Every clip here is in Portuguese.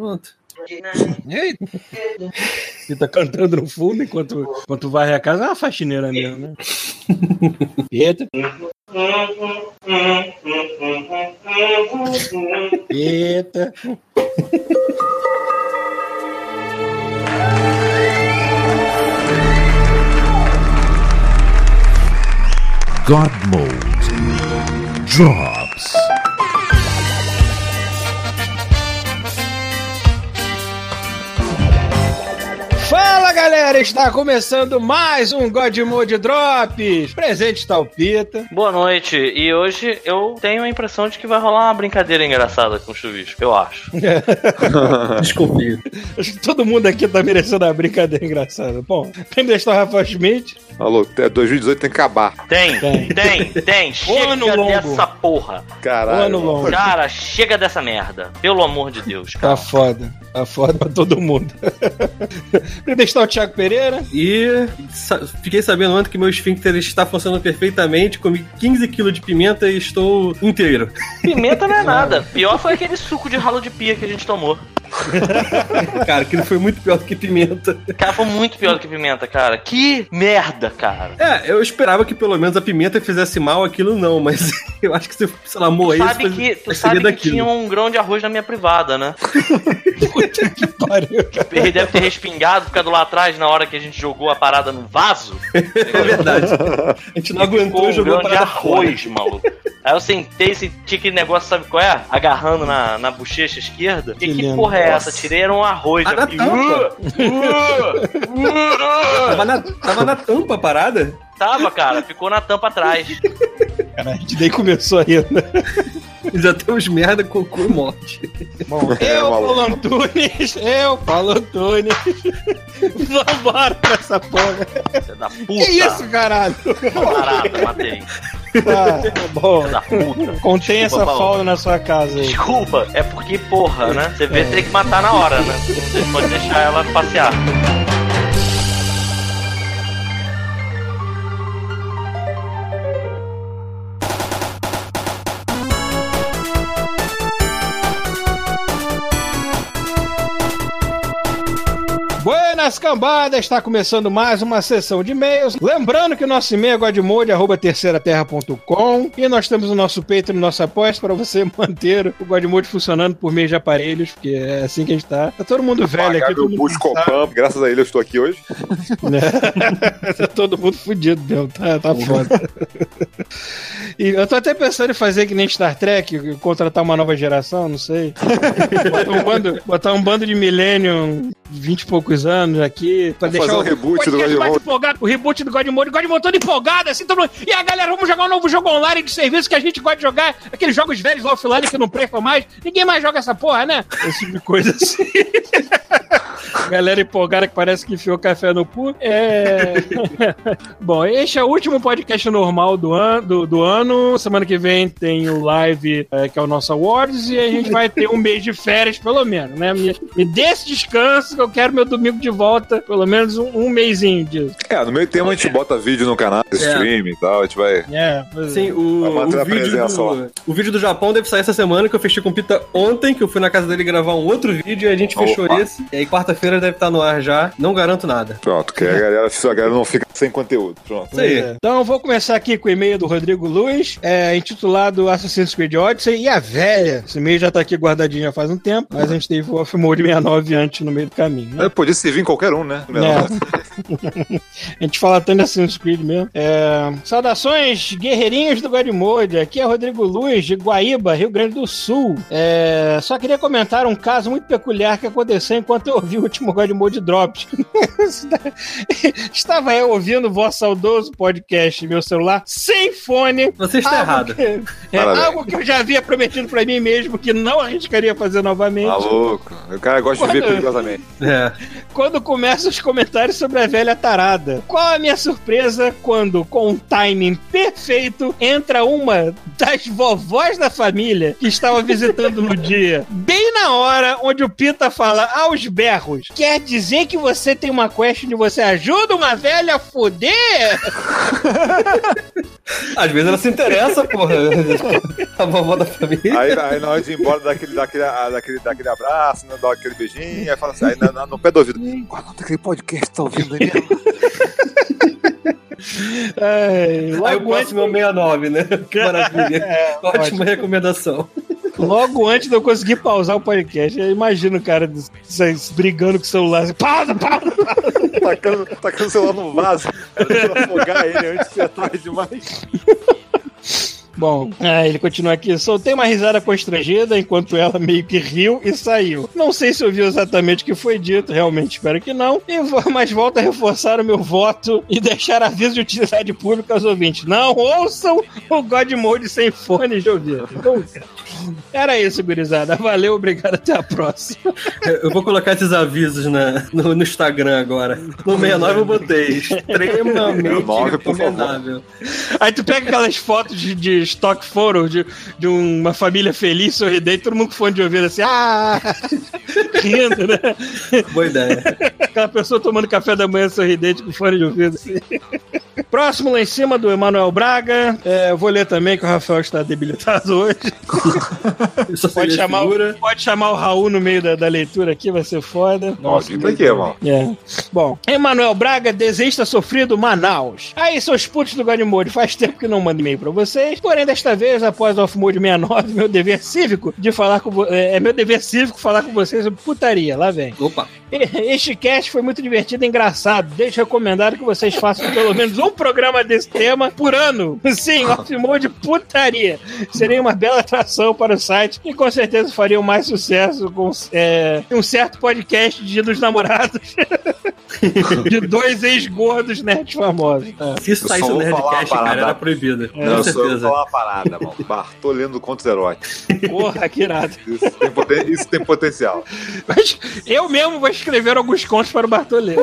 Pronto. Eita. E tá cantando no fundo enquanto, enquanto varre a casa. É uma faxineira mesmo, né? Eita. Eita. God Mode Drops. Fala galera, está começando mais um God Mode Drops. Presente está o Pita. Boa noite, e hoje eu tenho a impressão de que vai rolar uma brincadeira engraçada com o chuvisco, eu acho. Desconfio. Acho que todo mundo aqui tá merecendo uma brincadeira engraçada. Bom, primeiro está o Rafael Schmidt. Alô, até 2018 tem que acabar. Tem, Tem. tem, tem, chega Ano longo. dessa porra. Caralho. Ano longo. Cara, chega dessa merda, pelo amor de Deus, Tá cara. foda. Tá foda pra todo mundo. primeiro está o Thiago Pereira. E sa- fiquei sabendo ontem que meu esfíncter está funcionando perfeitamente. Comi 15 kg de pimenta e estou inteiro. Pimenta não é nada, pior foi aquele suco de ralo de pia que a gente tomou. Cara, aquilo foi muito pior do que pimenta. Cara, foi muito pior do que pimenta, cara. Que merda, cara. É, eu esperava que pelo menos a pimenta fizesse mal, aquilo não, mas eu acho que se, sei lá, moer sabe isso, que, tu sabe que daquilo. tinha um grão de arroz na minha privada, né? Puta que pariu, cara. Ele deve ter respingado, ficado lá atrás na hora que a gente jogou a parada no vaso. É verdade. A gente não aguentou e um jogou a grão de parada fora. arroz, maluco. Aí eu sentei, senti aquele negócio, sabe qual é? Agarrando na, na bochecha esquerda. Que E que porra é essa? Tirei era um arroz. Ah, na aqui. tampa. Tava na, tava na tampa a parada? Tava, cara, ficou na tampa atrás. Cara, a gente nem começou ainda. Já temos merda, cocô e morte. Bom, É, eu, maluco. Paulo Antunes. Eu, Paulo Antunes. Vambora pra essa porra. Filha da puta. Que isso, caralho? Parada, matei. Tá, bom. Da puta. Contém Desculpa, essa Paulo. fauna na sua casa aí. Desculpa, é porque, porra, né? Você vê, tem que matar na hora, né? Não pode deixar ela passear. Buenas cambadas, está começando mais uma sessão de e-mails. Lembrando que o nosso e-mail é godmode, arroba terceiraterra.com e nós temos o nosso Patreon e o nosso apoio para você manter o Godmode funcionando por meio de aparelhos, porque é assim que a gente tá. Tá todo mundo velho Pagar aqui, meu todo mundo Buscopan, graças a ele eu estou aqui hoje. né? tá todo mundo fudido mesmo, tá, tá foda. E eu tô até pensando em fazer que nem Star Trek, contratar uma nova geração, não sei. Botar um bando, botar um bando de Millennium, 20 e poucos anos aqui, pra Vamos deixar fazer um reboot do Godmode. empolgado, o reboot do Godmode, Godmode todo empolgado, assim, todo mundo, e a galera, vamos jogar um novo jogo online de serviço que a gente gosta de jogar, aqueles jogos velhos lá offline que não prestam mais, ninguém mais joga essa porra, né? Esse tipo de coisa assim. Galera empolgada que parece que enfiou café no cu. É... Bom, este é o último podcast normal do, an do, do ano. Semana que vem tem o live, é, que é o nosso Awards, e a gente vai ter um mês de férias, pelo menos, né? Me, me dê esse descanso que eu quero meu domingo de volta, pelo menos um, um mêsinho disso. É, no meio tempo a gente bota vídeo no canal, stream e tal, a gente vai. É, pois é. Sim, o, Vai o a vídeo presença do, o vídeo do Japão deve sair essa semana, que eu fechei com o Pita ontem, que eu fui na casa dele gravar um outro vídeo e a gente fechou Opa. esse. E aí quarta-feira deve estar no ar já. Não garanto nada. Pronto, que a galera, a galera não fica sem conteúdo. Pronto. Isso aí. É. Então, eu vou começar aqui com o e-mail do Rodrigo Luz, é, intitulado Assassin's Creed Odyssey e a velha. Esse e-mail já tá aqui guardadinho já faz um tempo, mas a gente teve o Off-Mode 69 antes no meio do caminho, né? É, Podia servir em qualquer um, né? É. a gente fala tanto de Assassin's Creed mesmo. É, saudações, guerreirinhos do Godmode. Aqui é Rodrigo Luz, de Guaíba, Rio Grande do Sul. É, só queria comentar um caso muito peculiar que aconteceu enquanto eu ouvi o último Godmode Drops. Estava eu ouvindo o vosso saudoso podcast, meu celular, sem fone. Você está errado. que- é Parabéns. algo que eu já havia prometido pra mim mesmo que não arriscaria fazer novamente. Maluco. O cara gosta de viver perigosamente. É. quando começam os comentários sobre a velha tarada. Qual a minha surpresa quando, com um timing perfeito, entra uma das vovós da família que estava visitando no dia, bem na hora onde o Pita fala aos berros: Quer dizer que você tem uma quest onde você ajuda uma velha foder? Às vezes ela se interessa, porra. A vovó da família. Aí, aí na hora de ir embora daquele, daquele, ah, daquele, daquele abraço, né? dá aquele beijinho, aí fala assim, aí na- no pé do ouvido. Qual é o nome daquele podcast que tá ouvindo aí mesmo? É, Aí o próximo é o 69, né? Que maravilha. Ótima ótimo. recomendação. Logo antes de eu conseguir pausar o podcast, eu imagino o cara des- des- brigando com o celular assim, pausa, pausa, pausa. tacando, tacando o celular no vaso. Pra afogar ele antes de ser tarde demais. Bom, ah, ele continua aqui. Soltei uma risada constrangida enquanto ela meio que riu e saiu. Não sei se ouviu exatamente o que foi dito, realmente espero que não. E vo- mas volto a reforçar o meu voto e deixar aviso de utilidade pública aos ouvintes. Não ouçam o God Mode sem fone de ouvido. Nunca. Era isso, gurizada. Valeu, obrigado, até a próxima. Eu vou colocar esses avisos na, no, no Instagram agora. No 69 eu botei. Extremamente 69, por favor. recomendável. Aí tu pega aquelas fotos de, de stock photo de, de uma família feliz, sorridente, todo mundo com fone de ouvido assim, ah! Rindo, né? Boa ideia. Aquela pessoa tomando café da manhã sorridente com fone de ouvido. assim. Próximo lá em cima do Emanuel Braga. É, eu vou ler também que o Rafael está debilitado hoje. Pode seria chamar, o, pode chamar o Raul no meio da, da leitura aqui, vai ser foda. Nossa, isso aqui, mano. É. Bom, Emanuel Braga, desenhista sofrido, Manaus. Aí, seus putos do Godmode, faz tempo que não mando e-mail pra vocês. Porém, desta vez, após o Offmode 69, meu dever cívico de falar com vo- é, é meu dever cívico falar com vocês sobre putaria. Lá vem. Opa. Este cast foi muito divertido e engraçado. Deixo recomendado que vocês façam pelo menos um programa desse tema por ano. Sim, Offmode putaria. Seria uma bela atração para o site e com certeza fariam mais sucesso com é, um certo podcast de Dia dos Namorados. de dois ex-gordos nerds famosos. É. Se saísse uma Nerdcast, cara, era proibido. Não, Com eu só vou certeza. falar uma parada, mano. Bartô lendo contos eróticos. Porra, que irado. Isso tem, poten- isso tem potencial. Mas eu mesmo vou escrever alguns contos para o Bartolê.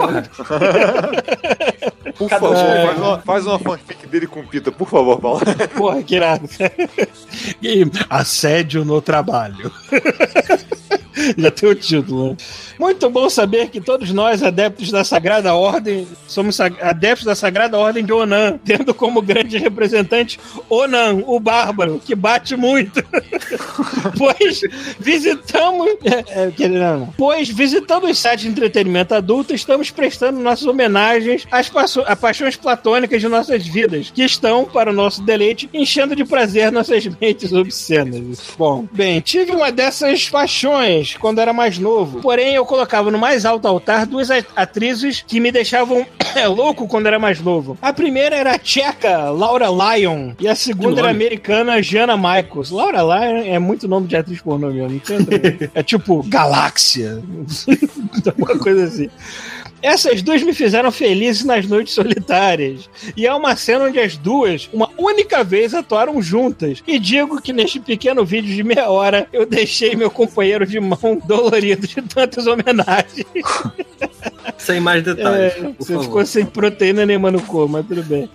Por Cada favor, um. faz uma, faz uma fanfic dele com Pita, por favor, Paulo. Porra, que irado. E assédio no trabalho. Já tem o título. né? Muito bom saber que todos nós, adeptos da Sagrada Ordem, somos adeptos da Sagrada Ordem de Onan, tendo como grande representante Onan, o Bárbaro, que bate muito. pois visitamos. é, é, não, não. Pois, visitando os sites de entretenimento adulto, estamos prestando nossas homenagens às a paixões platônicas de nossas vidas, que estão, para o nosso deleite, enchendo de prazer nossas mentes obscenas. Bom, bem, tive uma dessas paixões quando era mais novo. Porém, eu colocava no mais alto altar duas atrizes que me deixavam louco quando era mais novo. A primeira era a tcheca Laura Lyon e a segunda era a americana Jana Michaels. Laura Lyon é muito nome de atriz pornô mesmo, não. É tipo Galáxia. Alguma coisa assim. Essas duas me fizeram felizes nas noites solitárias. E é uma cena onde as duas, uma única vez, atuaram juntas. E digo que neste pequeno vídeo de meia hora, eu deixei meu companheiro de mão dolorido de tantas homenagens. Sem mais detalhes, É, você favor. ficou sem proteína nenhuma no corpo, mas tudo bem.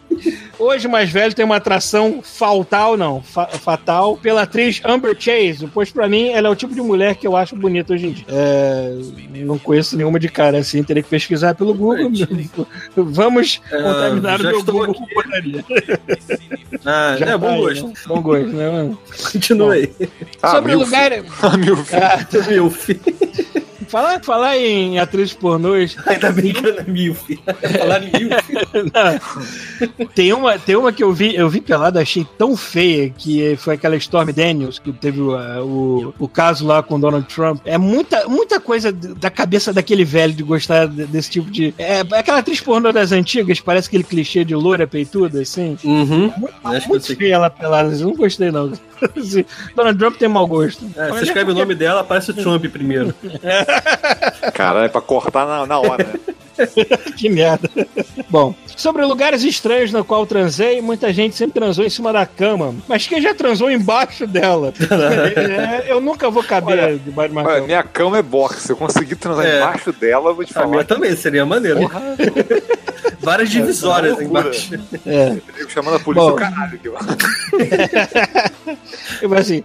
Hoje, mais velho, tem uma atração fatal, não, fa- fatal, pela atriz Amber Chase, pois pra mim ela é o tipo de mulher que eu acho bonita hoje em dia. É, não conheço nenhuma de cara assim, teria que pesquisar pelo Google. Vamos É, contaminar o já meu Google aqui. com putaria. Ah, Já é, bom tá aí, gosto. né? Bom gosto, né, mano? Continua aí. Ah, Sobre o lugar. Ah, Milf. Ah, Meu filho. falar, falar em atrizes pornôs, Ainda bem que era Milf. Falar em Milf. Tem uma, tem uma que eu vi, eu vi pelada, achei tão feia, que foi aquela Storm Daniels, que teve o, o, o caso lá com Donald Trump. É muita, muita coisa da cabeça daquele velho de gostar de- desse tipo de. É aquela atriz pornô das antigas, parece aquele clichê de loura peituda, assim. Uhum. Acho que eu Muito feia ela pelada, assim, não gostei não. Donald Trump tem mau gosto. É, você escreve o nome dela, aparece o Trump primeiro. Caralho, é pra cortar na, na hora, né? que merda. Bom, sobre lugares estranhos no qual transei, muita gente sempre transou em cima da cama. Mas quem já transou embaixo dela? É, eu nunca vou caber Olha, debaixo de uma Olha, cama. minha cama é box. Se eu conseguir transar É. embaixo dela, eu vou te A minha falar. também seria maneiro. Várias divisórias loucura. embaixo. É. Eu chamando a polícia Bom. caralho. Eu falei assim.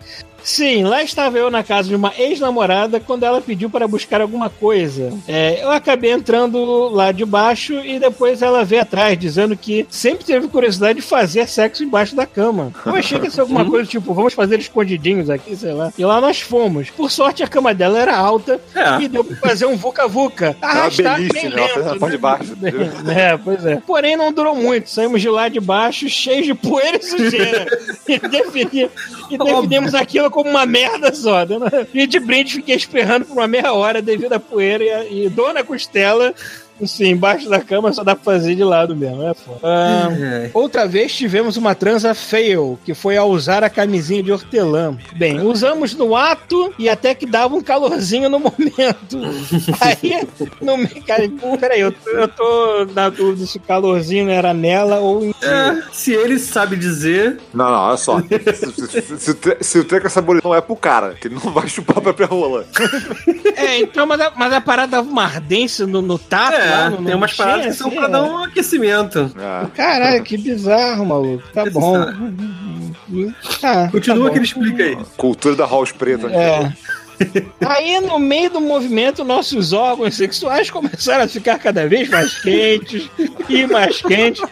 Sim, lá estava eu na casa de uma ex-namorada quando ela pediu para buscar alguma coisa. É, eu acabei entrando lá de baixo e depois ela veio atrás, dizendo que sempre teve curiosidade de fazer sexo embaixo da cama. Eu achei que ia ser alguma coisa tipo, vamos fazer escondidinhos aqui, sei lá. E lá nós fomos. Por sorte, a cama dela era alta É. e deu pra fazer um vuca-vuca. Arrastar beliche, bem né? Lento. parte de baixo. É, pois é. Porém, não durou muito. Saímos de lá de baixo, cheios de poeira e sujeira. e, defini- e definimos aquilo como uma merda só. né? E de brinde fiquei esperando por uma meia hora devido à poeira e, e dor na costela. Assim, embaixo da cama só dá pra fazer de lado mesmo, é foda. Ah, É. Outra vez tivemos uma transa fail, que foi ao usar a camisinha de hortelã. Bem, usamos no ato e até que dava um calorzinho no momento. Aí, no meio, cara, peraí, eu, tô- eu tô na dúvida se o calorzinho era nela ou em É, se ele sabe dizer, Não, não, olha só. Se, se- se se o treco saborizão é pro cara, que ele não vai chupar a própria rola. É, então, mas a, mas a parada dava uma ardência no, no tato é, lá, no, tem umas paradas que são pra dar né? um aquecimento. É. Caralho, que bizarro, maluco. Tá Que bom. Tá, Continua tá que bom. ele explica aí. Cultura da house preta. É. Aí, no meio do movimento, nossos órgãos sexuais começaram a ficar cada vez mais quentes e mais quentes.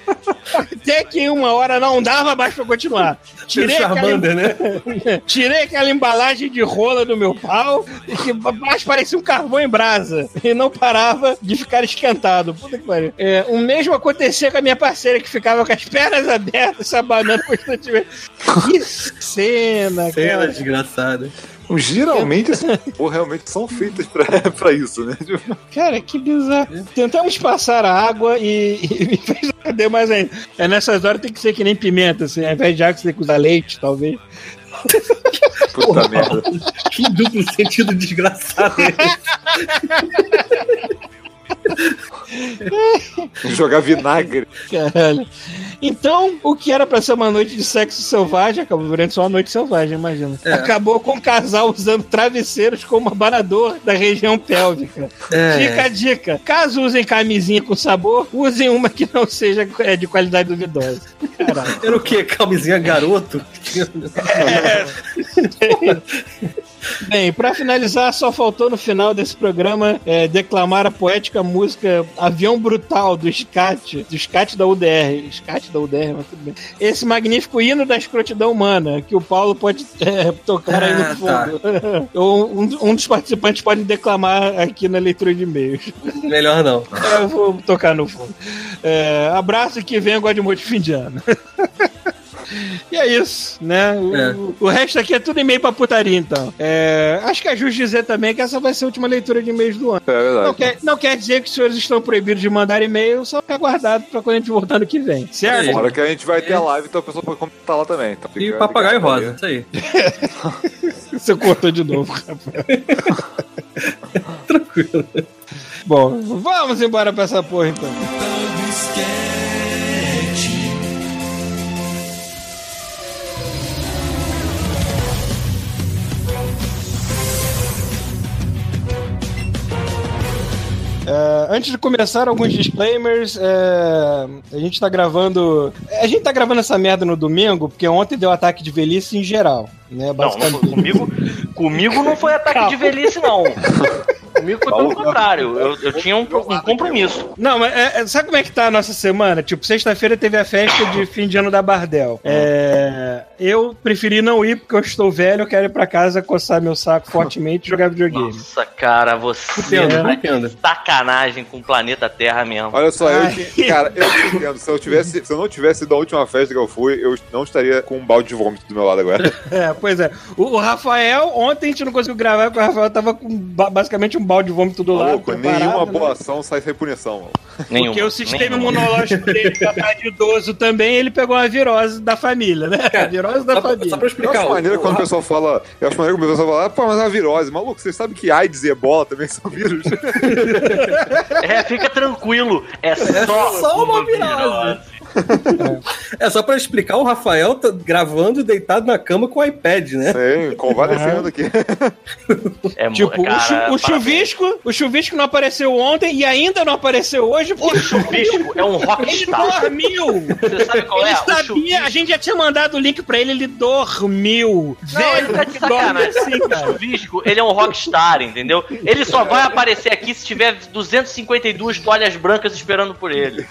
Até que uma hora não dava mais pra continuar. Tirei aquela, né? tirei aquela embalagem de rola do meu pau que mais parecia um carvão em brasa. E não parava de ficar esquentado. Puta que pariu. É, o mesmo acontecia com a minha parceira que ficava com as pernas abertas, se abanando constantemente. Que cena, Cena cara. desgraçada. Geralmente, essas porra realmente são feitas pra, pra isso, né? Cara, que bizarro. Tentamos passar a água e, e me fez arder mais ainda. É nessas horas tem que ser que nem pimenta, assim. Ao invés de água, você tem que usar leite, talvez. Puta merda. Que duplo sentido desgraçado é? Jogar vinagre. Caralho. Então, o que era pra ser uma noite de sexo selvagem acabou virando só uma noite selvagem, imagina. É. Acabou com o casal usando travesseiros como abanador da região pélvica. É. Fica a dica. Caso usem camisinha com sabor, usem uma que não seja é, de qualidade duvidosa. Caralho. Era o quê? Camisinha garoto? Bem, pra finalizar, só faltou no final desse programa é, declamar a poética música Avião Brutal do Scat, do Scat da UDR. Scat da UDR, mas tudo bem. Esse magnífico hino da escrotidão humana, que o Paulo pode é, tocar aí Ah, no fundo. Ou um, um dos participantes pode declamar aqui na leitura de e-mails. Melhor não. Eu vou tocar no fundo. É, abraço e que venha Godmode fim de ano. E é isso, né? O, É. o resto aqui é tudo e-mail pra putaria, então. É, acho que é justo dizer também que essa vai ser a última leitura de e-mails do ano. É verdade. Não quer, não quer dizer que os senhores estão proibidos de mandar e-mail, só ficar guardado pra quando a gente voltar no que vem. Certo? É. Fora que a gente vai ter a live, então a pessoa pode comentar lá também. Então E fica papagaio ligado rosa, isso aí. Você cortou de novo, Rafael. Tranquilo. Bom, vamos embora pra essa porra então. É, antes de começar, alguns disclaimers. é, a gente tá gravando. A gente tá gravando essa merda no domingo, porque ontem deu ataque de velhice em geral. Né, Não, não comigo. Comigo não foi ataque de velhice, não. Comigo foi pelo contrário. Eu, eu tinha um, um compromisso. Não, mas é, é, sabe como é que tá a nossa semana? Tipo, sexta-feira teve a festa de fim de ano da Bardel. É, eu preferi não ir porque eu estou velho, eu quero ir pra casa coçar meu saco fortemente e jogar videogame. Nossa, cara, você Entendo, tá entendo. sacanagem com o planeta Terra mesmo. Olha só, eu cara, eu te entendo. Se eu, tivesse, se eu não tivesse ido à última festa que eu fui, eu não estaria com um balde de vômito do meu lado agora. É, pois é. O, o Rafael, ontem a gente não conseguiu gravar porque o Rafael tava com ba- basicamente um balde de vômito do lado. Louco, nenhuma né? boa ação sai sem punição. Mano. Nenhuma, Porque o sistema nenhuma. imunológico dele tá de idoso também, ele pegou a virose da família, né? A virose da Só pra, família. só pra Eu explicar. acho maneiro quando o pessoal fala. Eu acho maneiro quando o pessoal fala, ah, pô, mas é uma virose. Maluco, vocês sabem que AIDS e ebola também são vírus? É, fica tranquilo. É só, só uma virose. É só pra explicar, o Rafael tá gravando deitado na cama com o iPad, né? Sim, convalescendo aqui. É, Tipo, o, cara, chu- o chuvisco, o chuvisco não apareceu ontem e ainda não apareceu hoje O chuvisco é um ele rockstar. dormiu. Você sabe qual Ele é? O sabia, chuvisco- a gente já tinha mandado o link pra ele, ele dormiu. Não, ele tá de sacanagem. assim, o. Chuvisco, ele é um rockstar, entendeu? Ele só vai aparecer aqui se tiver 252 toalhas brancas esperando por ele.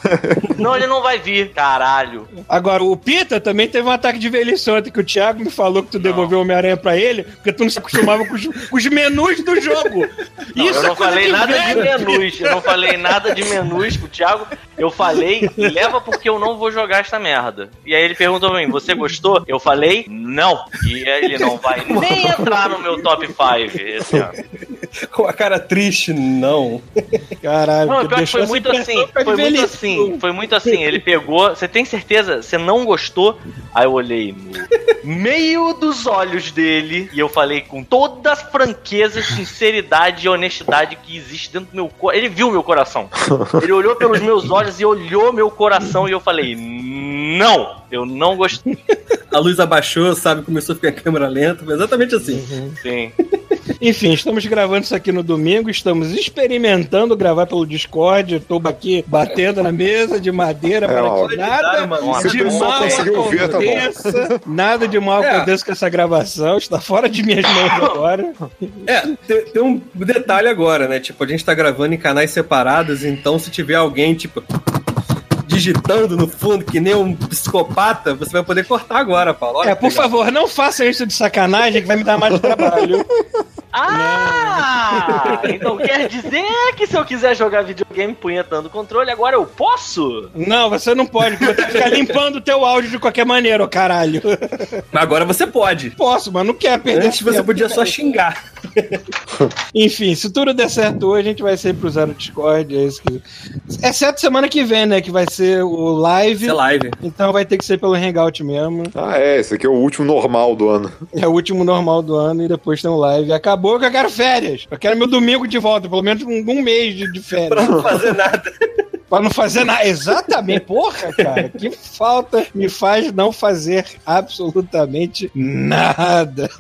Não, ele não vai vir, caralho. Agora, o Pita também teve um ataque de velhice ontem, que o Thiago me falou que tu devolveu o Homem-Aranha pra ele, porque tu não se acostumava com os, com os menus do jogo. Não, eu é não coisa falei nada de menus. Eu não falei nada de menus pro Thiago. Eu falei, leva porque eu não vou jogar esta merda. E aí ele perguntou pra mim, você gostou? Eu falei, não. E aí ele não vai nem entrar no meu top 5 esse ano. Com a cara triste, não. Caralho, Não, pior que foi muito assim. Foi muito assim. Foi muito assim. Ele pegou. Você tem certeza? Você não gostou? Aí eu olhei no meio dos olhos dele e eu falei com toda a franqueza, sinceridade e honestidade que existe dentro do meu coração. Ele viu meu coração. Ele olhou pelos meus olhos e olhou meu coração e eu falei: Não, eu não gostei. A luz abaixou, sabe? Começou a ficar a câmera lenta. Foi exatamente assim. Sim. Enfim, estamos gravando isso aqui no domingo, estamos experimentando gravar pelo Discord. Estou aqui batendo na mesa de madeira para ó, que nada mano. De mal tá aconteça. Nada de mal É. aconteça com essa gravação. Está fora de minhas mãos agora. É, tem, tem um detalhe agora, né? Tipo, a gente tá gravando em canais separados, então se tiver alguém, tipo, digitando no fundo, que nem um psicopata, você vai poder cortar agora, Paulo. Olha É, por legal. favor, não faça isso de sacanagem que vai me dar mais trabalho. Ah! Então quer dizer que se eu quiser jogar videogame punhetando o controle, agora eu posso? Não, você não pode, porque eu tenho que ficar limpando o teu áudio de qualquer maneira, ô caralho. Mas agora você pode. Posso, mas não quer perder Antes você podia só xingar. Enfim, se tudo der certo hoje, a gente vai sempre usar o Discord. É isso que... Exceto semana que vem, né? Que vai ser o live. Isso é live. Então vai ter que ser pelo Hangout mesmo. Ah, é, esse aqui é o último normal do ano. É o último normal do ano e depois tem o live. Acabou que eu quero férias. Eu quero meu domingo de volta, pelo menos um, um mês de, de férias. Não fazer nada. Pra não fazer nada. Exatamente. Porra, cara. Que falta me faz não fazer absolutamente nada.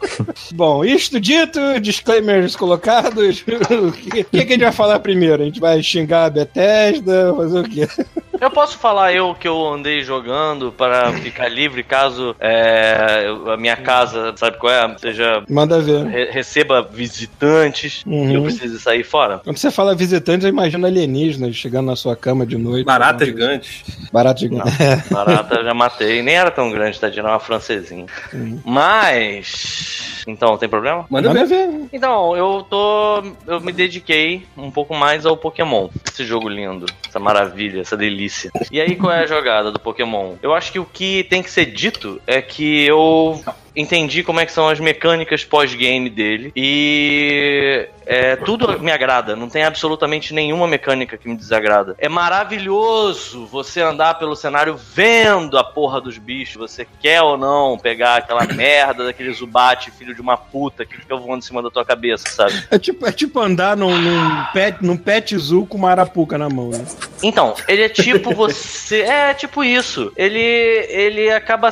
Bom, isto dito, disclaimers colocados. O que, que a gente vai falar primeiro? A gente vai xingar a Bethesda? Fazer o quê? Eu posso falar eu que eu andei jogando para ficar livre caso é, a minha casa, sabe qual é? Seja. Manda ver. re- receba visitantes Uhum. e eu precise sair fora. Quando você fala visitantes, eu imagino alienígenas chegando na sua cama de noite. Barata gigantes. Barata gigante. Barata já matei, nem era tão grande, tadinha, era uma francesinha. Mas. Então, tem problema? Manda Manda ver. Então, eu tô. Eu me dediquei um pouco mais ao Pokémon. Esse jogo lindo, essa maravilha, essa delícia. E aí, qual é a jogada do Pokémon? Eu acho que o que tem que ser dito é que eu entendi como é que são as mecânicas pós-game dele e é, tudo me agrada, não tem absolutamente nenhuma mecânica que me desagrada. É maravilhoso você andar pelo cenário vendo a porra dos bichos, você quer ou não pegar aquela merda daquele Zubat, filho de uma puta, que fica voando em cima da tua cabeça, sabe? É tipo, é tipo andar num, num, pet, num pet zoo com uma arapuca na mão, né? Então, ele é tipo você. É tipo isso. Ele, ele acaba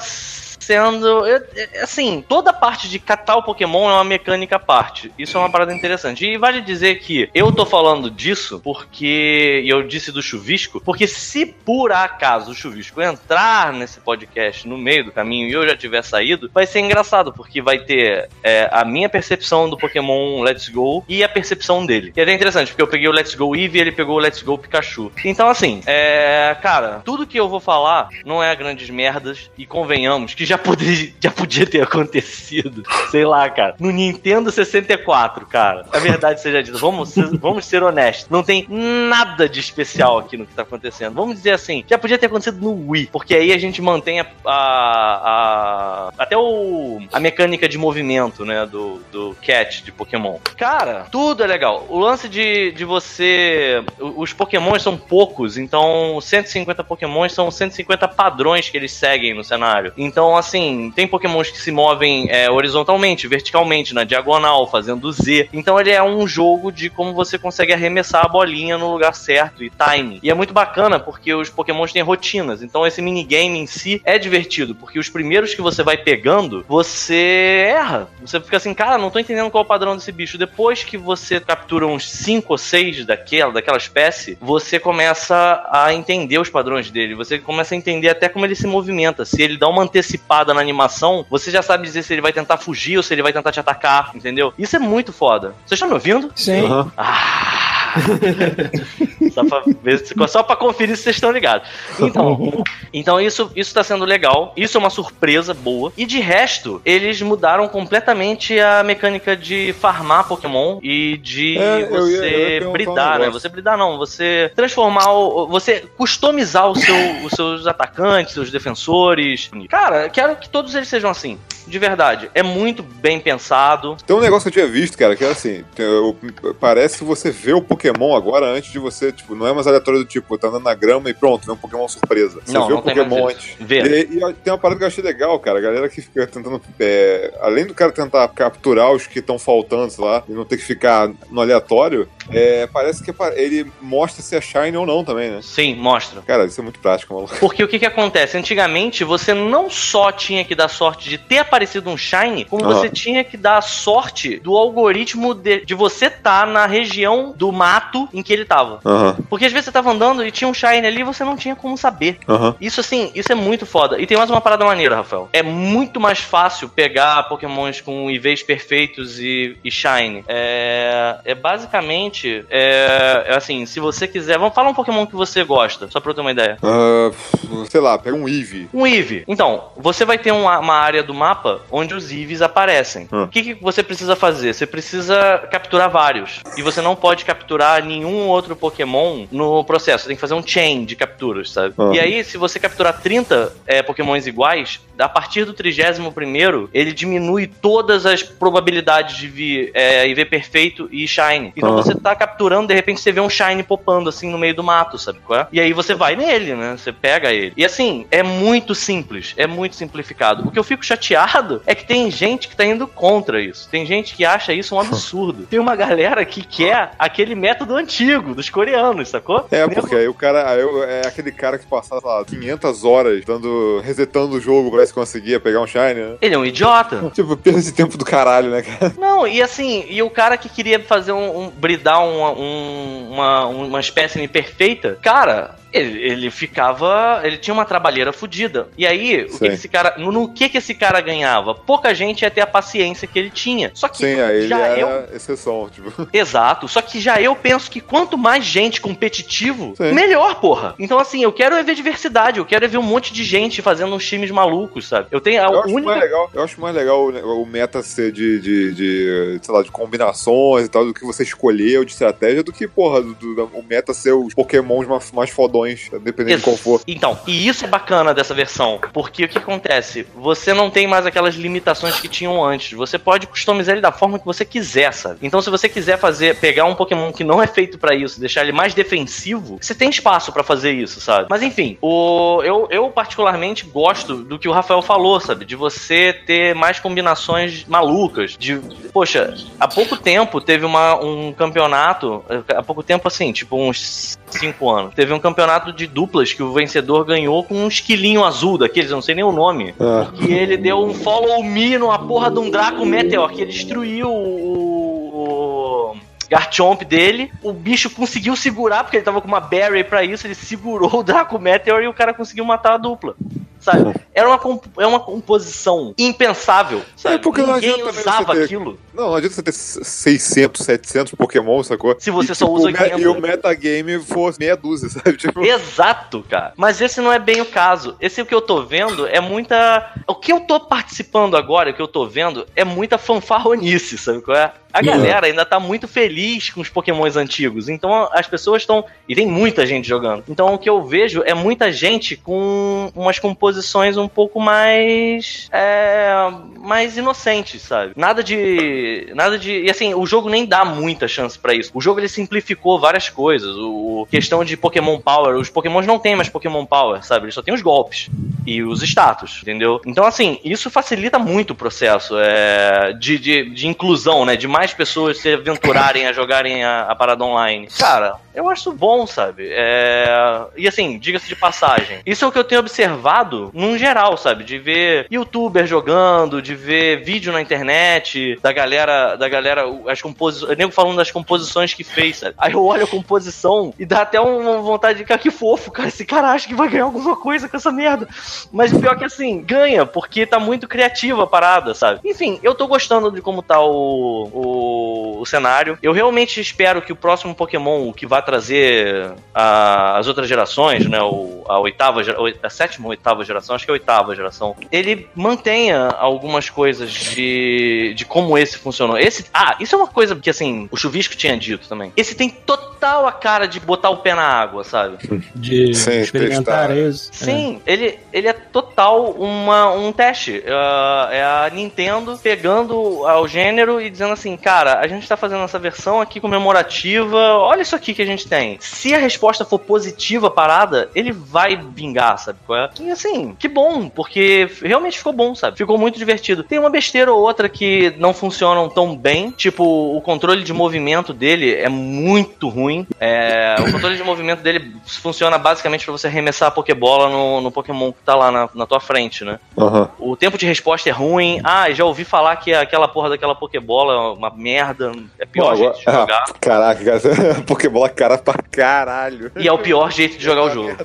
sendo. é- Assim, toda parte de catar o Pokémon é uma mecânica à parte. Isso é uma parada interessante. E vale dizer que eu tô falando disso porque. E eu disse do chuvisco, porque se por acaso o chuvisco entrar nesse podcast no meio do caminho e eu já tiver saído, vai ser engraçado, porque vai ter é, a minha percepção do Pokémon Let's Go e a percepção dele. E é interessante, porque eu peguei o Let's Go Eevee e ele pegou o Let's Go Pikachu. Então, assim, é. Cara, tudo que eu vou falar não é grandes merdas, e convenhamos que já, poderia, já podia ter acontecido. Sei lá, cara. No Nintendo 64, cara. A verdade seja dita. Vamos ser, vamos ser honestos. Não tem nada de especial aqui no que tá acontecendo. Vamos dizer assim, já podia ter acontecido no Wii, porque aí a gente mantém a. a- a- até o. a mecânica de movimento, né? Do, do catch de Pokémon. Cara, tudo é legal. O lance de, de você. Os Pokémons são poucos, então 150 Pokémons são 150 padrões que eles seguem no cenário. Então, assim, tem pokémons que se movem é, horizontalmente, verticalmente, na diagonal, fazendo Z. Então ele é um jogo de como você consegue arremessar a bolinha no lugar certo e time. E é muito bacana porque os pokémons têm rotinas. Então esse minigame em si é divertido, porque os primeiros que você vai pegando, você erra. Você fica assim, cara, não tô entendendo qual é o padrão desse bicho. Depois que você captura uns 5 ou 6 daquela, daquela espécie, você começa a entender os padrões dele. Você começa a entender até como ele se movimenta. Se ele dá uma antecipada na animação, você já sabe dizer se ele vai tentar fugir ou se ele vai tentar te atacar, entendeu? Isso é muito foda. Vocês estão me ouvindo? Sim. Aham. Ah! só, pra ver, só pra conferir se vocês estão ligados. Então, então isso, isso tá sendo legal. Isso é uma surpresa boa. E de resto, eles mudaram completamente a mecânica de farmar Pokémon e de É, eu ia- eu ia você perguntar um bridar, né? Você bridar não, você transformar o. Você customizar o seu, os seus atacantes, seus defensores. Cara, quero que todos eles sejam assim. De verdade. É muito bem pensado. Tem um negócio que eu tinha visto, cara, que é assim: parece que você vê o Pokémon agora antes de você, tipo, não é mais aleatório do tipo, tá andando na grama e pronto, vê um Pokémon surpresa. Você Não, vê não o Pokémon antes. Vê. E, e tem uma parada que eu achei legal, cara. A galera que fica tentando. é, além do cara tentar capturar os que estão faltando, sei lá, e não ter que ficar no aleatório, é, parece que ele mostra se é Shine ou não também, né? Sim, mostra. Cara, isso é muito prático, maluco. Porque o que que acontece? Antigamente, você não só tinha que dar sorte de ter aparecido um Shine, como Aham. você tinha que dar sorte do algoritmo de, de você estar na região do mato em que ele tava. Porque às vezes você tava andando e tinha um Shine ali e você não tinha como saber. Isso assim, isso é muito foda. E tem mais uma parada maneira, Rafael. É muito mais fácil pegar pokémons com IVs perfeitos e, e Shine. É, é basicamente, é, é assim, se você quiser... Vamos falar um pokémon que você gosta, só pra eu ter uma ideia. Ah, sei lá, pega um Eevee. Um Eevee. Então, você vai ter uma, uma área do mapa onde os Eevees aparecem. Hum. O que, que você precisa fazer? Você precisa capturar vários. E você não pode capturar nenhum outro Pokémon no processo. Você tem que fazer um chain de capturas, sabe? Hum. E aí, se você capturar 30 é, Pokémons iguais, a partir do 31 ele diminui todas as probabilidades de vir é, IV perfeito e Shine. Então Hum. você tá capturando, de repente você vê um Shine popando assim no meio do mato, sabe qual é? E aí você vai nele, né? Você pega ele. E assim, é muito simples, é muito simplificado. O que eu fico chateado é que tem gente que tá indo contra isso. Tem gente que acha isso um absurdo. Tem uma galera que quer aquele método antigo dos coreanos, sacou? É, porque aí o cara, aí é aquele cara que passava, sei lá, 500 horas dando, resetando o jogo pra ver se conseguia pegar um Shine, né? Ele é um idiota. Tipo, perda esse tempo do caralho, né, cara? Não, e assim, e o cara que queria fazer um, um bridar uma, um, uma, uma espécime perfeita, cara, ele, ele ficava. Ele tinha uma trabalheira fodida. E aí, o que, que esse cara. No, no que que esse cara ganhava? Pouca gente ia ter a paciência que ele tinha. Só que Sim, aí ele já era eu. exceção, tipo. Exato. Só que já eu penso que quanto mais gente competitivo, Sim. melhor, porra. Então, assim, eu quero é ver diversidade, eu quero é ver um monte de gente fazendo uns times malucos, sabe? Eu tenho a Eu acho, única. mais legal, eu acho mais legal o, o meta ser de, de, de, sei lá, de combinações e tal, do que você escolheu de estratégia, do que, porra, do, do- o meta ser os pokémons mais, mais fodões, dependendo de qual for. Então, e isso é bacana dessa versão, porque o que acontece? Você não tem mais aquelas limitações que tinham antes. Você pode customizar ele da forma que você quiser, sabe? Então, se você quiser fazer, pegar um Pokémon que não é feito pra isso, deixar ele mais defensivo, você tem espaço pra fazer isso, sabe? Mas enfim, o eu, eu particularmente gosto do que o Rafael falou, sabe? De você ter mais combinações malucas. De, poxa, há pouco tempo teve uma, um campeonato, há pouco tempo assim, tipo uns cinco anos. Teve um campeonato de duplas que o vencedor ganhou com um esquilinho azul daqueles, eu não sei nem o nome. Ah. Que ele deu um follow me numa porra de um Draco Meteor, que ele destruiu o. Garchomp dele, o bicho conseguiu segurar, porque ele tava com uma Berry pra isso, ele segurou o Draco Meteor e o cara conseguiu matar a dupla. Sabe? Era uma, é uma composição impensável, sabe? É, porque não Ninguém também usava ter- aquilo. Não, não adianta você ter 600, 700 Pokémon, sacou? Se você E, só tipo, usa o me- 500. E o metagame for meia dúzia, sabe? Tipo, Exato, cara. Mas esse não é bem o caso. Esse o que eu tô vendo é muita. O que eu tô participando agora, o que eu tô vendo, é muita fanfarronice, sabe qual é? A galera ainda tá muito feliz com os pokémons antigos. Então as pessoas estão. E tem muita gente jogando. Então o que eu vejo é muita gente com umas composições um pouco mais. É, mais inocentes, sabe? Nada de. Nada de. E assim, o jogo nem dá muita chance pra isso. O jogo ele simplificou várias coisas. O questão de Pokémon Power. Os Pokémons não tem mais Pokémon Power, sabe? Eles só tem os golpes. e os status, entendeu? Então, assim, isso facilita muito o processo é, de, de, de inclusão, né? De mais pessoas se aventurarem a jogarem a, a parada online. Cara, eu acho bom, sabe? É... E assim, diga-se de passagem, isso é o que eu tenho observado num geral, sabe? De ver youtuber jogando, de ver vídeo na internet, da galera, da galera, as composições, nego falando das composições que fez, sabe? Aí eu olho a composição e dá até uma vontade de ficar que fofo, cara. Esse cara acha que vai ganhar alguma coisa com essa merda. Mas pior que assim, ganha, porque tá muito criativa a parada, sabe? Enfim, eu tô gostando de como tá o, o, o cenário. Eu realmente espero que o próximo Pokémon, o que vai trazer a, as outras gerações, né? O, a oitava, a sétima ou oitava geração, acho que é a oitava geração, ele mantenha algumas coisas de, de como esse funcionou. Esse, ah, isso é uma coisa que assim, o Chuvisco tinha dito também. Esse tem total a cara de botar o pé na água, sabe? De Sim, experimentar testar. isso. Sim, ele, ele é total uma, um teste. Ah, é a Nintendo pegando ao gênero e dizendo assim, cara, a gente tá fazendo essa versão aqui comemorativa, olha isso aqui que a gente tem. Se a resposta for positiva parada, ele vai vingar, sabe? é? E assim, que bom, porque realmente ficou bom, sabe? Ficou muito divertido. Tem uma besteira ou outra que não funcionam tão bem, tipo, o controle de movimento dele é muito ruim. É, o controle de movimento dele funciona basicamente pra você arremessar a Pokébola no, no Pokémon que tá lá na, na tua frente, né? Aham. O tempo de resposta é ruim. Ah, já ouvi falar que aquela porra daquela Pokébola é uma merda, é pior Bom, jeito de jogar. ah, caraca, cara. Pokébola cara pra caralho. E é o pior jeito de jogar o jogo.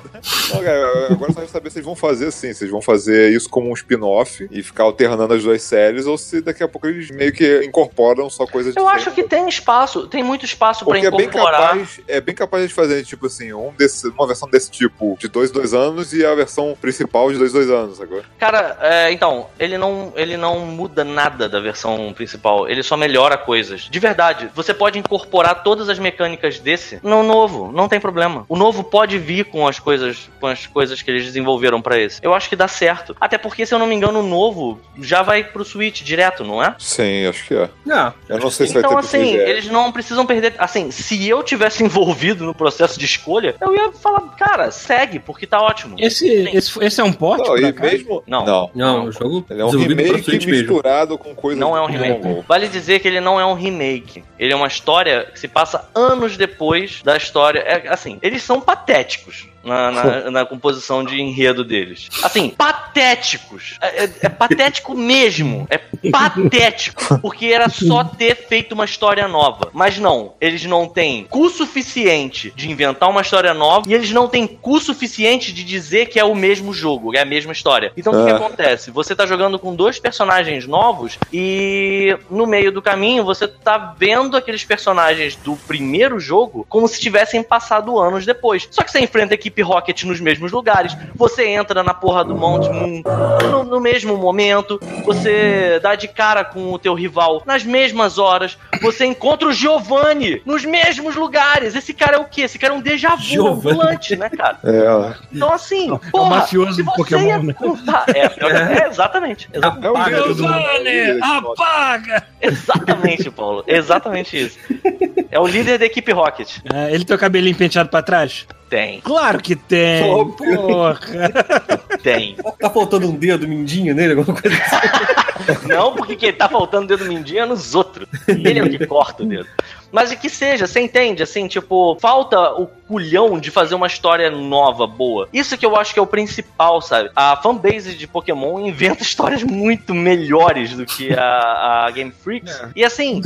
Não, cara, agora só quero saber se eles vão fazer assim, se eles vão fazer isso como um spin-off e ficar alternando as duas séries, ou se daqui a pouco eles meio que incorporam só coisas Eu acho que tem espaço, tem muito espaço pra Porque é bem, incorporar. capaz, é bem capaz de fazer, tipo assim, um desse, uma versão desse tipo de dois, dois anos e a versão principal de dois, dois anos agora. Cara, é, então, ele não, ele não muda nada da versão principal, ele só melhora coisas. De verdade, você pode incorporar todas as mecânicas desse no novo, não tem problema. O novo pode vir com as coisas, com as coisas que eles desenvolveram pra esse. Eu acho que dá certo. Até porque, se eu não me engano, o novo já vai pro Switch direto, não é? Sim, acho que é. Não, Eu não sei se Então, vai ter assim, 3DS. eles não precisam perder. Assim, se eu tivesse envolvido no processo de escolha, eu ia falar, cara, segue, porque tá ótimo. Esse, esse, esse é um porte, Não, e mesmo. Não. não. não, o jogo Ele é um remake Switch mesmo. misturado com coisas Não é um remake. Vale dizer que ele não é um remake. Ele é uma história que se passa anos depois da história. É, assim, eles são patéticos. Na, na- na composição de enredo deles. Assim, patéticos. É, é- é patético mesmo. É patético. Porque era só ter feito uma história nova. Mas não, eles não têm cu suficiente de inventar uma história nova e eles não têm cu suficiente de dizer que é o mesmo jogo, é a mesma história. Então o que, que Ah. acontece? Você tá jogando com dois personagens novos e no meio do caminho você tá vendo aqueles personagens do primeiro jogo como se tivessem passado anos depois. Só que você enfrenta a equipe Rocket nos mesmos lugares, você entra na porra do Mount Moon no, no mesmo momento, você dá de cara com o teu rival nas mesmas horas, você encontra o Giovanni nos mesmos lugares. Esse cara é o quê? Esse cara é um déjà vu Giovanni. ambulante, né, cara? É, Então, assim, É o porra, mafioso se do você Pokémon, ia né? contar- É, é, exatamente. É Apaga líder todo do- mundo. é de Pokémon. apaga! Exatamente, Paulo. Exatamente isso. É o líder da equipe Rocket. É, ele tem o cabelinho penteado pra trás? Tem, Claro que tem! Porra! tem. Tá faltando um dedo mindinho nele, alguma coisa assim. Não, porque quem tá faltando dedo mindinho é nos outros. Ele é que corta o dedo. Mas que seja, você entende? Assim, tipo, falta o culhão de fazer uma história nova, boa. Isso que eu acho que é o principal, sabe? A fanbase de Pokémon inventa histórias muito melhores do que a, a Game Freaks. E assim,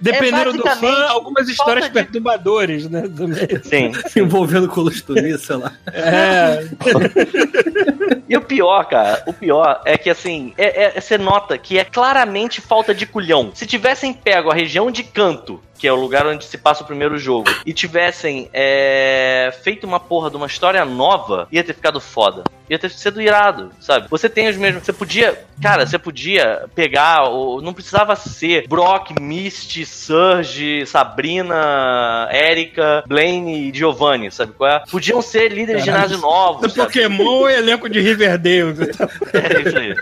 Dependendo do fã, algumas histórias de- perturbadoras, né? Também. sim. Envolvendo colostonia, sei lá. É, E o pior, cara, o pior é que assim, é, é- você nota que é claramente falta de culhão. Se tivessem pego a região de canto, que é o lugar onde se passa o primeiro jogo, e tivessem é, feito uma porra de uma história nova, ia ter ficado foda. Ia ter sido irado, sabe? Você tem os mesmos. Você podia. Cara, você podia pegar. O, não precisava ser Brock, Misty, Surge, Sabrina, Erika, Blaine e Giovanni, sabe qual é? Podiam ser líderes de Caralho. ginásio novos. Pokémon o elenco de Riverdale. É isso aí.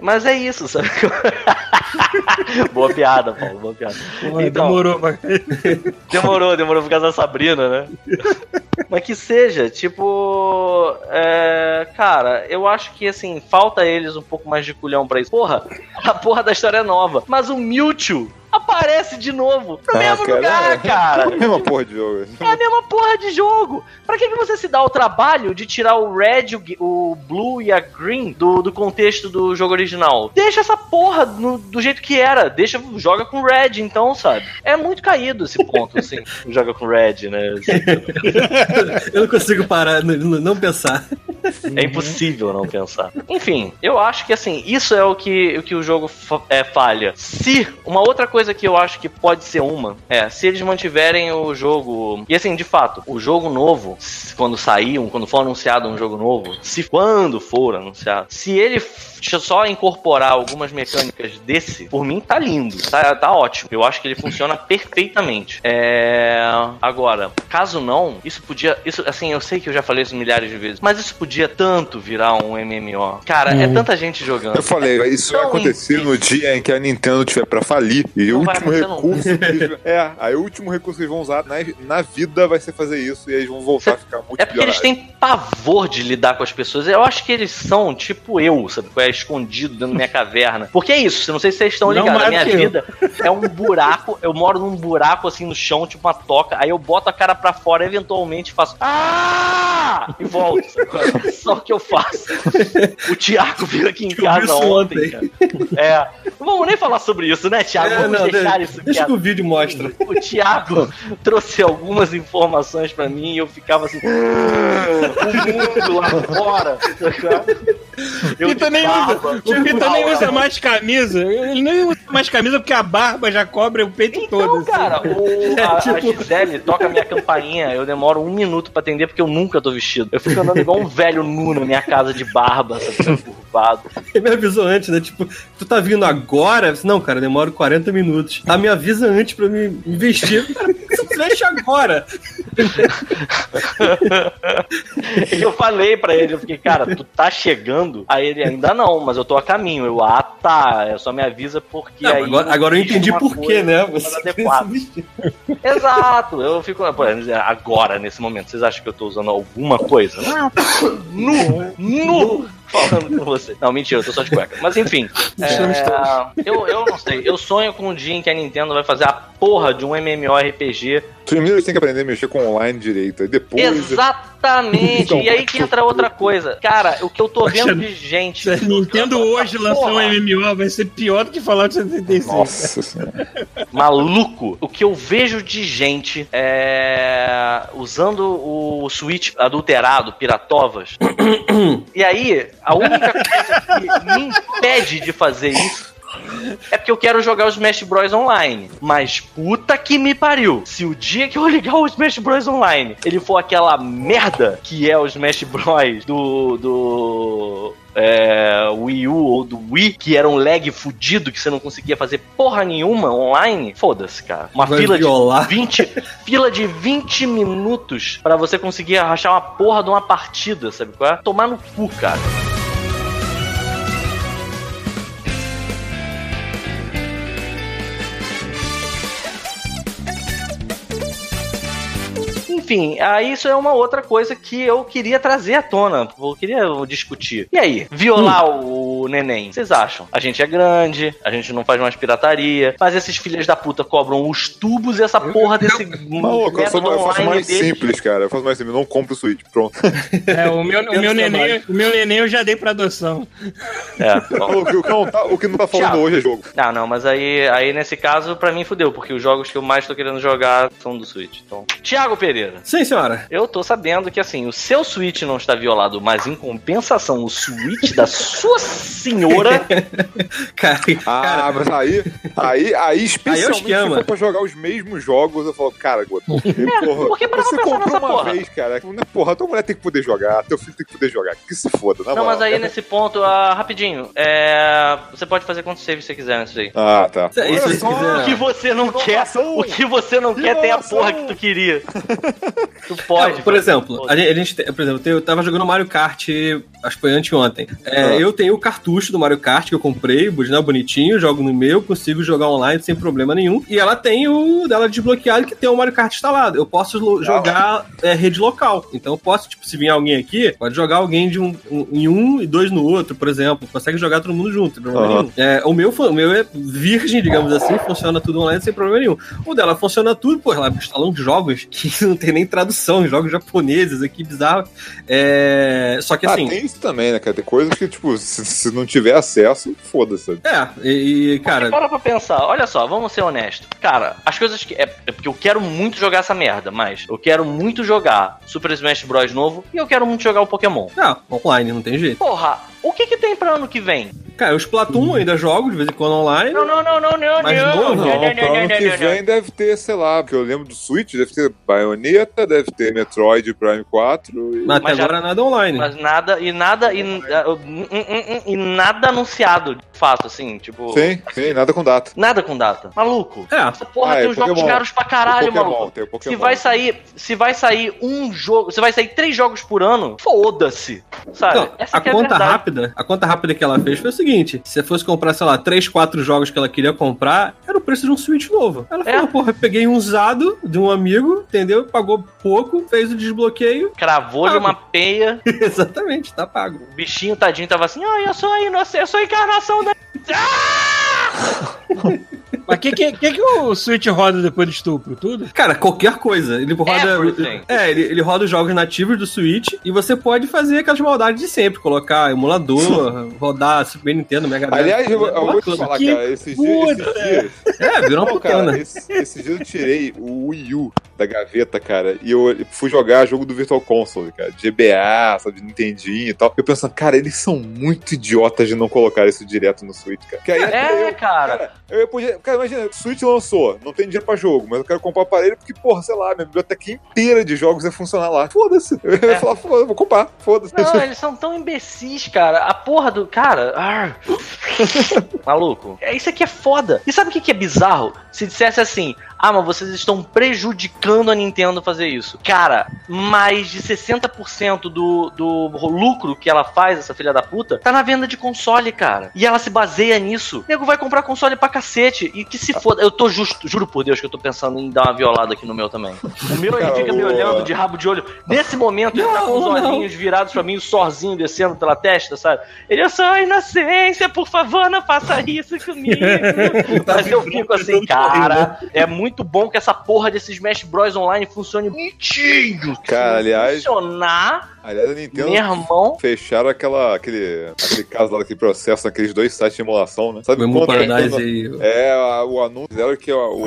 Mas é isso, sabe? boa piada, Paulo, boa piada. Porra, Então- demorou, mas... Demorou, demorou por causa da Sabrina, né? Mas que seja, tipo. é, cara, eu acho que assim, falta eles um pouco mais de culhão pra isso. Porra, a porra da história é nova. Mas o Mewtwo aparece de novo no Ah, mesmo cara, lugar, é. cara. É a mesma porra de jogo. É a mesma porra de jogo. Pra que, que você se dá o trabalho de tirar o Red, o, o Blue e a Green do, do contexto do jogo original? Deixa essa porra no- do jeito que era. Deixa, joga com Red, então, sabe? É muito caído esse ponto, assim. joga com Red, né? Eu não consigo parar, n- n- não pensar. É impossível não pensar. Enfim, eu acho que assim, isso é o que o, que o jogo fa- é, falha. Se uma outra coisa que eu acho que pode ser uma, é, se eles mantiverem o jogo. E assim, de fato, o jogo novo, quando sair, um- quando for anunciado um jogo novo, se quando for anunciado, se ele só incorporar algumas mecânicas desse, por mim tá lindo, tá, tá ótimo. Eu acho que ele funciona perfeitamente. É... Agora, caso não, isso podia. Isso, assim, eu sei que eu já falei isso milhares de vezes, mas isso podia tanto virar um MMO. Cara, é tanta gente jogando. Eu falei, isso vai Tão acontecer no dia em que a Nintendo tiver pra falir. E o vai último acontecer recurso. eles- é, aí o último recurso que eles vão usar na, na vida vai ser fazer isso. E eles vão voltar a ficar muito É porque eles têm pavor de lidar com as pessoas. Eu acho que eles são tipo eu, sabe? É escondido dentro da minha caverna. Porque é isso, não sei se vocês estão Não ligados. A minha eu. vida é um buraco. Eu moro num buraco assim no chão, tipo uma toca. Aí eu boto a cara pra fora, eventualmente faço. Ah! E volto. sabe? Só que eu faço. O Thiago veio aqui em casa ontem, ontem. cara. É. Não vamos nem falar sobre isso, né, Thiago? É, vamos não, deixar de- isso deixa quieto. que o vídeo mostra. O Thiago trouxe algumas informações pra mim e eu ficava assim. "Ah, o mundo lá fora. Eu Pita nem barba, usa, o Pita nem usa mais camisa. Ele nem usa mais camisa porque a barba já cobre o peito todo. Então, assim. cara, o, a, tipo- a Gisele toca a minha campainha, eu demoro um minuto pra atender porque eu nunca tô vestido. Eu fico andando igual um velho nu na minha casa de barba, sabe, Ele me avisou antes, né? Tipo, tu tá vindo agora? Eu disse, Não, cara, demora 40 minutos. Tá, me avisa antes pra me me vestir. Cara, por que você não fecha agora? E eu falei pra ele, eu fiquei, cara, tu tá chegando? Aí ele, ainda não, mas eu tô a caminho. Eu, ah, tá, é só me avisa porque Não, aí... agora, agora eu entendi por quê, né? Você. Exato, eu fico. pô, Agora, nesse momento, vocês acham que eu tô usando alguma coisa? Não, nu, nu, falando com você. Não, mentira, eu tô só de cueca. Mas enfim, é, eu, eu não sei. Eu sonho com um dia em que a Nintendo vai fazer a porra de um MMORPG. Primeiro eles têm que aprender a mexer com online direito. Aí depois. Exatamente. Então, e aí que entra outra coisa. Cara, o que eu tô vendo de gente. Se Nintendo hoje lançou um MMO, vai ser pior do que Fallout 75. Nossa senhora. maluco. O que eu vejo de gente é, usando o Switch adulterado, piratovas. e aí, a única coisa que me impede de fazer isso é porque eu quero jogar o Smash Bros online. Mas puta que me pariu. Se o dia que eu ligar o Smash Bros online ele for aquela merda que é o Smash Bros do. do é, Wii U ou do Wii, que era um lag fudido, que você não conseguia fazer porra nenhuma online, foda-se, cara. Uma Vai fila violar. de 20, fila de 20 minutos pra você conseguir arrachar uma porra de uma partida, sabe qual é? Tomar no cu, cara. Enfim, aí isso é uma outra coisa que eu queria trazer à tona, eu queria discutir. E aí, violar o neném, vocês acham? A gente é grande, a gente não faz mais pirataria, mas esses filhos da puta cobram os tubos e essa porra desse Maluco, eu, eu faço mais simples, cara. Eu faço mais simples. Não compro o Switch. Pronto. É, o meu, o, meu neném, o meu neném eu já dei pra adoção. É, o, que, o que não tá, o que não tá falando Tchau. hoje é jogo. Não, não, mas aí, aí nesse caso, pra mim fudeu, porque os jogos que eu mais tô querendo jogar são do Switch. Então. Tiago Pereira. Sim, senhora. Eu tô sabendo que assim, o seu Switch não está violado, mas em compensação, o Switch da sua senhora. Cara, Ah, cara mas aí, aí, aí, especialmente se esquema. for pra jogar os mesmos jogos, eu falo, cara, Goto, porra, porque você pra pensar comprou nessa uma porra. vez, cara. Né, Porra, tua mulher tem que poder jogar, teu filho tem que poder jogar. Que se foda, na Não, moral. mas aí nesse ponto, ah, rapidinho, é, você pode fazer quantos saves você quiser nisso aí. Ah, tá. Se- se Olha você só, quiser- O que você não quer, o que você não quer tem a porra que tu queria. Tu pode. Não, por exemplo, Pode. a gente, por exemplo, eu tava jogando Mario Kart, acho que foi anteontem. É, Eu tenho o, car- cartucho do Mario Kart que eu comprei, boneco bonitinho, jogo no meu, consigo jogar online sem problema nenhum. E ela tem o dela desbloqueado que tem o Mario Kart instalado. Eu posso lo- jogar é, rede local. Então eu posso, tipo, se vir alguém aqui, pode jogar alguém de um, um- em um e dois no outro, por exemplo. Consegue jogar todo mundo junto, sem problema Aham. nenhum. É, o, meu, o meu é virgem, digamos assim, funciona tudo online sem problema nenhum. O dela funciona tudo, pô, ela instalou jogos que não tem nem tradução, jogos japoneses aqui, bizarro. É, só que assim. Ah, tem isso também, né, cara? Tem coisas que, tipo, se, se não tiver acesso, foda-se. É, e, e, cara. Para pra pensar, olha só, vamos ser honestos. Cara, as coisas que. É, é porque eu quero muito jogar essa merda, mas eu quero muito jogar Super Smash Bros. novo e eu quero muito jogar o Pokémon. Ah, online, não tem jeito. Porra, o que que tem pra ano que vem? Cara, eu Splatoon eu ainda jogo de vez em quando online. Não, não, não, não, não, Mas não, não, Não, não, pra ano não, que não, vem deve ter, sei lá, porque eu lembro do Switch, deve ter Bayonetta, deve ter Metroid Prime 4 e... Mas até Mas já- agora nada online. Mas nada, e nada, e, uh, uh, uh, uh, e nada anunciado, de fato, assim, tipo. Sim, sim, nada com data. Nada com data. Maluco. É, Essa porra Ah, tem é uns jogos Pokémon. caros pra caralho, Tem Pokémon, maluco. tem o Pokémon. Se vai sair, se vai sair um jogo, se vai sair três jogos por ano, foda-se. Sabe? Não, Essa a que é conta verdade. Rápida, a conta rápida que ela fez foi o seguinte: se você fosse comprar, sei lá, 3, 4 jogos que ela queria comprar, era o preço de um Switch novo. Ela falou, É. porra, eu peguei um usado de um amigo, entendeu? Pagou pouco, fez o desbloqueio. Cravou-lhe Ah, uma peia, Exatamente, tá pago. o bichinho tadinho tava assim, ai, eu sou a inocência, eu sou a encarnação da. Mas o que, que, que, que o Switch roda depois do estupro? Tudo? Cara, qualquer coisa. Ele roda. Everything. É, ele, ele roda os jogos nativos do Switch e você pode fazer aquelas maldades de sempre, colocar emulador, rodar Super Nintendo, Mega Drive. Aliás, eu, eu vou te falar, Que cara, esses dias, esses puta. dias É, virou uma Não, cara, putana. esse- esses dias eu tirei o Wii U da gaveta, cara, e eu fui jogar jogo do Virtual Console, cara, de GBA, sabe, de Nintendinho e tal. Eu pensando, cara, eles são muito idiotas de não colocar isso direto no Switch, cara. Que aí É, eu, cara. eu podia, cara, imagina, o Switch lançou, não tem dinheiro pra jogo, mas eu quero comprar o aparelho porque, porra, sei lá, minha biblioteca inteira de jogos ia funcionar lá. Foda-se. Eu ia É. falar, foda, vou comprar, foda-se. Não, eles são tão imbecis, cara. A porra do. Cara. ar. Maluco. É, Isso aqui é foda. E sabe o que, que é bizarro? Se dissesse assim. Ah, mas vocês estão prejudicando a Nintendo fazer isso. Cara, mais de 60% do, do lucro que ela faz, essa filha da puta, tá na venda de console, cara. E ela se baseia nisso. O nego vai comprar console pra cacete. E que se foda. Eu tô justo, juro por Deus que eu tô pensando em dar uma violada aqui no meu também. O meu ele Cara, fica me olhando de rabo de olho. Nesse momento, ele tá com os olhinhos virados pra mim, o sorzinho descendo pela testa, sabe? Ele, eu sou a inocência, por favor, não faça isso comigo. Mas eu fico assim, cara, é muito bom que essa porra desse Smash Bros. Online funcione bonitinho. Cara, aliás- funcionar, Aliás, a Nintendo meu irmão. fecharam aquela, aquele, aquele caso lá daquele processo naqueles dois sites de emulação, né? Sabe O Paradise e. É, a- o anúncio era que a, o,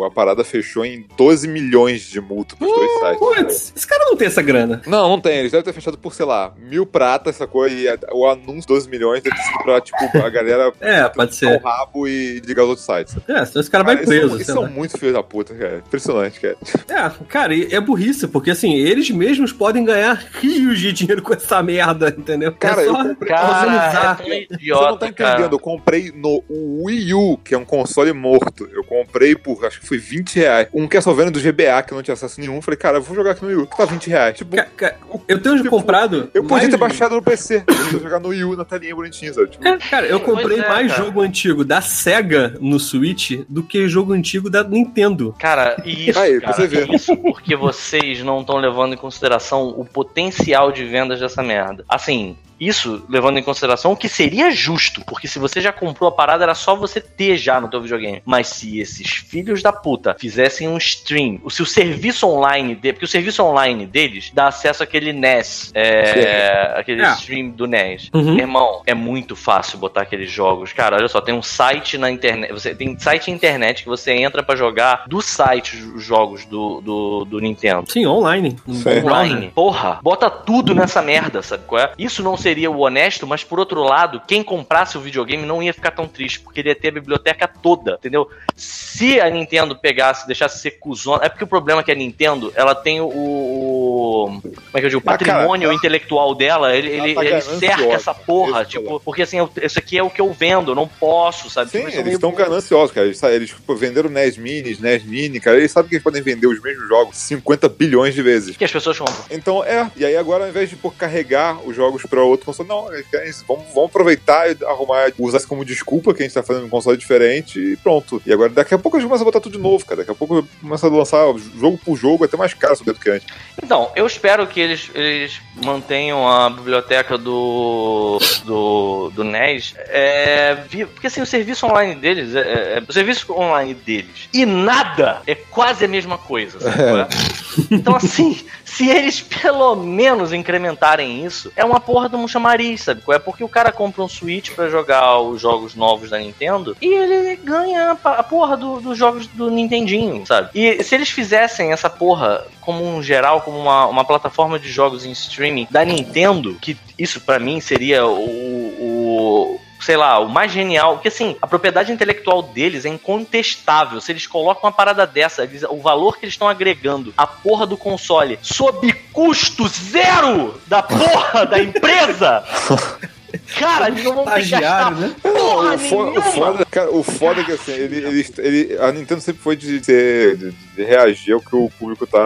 o- a parada fechou em 12 milhões de multa pros dois sites. Putz, esse cara não tem essa grana. Não, não tem. Eles devem ter fechado por, sei lá, mil pratas, essa coisa. E a- o anúncio 12 milhões deve ter sido pra, tipo, a galera É, pode o ser. rabo e ligar os outros sites. É, senão esse cara vai Cara, preso. Eles são, eles são muito filhos da puta, cara. Impressionante, cara. É, cara, e é burrice, porque assim, eles mesmos podem ganhar rios de dinheiro com essa merda, entendeu? Cara, é eu só comprei- Cara, é tão Você idiota, não tá cara. entendendo, eu comprei no Wii U, que é um console morto. Eu comprei por, acho que foi 20 reais. Um Castlevania do GBA, que eu não tinha acesso nenhum. Falei, cara, eu vou jogar aqui no Wii U. Tá 20 reais. Tipo, Ca- ca- Eu tenho Tipo, comprado. eu podia ter baixado no PC. Eu ia jogar no Wii U na telinha bonitinha, sabe? Tipo, É, Cara, eu comprei Pois é, mais cara. jogo antigo da SEGA no Switch do que jogo antigo da Nintendo. Cara, e isso, Aí, cara, você ver. isso porque vocês não estão levando em consideração o potencial de vendas dessa merda. Assim, isso levando em consideração o que seria justo, porque se você já comprou a parada, era só você ter já no teu videogame. Mas se esses filhos da puta fizessem um stream, se o serviço online dele, porque o serviço online deles dá acesso àquele NES, é, aquele É. stream do NES. Uhum. Irmão, é muito fácil botar aqueles jogos. Cara, olha só, tem um site na internet. Você tem site na internet que você entra pra jogar do site os jogos do, do, do Nintendo. Sim, online. Online. Porra, bota tudo nessa merda, sabe qual é? Isso não seria o honesto, mas por outro lado, quem comprasse o videogame não ia ficar tão triste, porque ele ia ter a biblioteca toda, entendeu? Se a Nintendo pegasse, deixasse ser cuzona. É porque o problema é que a Nintendo, ela tem o. o- como é que eu digo? O Ah, cara, patrimônio intelectual dela, ele, ele, tá ele cerca essa porra, isso, tipo, porque assim, eu- isso aqui é o que eu vendo, eu não posso, sabe? Sim, Tipo, é eles meio- estão gananciosos, cara. Eles, eles tipo, venderam NES Mini, NES Mini, cara. Eles sabem que eles podem vender os mesmos jogos 50 bilhões de vezes. que as pessoas compram. Então, é. E aí agora, ao invés de pô, carregar os jogos pra outro console. Não, querem isso. Vamos, vamos aproveitar e arrumar, usar isso como desculpa que a gente tá fazendo um console diferente e pronto. E agora, daqui a pouco a gente começa a botar tudo de novo, cara. Daqui a pouco começa a lançar jogo por jogo, até mais caro do que antes. Então, eu espero que eles, eles mantenham a biblioteca do, do, do NES. É, porque assim, o serviço online deles, é, é- o serviço online deles e nada é quase a mesmo coisa. é? Então, assim, se eles pelo menos incrementarem isso, é uma porra de um chamariz, sabe? É porque o cara compra um Switch pra jogar os jogos novos da Nintendo e ele ganha a porra do- dos jogos do Nintendinho, sabe? E se eles fizessem essa porra como um geral, como uma, uma plataforma de jogos em streaming da Nintendo, que isso pra mim seria o- o sei lá, o mais genial, porque assim, a propriedade intelectual deles é incontestável. Se eles colocam uma parada dessa, eles- o valor que eles estão agregando à porra do console sob custo zero da porra da empresa. Cara, eles não vão ter que gastar Estagiário, né? porra o, foda, o, foda, cara, o foda é que assim, ele, ele, ele- a Nintendo sempre foi de, ser- de- de reagir ao que o público tá.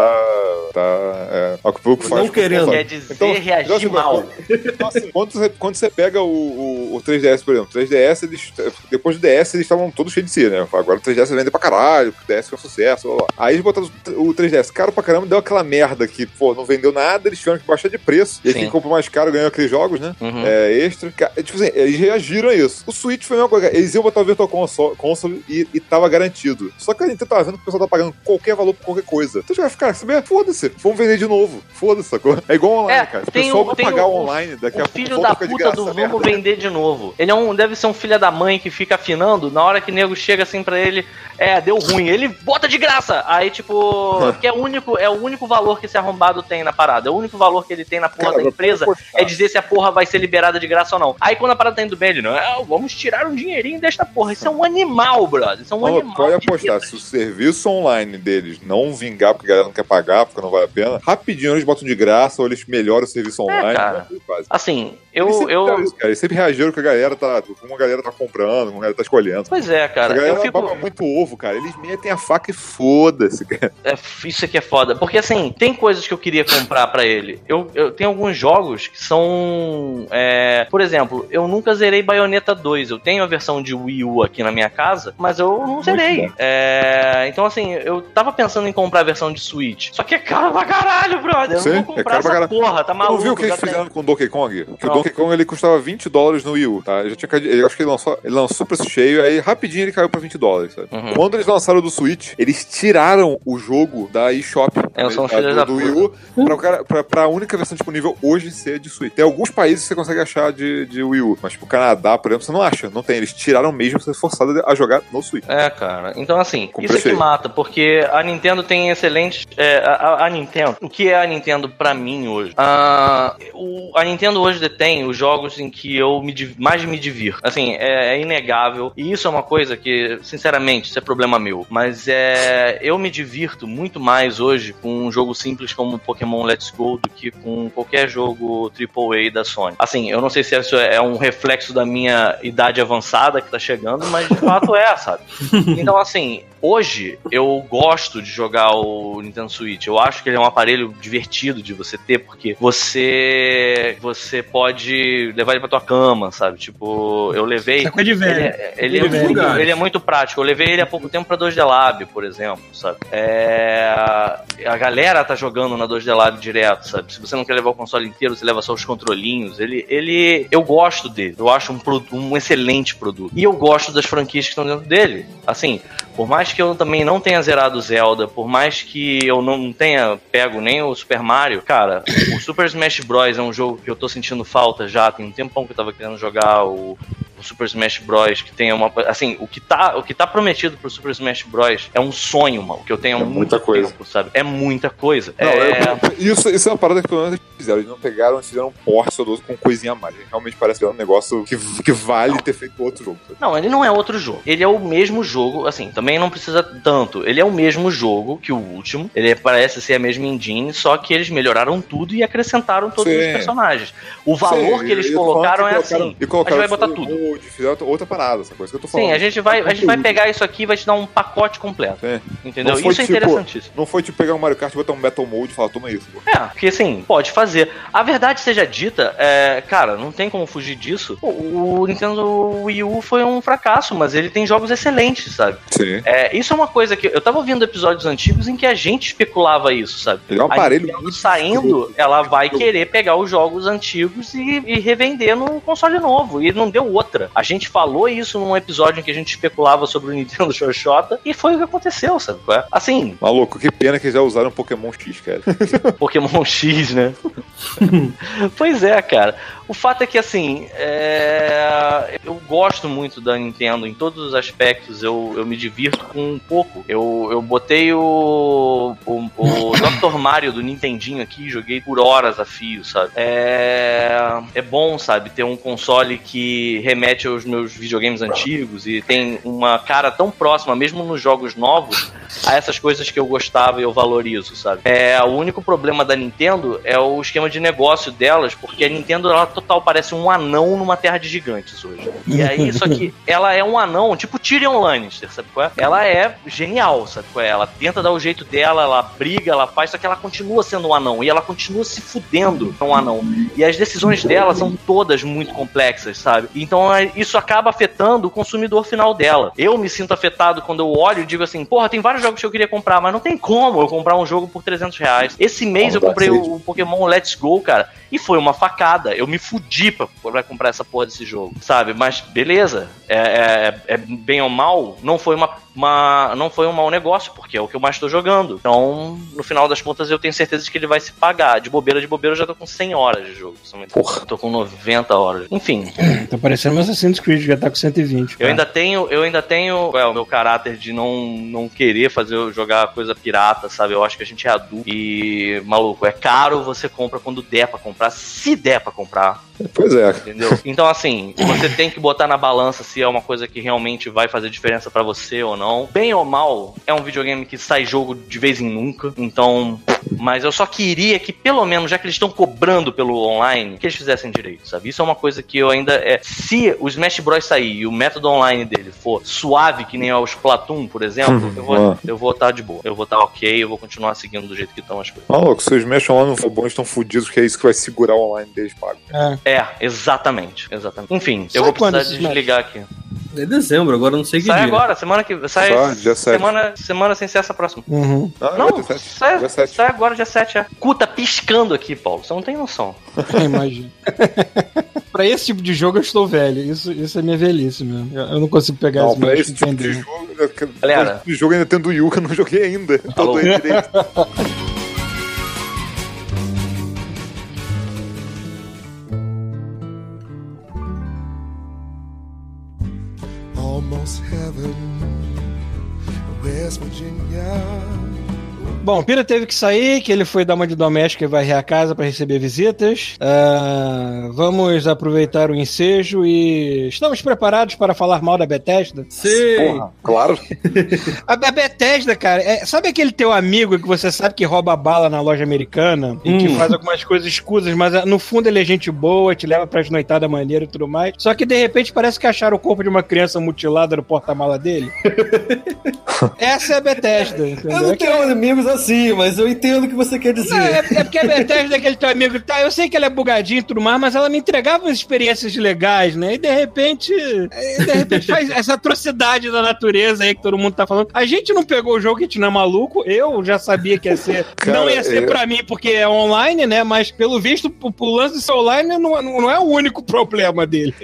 tá é, ao que o público Não faz. com o querendo. Quer dizer, Então, reagir assim, mal. Então, assim, quando, você, quando você pega o, o, o 3DS, por exemplo, o 3DS, eles, depois do DS, eles estavam todos cheios de si, né? Agora o 3DS vende pra caralho, o DS foi um sucesso, blá, blá. Aí eles botaram o 3DS caro pra caramba, deu aquela merda que, pô, não vendeu nada, eles tiveram que baixar de preço. E aí quem comprou mais caro ganhou aqueles jogos, né? Uhum. É, extra. Ca- Tipo assim, eles reagiram a isso. O Switch foi a mesma coisa. Eles iam botar o Virtual Console, console e, e tava garantido. Só que a Nintendo tava vendo que o pessoal tá pagando qualquer valor por qualquer coisa. Então caras ficaram, saber? Foda-se, vamos vender de novo. Foda-se, sacou? É igual online, É, cara. Se o tem pessoal o- vai tem pagar o- online, daqui a pouco filho da puta graça, do vamos vender de novo. Ele é um, deve ser um filho da mãe que fica afinando. Na hora que o nego chega assim pra ele, é, deu ruim. Ele bota de graça. Aí, tipo, porque é o único, é o único valor que esse arrombado tem na parada. É o único valor que ele tem na porra Cara, da empresa é dizer se a porra vai ser liberada de graça ou não. Aí quando a parada tá indo bem, ele não, é, vamos tirar um dinheirinho desta porra. Isso é um animal, brother. Isso é um Não, animal. pode de apostar, vida. se o serviço online deles não vingar porque a galera não quer pagar, porque não vale a pena, rapidinho eles botam de graça ou eles melhoram o serviço online. É, cara. né. Assim, eu. sempre eu... fizeram isso, cara. Eles sempre reagiram que a galera tá. Como a galera tá comprando, como a galera tá escolhendo. Pois é, a cara. galera Eu fico. muito ovo, cara. Eles metem a faca e foda-se, cara. É, isso aqui é foda. Porque assim, tem coisas que eu queria comprar pra ele. Eu, eu tenho alguns jogos que são. é, por exemplo, eu nunca zerei Bayonetta 2. Eu tenho a versão de Wii U aqui na minha casa, mas eu não zerei. É, então, assim, eu tava pensando em comprar a versão de Switch. Só que é caro pra caralho, brother. Eu Sim, não vou é comprar caro pra essa caralho. porra, tá Tu maluco. não viu o que eles fizeram com o Donkey Kong? Que Não. o Donkey Kong ele custava 20 dólares no Wii U, tá? Eu, já tinha, acho que ele lançou, ele lançou preço cheio, aí rapidinho ele caiu pra 20 dólares, sabe? Uhum. Quando eles lançaram do Switch, eles tiraram o jogo da eShop. É, da- da do, do. Wii U pra, o cara, pra, pra única versão disponível hoje ser de Switch. Tem alguns países que você consegue achar de, de Wii U, mas tipo o Canadá, por exemplo, você não acha. Não tem. Eles tiraram mesmo, você é forçado a jogar no Switch. É, cara. Então, assim, Com isso é que mata, porque a Nintendo tem excelentes. é, a, a- a Nintendo. O que é a Nintendo pra mim hoje? Ah, o- a Nintendo hoje detém os jogos em que eu me, mais me divirto. Assim, é, é inegável. E isso é uma coisa que, sinceramente, isso é problema meu. Mas é. Eu me divirto muito mais hoje com um jogo simples como Pokémon Let's Go do que com qualquer jogo AAA da Sony. Assim, eu não sei se isso é um reflexo da minha idade avançada que tá chegando, mas de fato é, sabe? Então, assim, hoje eu gosto de jogar o Nintendo Switch. Eu acho que ele é um aparelho divertido de você ter, porque você você pode levar ele pra tua cama, sabe? Tipo, eu levei. Essa coisa de Ele, velho. é, ele, é Ele é muito, ele é muito prático. Eu levei ele há pouco tempo pra 2D Lab, por exemplo, sabe? É, a galera tá jogando na 2D Lab direto, sabe? Se você não quer levar o console inteiro, você leva só os controlinhos. Ele, ele, eu gosto dele. Eu acho um, um excelente produto. E eu gosto das franquias que estão dentro dele. Assim, por mais que eu também não tenha zerado Zelda, por mais que eu não tenha pego nem o Super Mario, cara, o Super Smash Bros. é um jogo que eu tô sentindo falta já. Tem um tempão que eu tava querendo jogar o, o Super Smash Bros. que tenha uma. Assim, o que tá, o que tá prometido pro Super Smash Bros. é um sonho, mano. Que eu tenho É muito muita coisa. tempo, sabe? É muita coisa. Não, é... é- isso, isso é uma parada que pelo menos eles fizeram. Eles não pegaram, eles fizeram um porte saudoso com coisinha a mais. Realmente parece que é um negócio que, que vale ter feito outro jogo. Não, ele não é outro jogo. Ele é o mesmo jogo, assim, também não precisa tanto. Ele é o mesmo jogo que o último. Ele parece ser a mesma engine, só que eles melhoraram tudo e acrescentaram todos Sim. os personagens. O valor Sim, que eles eu colocaram falando é colocaram- assim. E colocaram a gente vai botar tudo. Fizeram outra- parada, essa coisa que eu tô falando. Sim, a gente vai, a gente vai pegar isso aqui e vai te dar um pacote completo. É. Entendeu? Isso é tipo- interessantíssimo. Não foi tipo pegar um Mario Kart, botar um Battle Mode e falar, toma isso. Pô. É, porque assim, pode fazer. A verdade seja dita, é, cara, não tem como fugir disso. O, o Nintendo Wii U foi um fracasso, mas ele tem jogos excelentes, sabe? Sim. É, isso é uma coisa que eu tava ouvindo episódios antigos em que a gente especulava isso, sabe? Ele é um aparelho muito saindo, escroto. ela vai querer pegar os jogos antigos e, e revender no console novo. E não deu outra. A gente falou isso num episódio em que a gente especulava sobre o Nintendo Xoxota e foi o que aconteceu, sabe? qual é? Assim, Maluco, que pena que já usaram Pokémon X, cara. Pokémon X, né? pois é, cara. O fato é que, assim, é, eu gosto muito da Nintendo em todos os aspectos. Eu, eu me divirto com um pouco. Eu, eu botei o, o, o Dr. Mario do Nintendinho aqui e joguei por horas a fio, sabe? É, é bom, sabe, ter um console que remete aos meus videogames antigos e tem uma cara tão próxima, mesmo nos jogos novos, a essas coisas que eu gostava e eu valorizo, sabe? É, o único problema da Nintendo é o esquema de negócio delas, porque a Nintendo ela total parece um anão numa terra de gigantes hoje. E aí, só que ela é um anão, tipo Tyrion Lannister, sabe qual é? Ela é genial, sabe qual é? Ela tenta dar o jeito dela, ela briga, ela faz, só que ela continua sendo um anão e ela continua se fudendo com um anão. E as decisões dela são todas muito complexas, sabe? Então é, isso acaba afetando o consumidor final dela. Eu me sinto afetado quando eu olho e digo assim, porra, tem vários jogos que eu queria comprar, mas não tem como eu comprar um jogo por 300 reais. Esse mês eu comprei o, o Pokémon Let's Go, cara, e foi uma facada. Eu me fudi pra, pra comprar essa porra desse jogo, sabe? Mas beleza, é, é- é bem ou mal, não foi uma, uma- não foi um mau negócio, porque é o que eu mais tô jogando. Então, no final das contas, eu tenho certeza de que ele vai se pagar. De bobeira, de bobeira, eu já tô com 100 horas de jogo. somente. Porra. Tô com 90 horas. Enfim, Tá parecendo um Assassin's Creed, já tá com 120. eu ainda tenho, eu ainda tenho é, o meu caráter de não, não querer fazer eu jogar coisa pirata, sabe? Eu acho que a gente é adulto e maluco, é caro, você compra quando der pra comprar, se der pra comprar, Pois é. entendeu? Então assim, você tem que botar na balança se é uma coisa que realmente vai fazer diferença pra você ou não. Bem ou mal, é um videogame que sai jogo de vez em nunca, então, mas eu só queria que pelo menos, já que eles estão cobrando pelo online, que eles fizessem direito, sabe? Isso é uma coisa que eu ainda é, se o Smash Bros sair e o método online dele for suave que nem é o Splatoon, por exemplo, eu vou Ah. eu vou estar de boa. Eu vou estar OK, eu vou continuar seguindo do jeito que estão as coisas. Maluco, se os Smash Online não for bom, eles estão fudidos, que é isso que vai segurar o online deles pago. É, exatamente, exatamente. Enfim, Sai eu vou precisar desligar aqui. É dezembro, agora não sei que Sai dia. agora, semana que sai dia sete. semana, semana sem ser essa próxima. Uhum. Não, Não, sai, Dia sai agora, dia 7. É. Cu tá piscando aqui, Paulo. Você não tem noção. Imagina. pra esse tipo de jogo eu estou velho. Isso, isso é minha velhice mesmo. Eu, eu não consigo pegar Não, esse pra Smash esse tipo de entender. jogo, Galera. esse tipo de jogo ainda tem do Yu que eu não joguei ainda. Alô? Todo aí direito. almost heaven, West Virginia. Bom, Pira teve que sair, que ele foi dar uma de doméstica e varrer a casa para receber visitas. Ah, vamos aproveitar o ensejo e estamos preparados para falar mal da Bethesda? Sim. Porra, claro. A, a Bethesda, cara, é- sabe aquele teu amigo que você sabe que rouba bala na loja americana e que Hum. faz algumas coisas escusas, mas ah, no fundo ele é gente boa, te leva pras noitadas maneiras e tudo mais. Só que de repente parece que acharam o corpo de uma criança mutilada no porta-mala dele. Essa é a Bethesda, entendeu? Eu não É que- tenho amigos assim, mas eu entendo o que você quer dizer. Não, é, é porque a Bethesda é aquele teu amigo, tá? Eu sei que ela é bugadinha e tudo mais, mas ela me entregava umas experiências legais, né? E de repente, e de repente faz essa atrocidade da natureza aí que todo mundo tá falando. A gente não pegou o jogo, a gente não é maluco. Eu já sabia que ia ser. Cara, não ia ser é- pra mim porque é online, né? Mas pelo visto, o, o lance de ser online não, não é o único problema dele.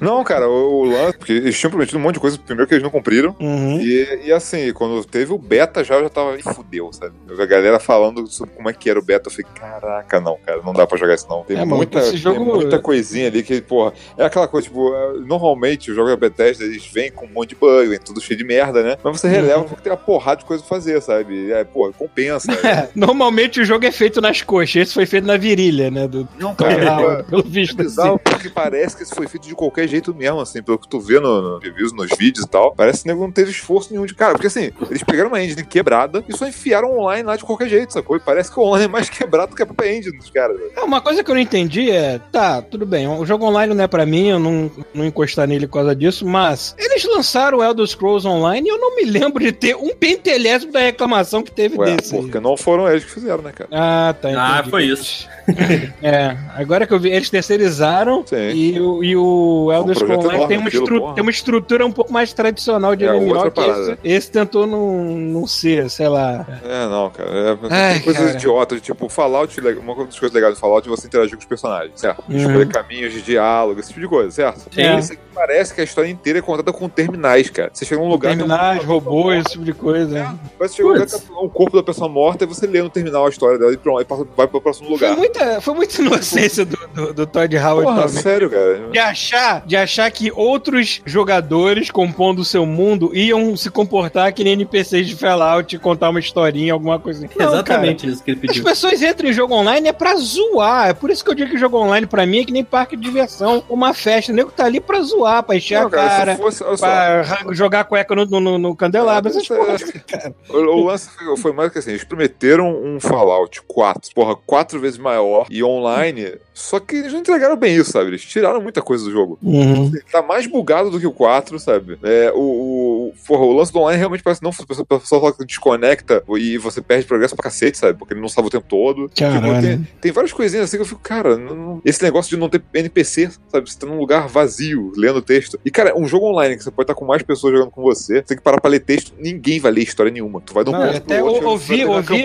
Não, cara, o, o lance, porque eles tinham prometido um monte de coisa, primeiro que eles não cumpriram. Uhum. E, e assim, quando teve o beta já, eu já tava. Ih, fudeu, sabe? Eu vi a galera falando sobre como é que era o beta. Eu falei, caraca, não, cara, não dá pra jogar isso não. Tem, É, muita, esse tem jogo- muita coisinha ali que, porra, é aquela coisa, tipo, é, normalmente os jogos da Bethesda eles vêm com um monte de bug, vem tudo cheio de merda, né? Mas você releva porque tem uma porrada de coisa pra fazer, sabe? É, pô, compensa. É, normalmente o jogo é feito nas coxas, esse foi feito na virilha, né? Do Não, cara, Howard, pelo é visto. assim. bizarro porque que parece que isso foi feito de qualquer jeito mesmo, assim, pelo que tu vê no, no reviews, nos vídeos e tal. Parece que o nego não teve esforço nenhum de cara. Porque assim, eles pegaram uma engine quebrada e só enfiaram online lá de qualquer jeito, sacou? E parece que o online é mais quebrado do que a própria engine dos caras. velho. É, Uma coisa que eu não entendi é, tá, tudo bem, o jogo online não é pra mim, eu não, não encostar nele por causa disso, mas eles lançaram o Elder Scrolls Online e eu não me lembro de ter um pentelésimo da reclamação que teve Ué, desse. aí. porque não foram eles que fizeram, né, cara? Ah, tá, Ah, entendi. foi isso. É, agora que eu vi, eles terceirizaram Sim. e o, e o Elder Scrolls Online enorme tem uma, estru- tem uma estrutura um pouco mais tradicional de É, MMO que esse, esse tentou não, não ser, sei lá. É, não, cara. É, Ai, tem coisas cara. idiotas, tipo, Fallout, uma das coisas legais do Fallout é você interagir com os personagens, certo? Uhum. Escolher caminhos de diálogo, esse tipo de coisa, certo? Sim. Parece que a história inteira é contada com terminais, cara. Você chega num lugar. tem um- Terminais, robôs, esse tipo de coisa. Você chega num lugar, Putz. tem um corpo da pessoa morta e você lê no terminal a história dela e pronto, aí passa- vai pro próximo Foi lugar. muita, foi muita inocência do, do, do Todd Howard Porra, também. sério, cara. De achar, de achar que outros jogadores compondo o seu mundo iam se comportar que nem NPCs de Fallout e contar uma historinha, alguma coisa assim. Não, Exatamente isso que ele cara. As pediu. pessoas entram em jogo online é pra zoar. É por isso que eu digo que jogo online pra mim é que nem parque de diversão, uma festa. O nego tá ali pra zoar, pra encher Não, a cara, se fosse, só, pra ra- jogar cueca no, no, no candelabro, essas É. O, o lance foi, mais que assim, eles prometeram um Fallout 4, porra, quatro vezes maior e online, só que eles não entregaram bem isso, sabe? Eles tiraram muita coisa do jogo. Uhum. Tá mais bugado do que o 4, sabe? É, o, o, porra, o lance do online realmente parece não, a pessoa, a pessoa fala que desconecta e você perde progresso pra cacete, sabe? Porque ele não salva o tempo todo. Caralho. Tipo, tem, tem várias coisinhas assim que eu fico, cara, não- não- esse negócio de não ter NPC, sabe? Você tá num lugar vazio, lendo texto. E, cara, um jogo online que você pode estar com mais pessoas jogando com você, você tem que parar pra ler texto, ninguém vai ler história nenhuma. Tu vai dar um Não, ponto até pro outro, ouvi- ouvi,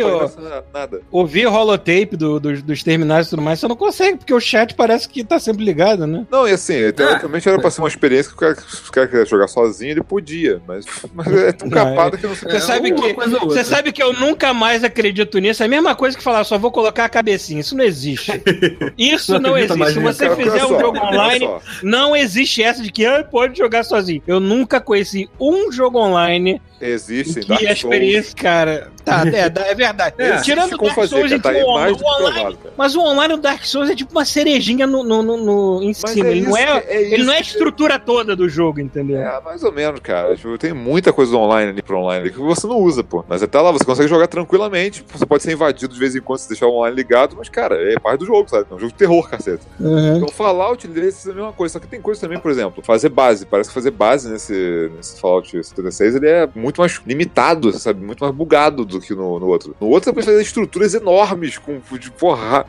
nada. Ouvir holotape do, dos- dos terminais e tudo mais, você não consegue, porque o chat parece que tá sempre ligado, né? Não, e assim, teoricamente era pra ser uma experiência que o cara, se o cara quiser jogar sozinho, ele podia, mas, mas é tão Não, capado que não sei Você sabe uma que- coisa ou Você outra. sabe que eu nunca mais acredito nisso. É a mesma coisa que falar, só vou colocar a cabecinha. Isso não existe. Isso Não não, existe. Se você Cara, fizer um jogo online, não existe essa de que ah, pode jogar sozinho. Eu nunca conheci um jogo online Existem que a experiência, cara. Tá, é, é verdade. É, Tirando o Dark fazer, Souls, cara, tá então, aí o, mais o online. provado. Mas o online do Dark Souls é tipo uma cerejinha no, no, no- no- em Mas cima. é ele, não isso é, que- é ele isso não é a que- estrutura toda do jogo, entendeu? É, mais ou menos, cara. Tipo, tem muita coisa online ali pro online que você não usa, pô. Mas até lá você consegue jogar tranquilamente. Você pode ser invadido de vez em quando se deixar o online ligado, mas, cara, é parte do jogo, sabe? É um jogo de terror, caceta. Uhum. Então, Fallout ele é a mesma coisa. Só que tem coisa também, por exemplo, fazer base. Parece que fazer base nesse, nesse Fallout 76 ele é muito mais limitado, sabe? Muito mais bugado do que no, no outro. No outro você pode fazer estruturas enormes, com, de porra,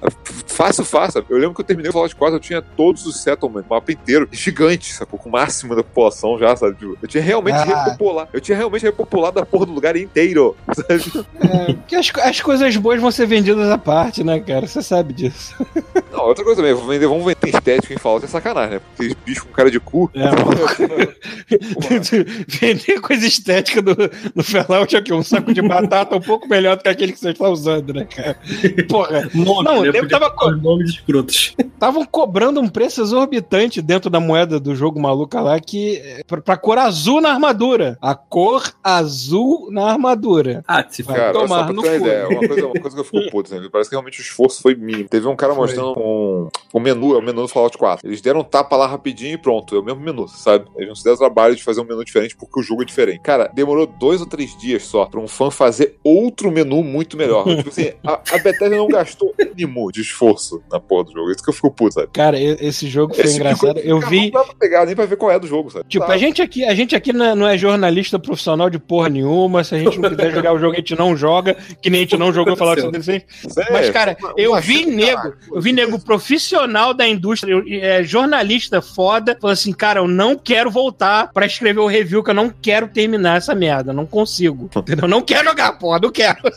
fácil, fácil. Eu lembro que eu terminei o Fallout 4, eu tinha todos os settlements, o mapa inteiro, gigante, sacou? Com o máximo da população já, sabe? Tipo, eu tinha realmente Ah. repopular. Eu tinha realmente repopulado a porra do lugar inteiro. Sabe? É, porque as, as coisas boas vão ser vendidas à parte, né, cara? Você sabe disso. Não, outra coisa também, vamos vender, vamos vender estética em Fallout é sacanagem, né? Porque bicho com cara de cu. É, Vender coisa estética do, do Fallout é o quê? Um saco de batata um pouco melhor do que aquele que você está usando, né, cara? Porra. Nome, Não, eu que tava, Podia botar os nomes escrotos. estavam cobrando um preço exorbitante dentro da moeda do jogo maluca lá, que é pra, pra cor azul na armadura. A cor azul na armadura. Ah, se Vai Cara, tomar só pra no ter uma ideia, uma coisa, uma coisa que eu fico puto, né? Parece que realmente o esforço foi mínimo. Teve um cara Foi. mostrando um, um menu, é o menu do Fallout 4. Eles deram um tapa lá rapidinho e pronto, é o mesmo menu, sabe? Eles não se deram trabalho de fazer um menu diferente porque o jogo é diferente. Cara, demorou dois ou três dias só pra um fã fazer outro menu muito melhor. tipo assim, a, a Bethesda não gastou mínimo de esforço na porra do jogo. Isso que eu fico puto, sabe? Cara, esse jogo foi Esse engraçado. Eu cara, vi. Não dá pra pegar nem pra ver qual é do jogo, sabe? Tipo, Tá. a gente aqui, a gente aqui não é, não é jornalista profissional de porra nenhuma. Se a gente não quiser jogar o jogo, a gente não joga. Que nem a gente não jogou Fallout 76. É, Mas, cara, uma- eu vi nego, eu vi nego profissional da indústria, eu- é, jornalista foda, falando assim, cara, eu não quero voltar pra escrever o review, que eu não quero terminar essa merda, não consigo. Entendeu? Não quero jogar, porra, não quero.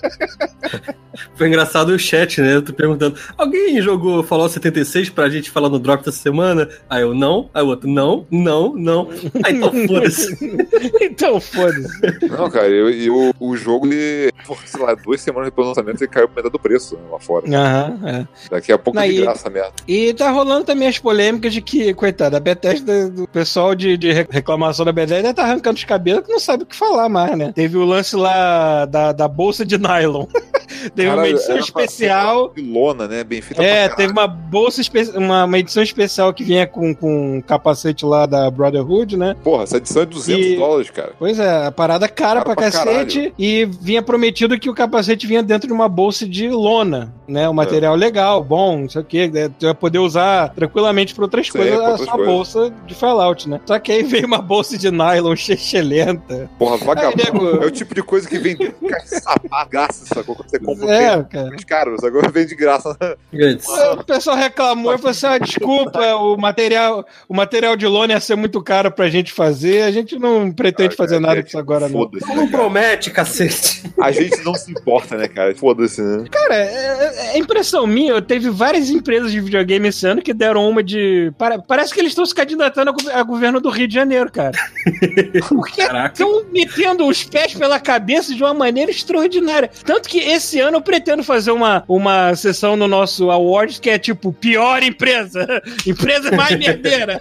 Foi engraçado o chat, né? Eu tô perguntando: alguém jogou Fallout 76 pra gente falar no drop essa semana? Aí eu, não. Aí o outro, não, não, não. Aí então foda-se. então, foda-se. Não, cara, eu, e o, jogo, ele, sei lá, duas semanas depois do lançamento, ele caiu por metade do preço né, lá fora. Aham, é. Daqui a pouco Não, de e- graça mesmo. E tá rolando também as polêmicas de que, coitada, a Bethesda, do pessoal de, de reclamação da Bethesda tá arrancando os cabelos que não sabe o que falar mais, né? Teve o lance lá da, da bolsa de nylon. teve uma Caralho, edição especial. Lona, né? Bem feita É, teve uma bolsa, espe- uma, uma edição especial que vinha com, com um capacete lá da Brotherhood, né? Porra, essa edição é 200 E- dólares, cara. Pois é, a parada cara, Cara pra, pra cacete. E vinha prometido que o capacete vinha dentro de uma bolsa de lona, né? É. Um material legal, bom, não sei o quê. né? Tu ia poder usar tranquilamente pra outras Sim, coisas pra a outras sua coisas. bolsa de Fallout, né? Só que aí veio uma bolsa de nylon chechelenta. Porra, Aí, vagabundo. nego- É o tipo de coisa que vem de caixa de sapato, sacou? Quando você compra É, cara. mais caro, agora vem de graça. O pessoal reclamou e falou assim: ah, desculpa, o material, o material de lona ia ser muito caro pra gente fazer. A gente não pretende fazer nada disso agora, não. Foda-se, Não né, cara? promete, cacete. A gente não se importa, né, cara? Foda-se, né? Cara, é, é impressão minha, teve várias empresas de videogame esse ano que deram uma de. pare- Parece que eles estão se candidatando a, a governo do Rio de Janeiro, cara. Porque Caraca. estão metendo os pés pela cabeça de uma maneira extraordinária. Tanto que esse ano eu pretendo fazer uma, uma sessão no nosso Awards que é tipo pior empresa. empresa mais merdeira.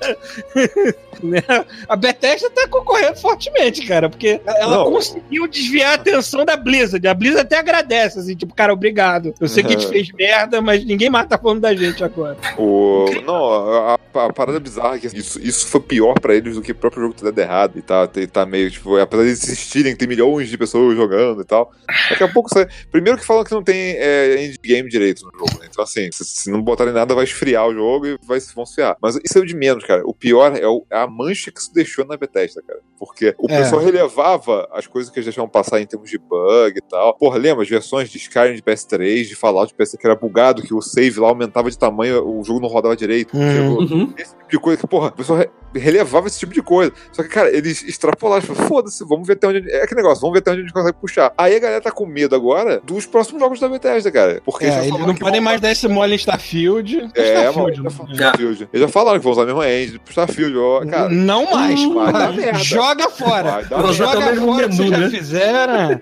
Né? A Bethesda tá concorrendo fortemente, cara, porque ela Não. conseguiu desviar a atenção da Blizzard. A Blizzard até agradece, assim, tipo, cara, obrigado. Eu sei que a gente fez merda, mas ninguém mais tá falando da gente agora. O... Não, a, a- a parada bizarra é que isso, isso foi pior pra eles do que o próprio jogo ter dado errado. E tá, e tá meio, tipo, apesar de insistirem que tem milhões de pessoas jogando e tal. Daqui a pouco sai. Primeiro que falam que não tem é, endgame direito no jogo, né? Então, assim, se, se não botarem nada, vai esfriar o jogo e vai, se ferrar. Mas isso é o de menos, cara. O pior é o- a mancha que isso deixou na Bethesda, cara. Porque o É. pessoal relevava as coisas que eles deixavam passar em termos de bug e tal. Porra, lembra as versões de Skyrim de PS3, de Fallout de PS3 que era bugado, que o save lá aumentava de tamanho, o jogo não rodava direito. Uhum. Uhum. esse tipo de coisa que, porra, o pessoal re- relevava esse tipo de coisa. Só que, cara, eles extrapolaram, falaram, foda-se, vamos ver até onde. É aquele negócio, vamos ver até onde a gente consegue puxar. Aí a galera tá com medo agora dos próximos jogos da Bethesda, cara. Porque É, já eles não podem mais dar esse mole em Starfield. É, Starfield, mano, já né? Starfield. Eles já falaram que vão usar a mesma engine pro Starfield, ó, cara. não mais. merda. Joga fora. Vai. Joga fora vocês já né? fizeram.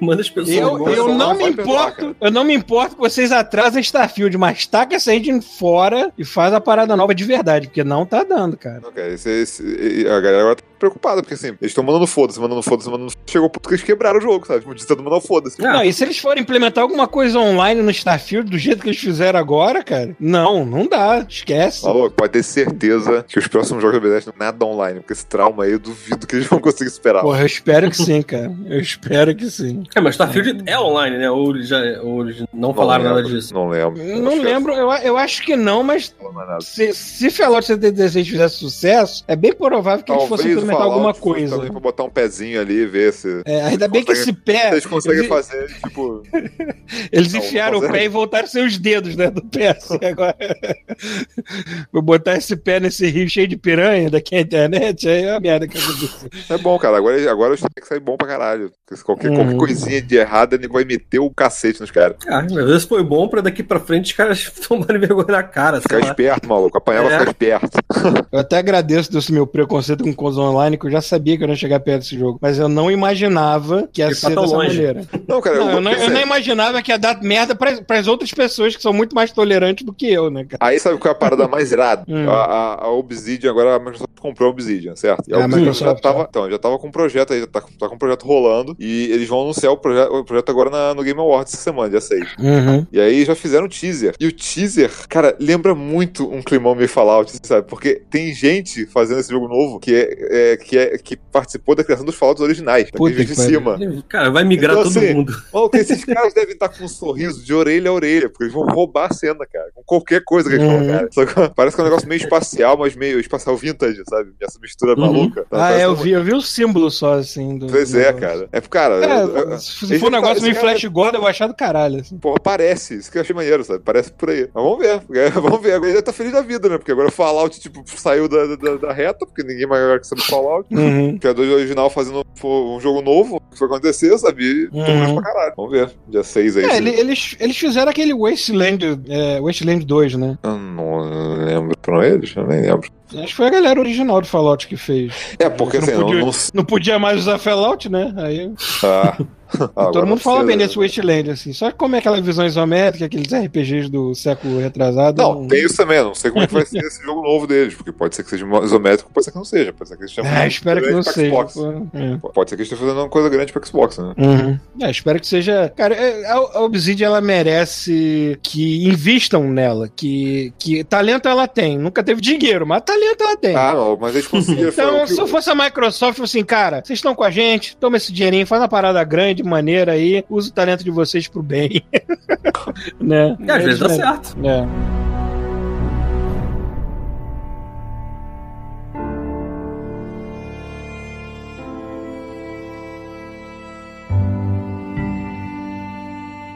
Manda as pessoas. Eu, eu não me perdoar, importo, eu não me importo que vocês atrasem Starfield, mas taca essa engine fora e faz a parada nova de verdade, porque não tá dando, cara. Não, cara, esse, esse- a galera agora tá preocupada, porque assim, eles estão mandando foda-se, mandando foda-se, mandando foda-se. Chegou o ponto que eles quebraram o jogo, sabe? Tipo, tentando mandar foda-se. Não, e se eles forem implementar alguma coisa online no Starfield do jeito que eles fizeram agora, cara? Não, não dá, esquece. Maluco, pode ter certeza que os próximos jogos da Bethesda não nada online, porque esse trauma aí eu duvido que eles vão conseguir superar. Porra, eu espero que sim, cara. Eu espero que sim. É, mas Starfield é online, né? Ou eles, já, ou eles não falaram nada lembro, disso. Não lembro. Eu não que lembro, eu, eu acho que não, mas não nada. se, se Fallout 76 fizesse sucesso, é bem provável que eles fossem o implementar Fallout alguma coisa. Também pra botar um pezinho ali e ver se. É, ainda bem que esse pé. Eles conseguem eles, fazer, tipo. eles Não, enfiaram não o pé e voltaram seus dedos, né? Do pé assim agora. Vou botar esse pé nesse rio cheio de piranha daqui à internet, aí é uma merda que aconteceu. É bom, cara. Agora, agora tem que sair bom pra caralho. Qualquer, qualquer coisinha de errada, ele vai meter o cacete nos caras. Ah, às vezes foi bom pra daqui pra frente os caras tomarem vergonha na cara, Ficar esperto, maluco. Apanhar vai É. ficar esperto. Eu até agradeço desse meu preconceito com coisa online, que eu já sabia que eu não ia chegar perto desse jogo. Mas eu não imaginava que ia Que ser tá tão dessa longe. maneira. Não, cara, Não, eu, não, eu não imaginava que ia dar merda para as outras pessoas que são muito mais tolerantes do que eu, né, cara? Aí sabe qual é a parada mais irada? Hum. A, a- a Obsidian, agora a Microsoft comprou a Obsidian, certo? E É, a Obsidian Microsoft, já tava, então, já tava com um projeto aí, já tá, tá com um projeto rolando, e eles vão anunciar o projeto, o projeto agora na- no Game Awards essa semana, dia 6. Uhum. E aí já fizeram o teaser. E o teaser, cara, lembra muito um climão meio Fallout, sabe? Porque tem gente fazendo esse jogo novo que é, é- que, é que participou da criação dos Fallouts originais, Puta de que cima. Cara, vai migrar Então, todo assim, mundo. Maluco, esses caras devem estar com um sorriso de orelha a orelha, porque eles vão roubar a cena, cara. Com qualquer coisa que eles Uhum. Só que Parece que é um negócio meio espacial, mas meio espacial vintage, sabe? Essa mistura Uhum. maluca. Tá, Ah, é, eu um- vi, eu vi o símbolo só, assim. Do, Pois do é, negócio. cara. É, cara. É, se for um não- negócio meio cara- Flash Gordon, eu vou achar do caralho. Assim. Porra, parece. Isso que eu achei maneiro, sabe? Parece por aí. Mas vamos ver. porque- Vamos ver. Agora ele tá feliz da vida, né? Porque agora o Fallout, tipo, saiu da, da, da reta, porque ninguém mais quer saber do Fallout. Uhum. O criador original fazendo um jogo novo, o que foi acontecer, sabe? E tô Uhum. feliz pra caralho. Vamos ver. Dia 6 aí. É, ele- eles, eles fizeram aquele Wasteland, é, Wasteland 2, né? Eu não lembro. Foram eles? Eu nem lembro. Acho que foi a galera original do Fallout que fez. É, porque não, assim, não, podia, não, não podia mais usar Fallout, né? Aí ah, todo mundo fala bem desse Wasteland, assim. Só que como é aquela visão isométrica, aqueles RPGs do século retrasado. Não, tem isso também, eu não sei como é que vai ser esse jogo novo deles, porque pode ser que seja isométrico, pode ser que não seja, pode ser que eles estejam É, fazendo espero que não seja. Xbox. pô. É. Pode ser que eles estejam fazendo uma coisa grande pra Xbox, né? Uhum. É, espero que seja. Cara, é, a a Obsidian ela merece que invistam nela. Que, que talento ela tem. Nunca teve dinheiro, mas talento ela tem. Ah, não, mas eles conseguiram. Então, se eu fosse a Microsoft, assim, cara, vocês estão com a gente, toma esse dinheirinho, faz uma parada grande, maneira aí, usa o talento de vocês pro bem. né? E às vezes dá É, certo. É.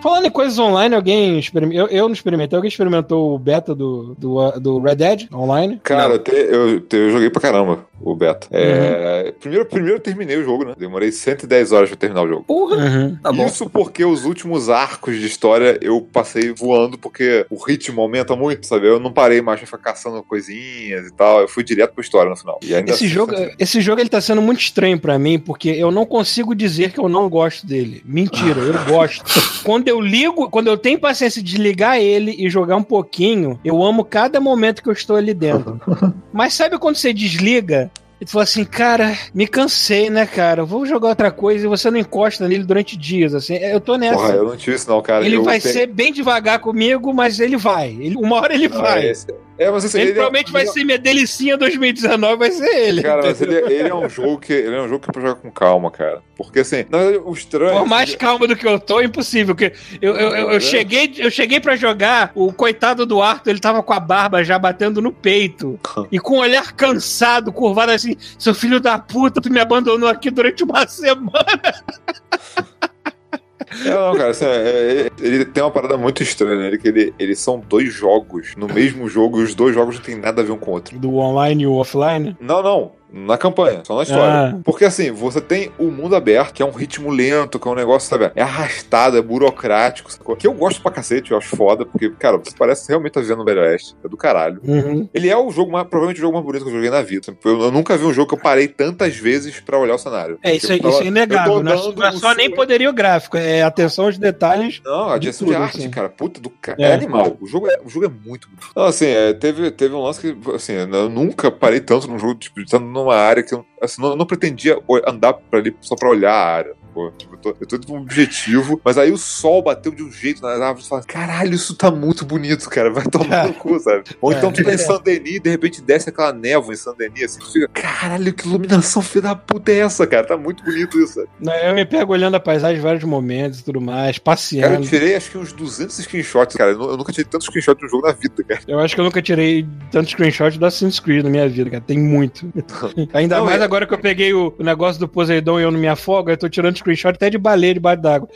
Falando em coisas online, alguém experimentou. Eu, eu não experimentei, alguém experimentou o beta do, do, do Red Dead online? Cara, te- eu, te- eu joguei pra caramba o beta. É, primeiro, primeiro eu terminei o jogo, né? Demorei 110 horas pra terminar o jogo. Porra, Uhum. tá bom. Isso porque os últimos arcos de história eu passei voando, porque o ritmo aumenta muito, sabe? Eu não parei mais pra ficar caçando coisinhas e tal. Eu fui direto pra história no final. E ainda Esse assim, jogo, esse jogo ele tá sendo muito estranho pra mim, porque eu não consigo dizer que eu não gosto dele. Mentira, eu gosto. Quando eu ligo, quando eu tenho paciência de ligar ele e jogar um pouquinho, eu amo cada momento que eu estou ali dentro. Mas sabe quando você desliga? E tu fala assim, cara, me cansei, né, cara? Vou jogar outra coisa e você não encosta nele durante dias, assim. Eu tô nessa. Porra, eu não tive isso não, cara. ele Eu vai tenho- ser bem devagar comigo, mas ele vai. Ele- uma hora ele Ah, vai. esse- É, mas assim, ele, ele é- provavelmente vai ser minha delicinha 2019, vai ser ele. Cara, mas ele, ele é um jogo que ele é um jogo que é pra jogar com calma, cara. Porque assim, na verdade, o estranho. Por mais calma do que eu tô, é impossível. Porque eu, eu, eu, eu cheguei, eu cheguei para jogar, o coitado do Arthur, ele tava com a barba já batendo no peito. e com o olhar cansado, curvado assim, seu filho da puta, tu me abandonou aqui durante uma semana. É, não, cara, assim, é- é- ele tem uma parada muito estranha nele, que ele, eles são dois jogos no mesmo jogo e os dois jogos não tem nada a ver um com o outro. Do online e o offline? Não, não. Na campanha, só na história. Ah. Porque assim, você tem o mundo aberto, que é um ritmo lento, que é um negócio, sabe? É arrastado, é burocrático, sacou? Que eu gosto pra cacete, eu acho foda, porque, cara, você parece realmente estar vivendo no Velho Oeste. É do caralho. Uhum. Ele é o jogo mais, provavelmente o jogo mais bonito que eu joguei na vida. Eu, eu nunca vi um jogo que eu parei tantas vezes pra olhar o cenário. É, isso, é- Tipo, isso tava- é inegável. tô Não é, é o só nem seu- poderio gráfico, é atenção aos detalhes. Não, a De direção de, tudo, arte, assim. cara, puta do cara. É. É. animal. O jogo é, o jogo é muito bonito. Não, assim, é, teve, teve um lance que, assim, eu nunca parei tanto num jogo, tipo, estando numa área que eu, assim, não, não pretendia andar pra ali só pra olhar a área. Pô, tipo, eu, tô, eu tô indo pra um objetivo, mas aí o sol bateu de um jeito nas árvores e fala: caralho, isso tá muito bonito, cara. Vai tomar no cu, sabe? Ou então É. tu tá em Saint-Denis e de repente desce aquela névoa em Saint-Denis, assim, tu fica, caralho, que iluminação filha da puta é essa, cara? Tá muito bonito isso, sabe? Né, Eu me pego olhando a paisagem em vários momentos e tudo mais, Cara, eu passeando. tirei acho que uns 200 screenshots, cara. Eu eu nunca tirei tantos screenshots de um jogo na vida, cara. Eu acho que eu nunca tirei tanto screenshot do Assassin's Creed na minha vida, cara. Tem muito. Ainda Não, mais é- agora que eu peguei o, o negócio do Poseidon e eu não me afogo, eu tô tirando screenshot até de baleia debaixo d'água.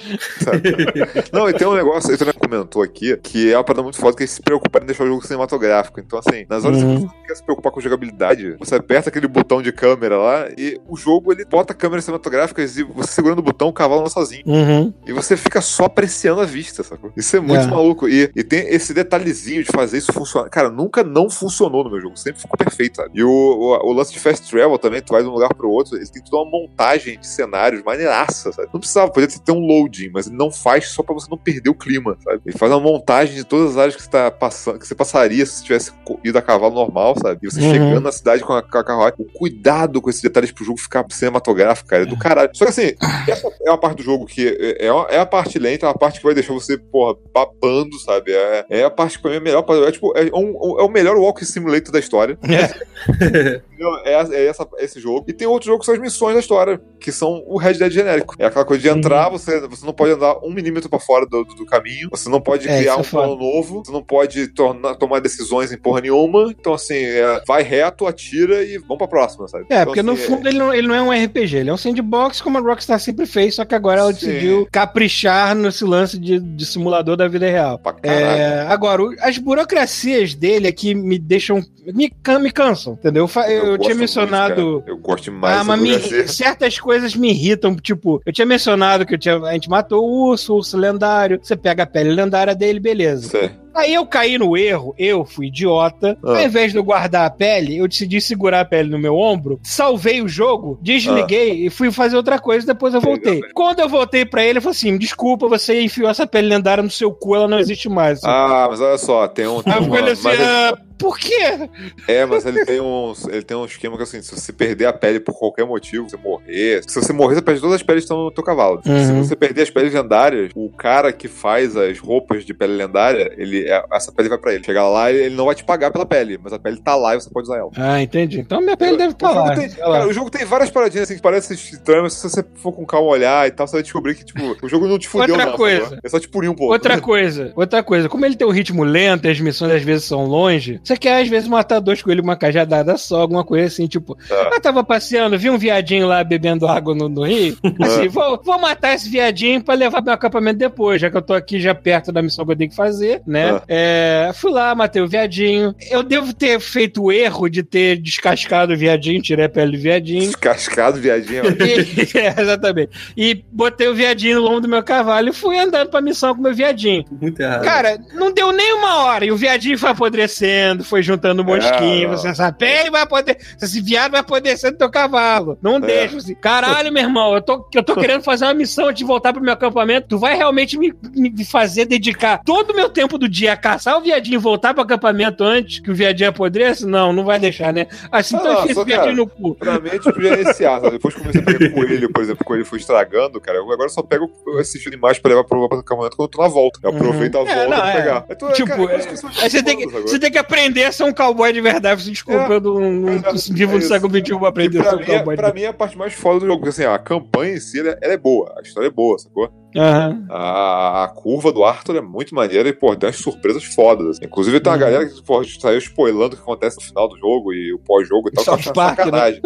Não, e tem um negócio, você comentou aqui, que é uma parada muito foda, que eles se preocuparam em deixar o jogo cinematográfico. Então, assim, nas horas Uhum. que você quer se preocupar com jogabilidade, você aperta aquele botão de câmera lá e o jogo, ele bota câmeras cinematográficas e você segurando o botão, o cavalo anda sozinho. Uhum. E você fica só apreciando a vista, sacou? Isso é muito É. maluco. E, e tem esse detalhezinho de fazer isso funcionar. Cara, nunca não funcionou no meu jogo. Sempre ficou perfeito, sabe? E o, o, o lance de fast travel também, tu vai de um lugar pro outro, ele tem toda uma montagem de cenários maneiraça, sabe? Não precisava, podia ter um loading, mas ele não faz só pra você não perder o clima, sabe? Ele faz uma montagem de todas as áreas que você tá passando, que você passaria se você tivesse ido a cavalo normal, sabe? E você Uhum. chegando na cidade com a, com a carruagem. O cuidado com esses detalhes pro jogo ficar cinematográfico, cara, é do caralho. Só que assim, essa é uma parte do jogo que é, é, uma- é a parte lenta, é a parte que vai deixar você, porra, babando, sabe? É, é a parte que pra mim é melhor. É, tipo, é, um- é o melhor Walking Simulator da história. É, é essa- esse jogo. E tem outro jogo que são as missões da história, que são o Red Dead genérico. É aquela coisa de entrar, você, você não pode andar um milímetro pra fora do, do- caminho, você não pode É, criar é um plano novo, você não pode tornar- tomar decisões em porra nenhuma. Então, assim, é, vai reto, atira e vamos pra próxima, sabe? É, Então, porque no assim, fundo ele não, ele não é um RPG, ele é um sandbox como a Rockstar sempre fez, só que agora ela Sim. decidiu caprichar nesse lance de, de simulador da vida real. É, agora, as burocracias dele é que me deixam. Me, me cansam, entendeu? Eu, eu, tinha mencionado. eu gosto demais Ah, mas me- certas coisas me irritam. Tipo, eu tinha mencionado que eu tinha- a gente matou o urso, o urso lendário. Você pega a pele lendária dele, beleza. Sei. Aí eu caí no erro, eu fui idiota. Ah. Ao invés de eu guardar a pele, eu decidi segurar a pele no meu ombro, salvei o jogo, desliguei e fui fazer outra coisa, depois eu voltei. Quando eu voltei pra ele, ele falou assim: desculpa, você enfiou essa pele lendária no seu cu, ela não existe mais. Ah, mas olha só, tem um. Tem uma, assim, mas ah, por quê? é, mas ele tem um. Ele tem um esquema que assim, se você perder a pele por qualquer motivo, você morrer. Se você morrer, você perde todas as peles que estão no teu cavalo. Se Uhum. você perder as peles lendárias, o cara que faz as roupas de pele lendária, ele, é- essa pele vai pra ele. Chegar lá, ele não vai te pagar pela pele, mas a pele tá lá e você pode usar ela. Ah, entendi. Então minha pele deve estar jogo lá. tem- cara, o jogo tem várias paradinhas assim que parecem estranhas, mas se você for com calma olhar e tal, você vai descobrir que, tipo, o jogo não te fudeu, Outra não. coisa. sacou? É só te punir um pouco. Outra coisa, outra coisa, como ele tem um ritmo lento e as missões às vezes são longe, você quer às vezes matar dois coelhos com uma cajadada só, alguma coisa assim, tipo, Tá. eu tava passeando, vi um viadinho lá bebendo água no, no rio, assim, vou, vou matar esse viadinho pra levar meu acampamento depois, já que eu tô aqui já perto da missão que eu tenho que fazer, né? Ah. É, fui lá, matei o viadinho. Eu devo ter feito o erro de ter descascado o viadinho, tirei a pele do viadinho. Descascado, viadinho. E- é, exatamente. E botei o viadinho no lombo do meu cavalo e fui andando pra missão com o meu viadinho. Muito errado. Cara, não deu nem uma hora e o viadinho foi apodrecendo, foi juntando mosquinho. Ah, você essa pele vai apodrecer, esse viado vai apodrecer no teu cavalo. Não deixa. Assim. Caralho, meu irmão, eu tô, eu tô querendo fazer uma missão de voltar pro meu acampamento. Tu vai realmente me, me fazer dedicar todo o meu tempo do dia a caçar o viadinho e voltar pro acampamento antes que o viadinho apodreça? Não, não vai deixar, né? Assim, então Ah, fiz só, esse viadinho no cu. Pra mim, é tipo gerenciar, sabe? Depois que comecei a pegar coelho, por exemplo, o coelho foi estragando, cara. Eu agora só pego esses animais pra levar pro acampamento quando eu tô na volta. Eu aproveito a É, volta não, pra é. pegar. Eu tô- Tipo, cara, eu é- Aí você tem, que, agora. você tem que aprender a ser um cowboy de verdade. Você desculpa, É, eu não, não é, vivo é no isso. século XXI pra aprender a ser um mim, é, cowboy. pra mim é a parte mais foda do jogo, porque assim, a campanha em si ela, ela é boa, a história é boa, sacou? Aham. A, a curva do Arthur é muito maneira e, pô, tem umas surpresas fodas. assim. Inclusive, tem uma Uhum. galera que pô, saiu spoilando o que acontece no final do jogo e o pós-jogo e tal. South Park, né? sacanagem.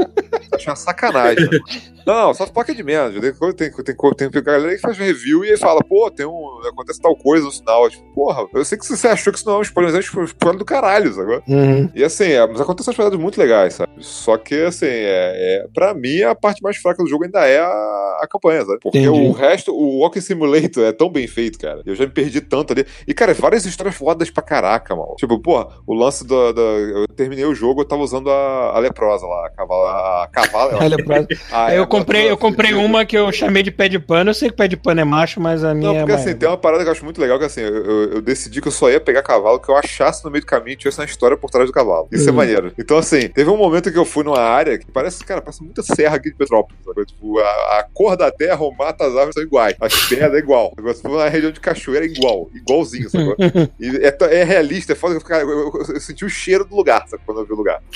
Acho uma sacanagem. né? Não, não, South Park é de menos. Tem, tem, tem, tem, tem galera que faz review e aí fala, pô, tem um. Acontece tal coisa no final. Tipo, porra, eu sei que você achou que isso não é um spoiler, mas é um spoiler do caralho, sabe? Uhum. E assim, é, mas acontecem umas paradas muito legais, sabe? Só que, assim, é, é, pra mim, a parte mais fraca do jogo ainda é a, a campanha, sabe? Porque Entendi. o resto, o Walking Simulator é tão bem feito, cara. Eu já me perdi tanto ali. E, cara, várias histórias fodas pra caraca, mano. Tipo, porra, o lance da. eu terminei o jogo, eu tava usando a, a leprosa lá, a cavalo. A cavalo Olha pra- a Aí eu comprei, eu comprei uma que eu chamei de pé de pano. Eu sei que pé de pano é macho, mas a minha Não, porque é assim, tem uma parada que eu acho muito legal, que assim, eu, eu- eu decidi que eu só ia pegar cavalo que eu achasse no meio do caminho e tivesse uma história por trás do cavalo. Isso é Uhum. maneiro. Então, assim, teve um momento que eu fui numa área que parece, cara, parece muita serra aqui de Petrópolis. sabe? Tipo, a, a cor da terra, o mato, as árvores são iguais. As pedras é igual. Se for na região de cachoeira, é igual. Igualzinho, sacou? É, é realista, é foda. que eu, eu, eu- eu senti o cheiro do lugar, sabe? Quando eu vi o lugar.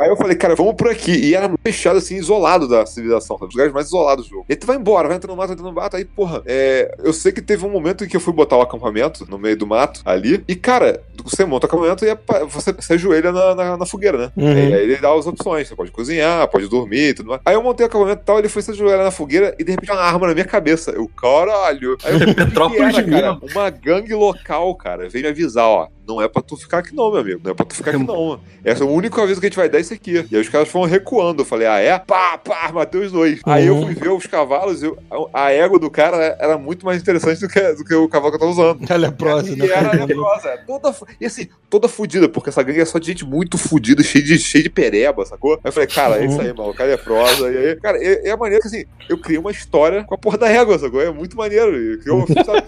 Aí eu falei, cara, vamos por aqui. E era fechado, assim, isolado da civilização, sabe? Os lugares mais isolados do jogo. E aí tu vai embora, vai entrando no mato, vai entrando no mato. Aí, porra, é, eu sei que teve um momento em que eu fui botar o acampamento no meio do mato ali. E, cara, você monta o acampamento e você se ajoelha na, na, na fogueira, né? Uhum. Aí, aí ele dá as opções. Você pode cozinhar, pode dormir e tudo mais. Aí eu montei o acampamento e tal, ele foi se ajoelhar na fogueira e de repente uma arma na minha cabeça. Eu, caralho. Aí eu, o que que Petrópolis era, cara? Uma gangue local, cara, veio me avisar, ó. Não é pra tu ficar aqui não, meu amigo. Não é pra tu ficar aqui não. Esse é o único aviso que a gente vai dar é esse aqui. E aí os caras foram recuando. Eu falei, ah, é? Pá, pá, matei os dois. Aí eu Uhum. fui ver os cavalos e eu- a égua do cara era muito mais interessante do que, do que o cavalo que eu tava usando. A leprosa, E né? era leprosa, é. toda, e assim, toda fudida, porque essa gangue é só de gente muito fudida, cheia de, cheia de pereba, sacou? Aí eu falei, cara, é isso aí, mano, o cara é leprosa. E aí, cara, é, é a maneira que assim, eu criei uma história com a porra da égua, sacou? É muito maneiro. E criou, sabe?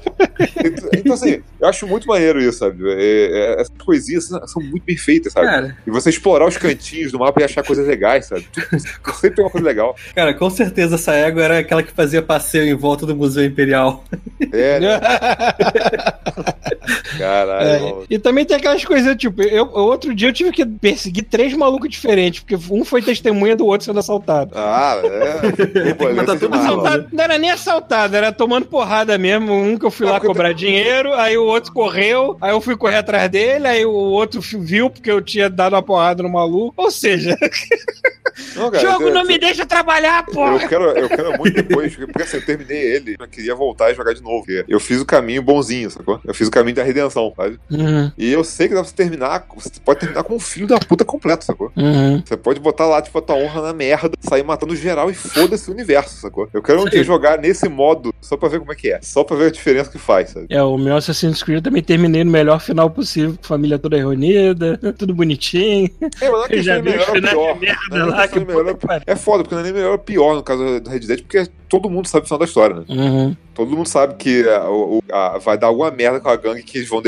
Então, então, assim, eu acho muito maneiro isso, sabe? É- é- essas coisinhas são muito bem feitas, sabe? Cara, E você explorar os cantinhos do mapa e achar coisas legais, sabe? Sempre tem uma coisa legal. cara, com certeza essa égua era aquela que fazia passeio em volta do Museu Imperial. É, né? Caralho, É, e também tem aquelas coisas, tipo, eu, outro dia eu tive que perseguir três malucos diferentes, porque um foi testemunha do outro sendo assaltado. Ah, é. Pô, mano. Assaltado, não era nem assaltado, era tomando porrada mesmo. Um que eu fui É, lá cobrar dinheiro, aí o outro correu, aí eu fui correr atrás dele, aí o outro viu porque eu tinha dado uma porrada no maluco. Ou seja, Não, cara, jogo eu- não me deixa trabalhar, porra! Eu quero, eu quero muito depois, porque assim, eu terminei ele, eu queria voltar e jogar de novo. Eu fiz o caminho bonzinho, sacou? Eu fiz o caminho da redenção. atenção, sabe? Uhum, E eu sei que dá pra você terminar, você pode terminar com um filho da puta completo, sacou? uhum. Você pode botar lá, tipo, a tua honra na merda, sair matando geral e foda-se o universo, sacou? Eu quero um dia jogar nesse modo só pra ver como é que é. Só pra ver a diferença que faz, sabe? É, o meu Assassin's Creed eu também terminei no melhor final possível, com a família toda reunida, tudo bonitinho. É, mas não é questão de os melhor ou finais pior. merda Não é lá, que de melhor. É foda, porque não é nem melhor ou pior no caso do Red Dead, porque todo mundo sabe o final da história, né? Uhum. Todo mundo sabe que a- o- a- vai dar alguma merda com a gangue que eles vão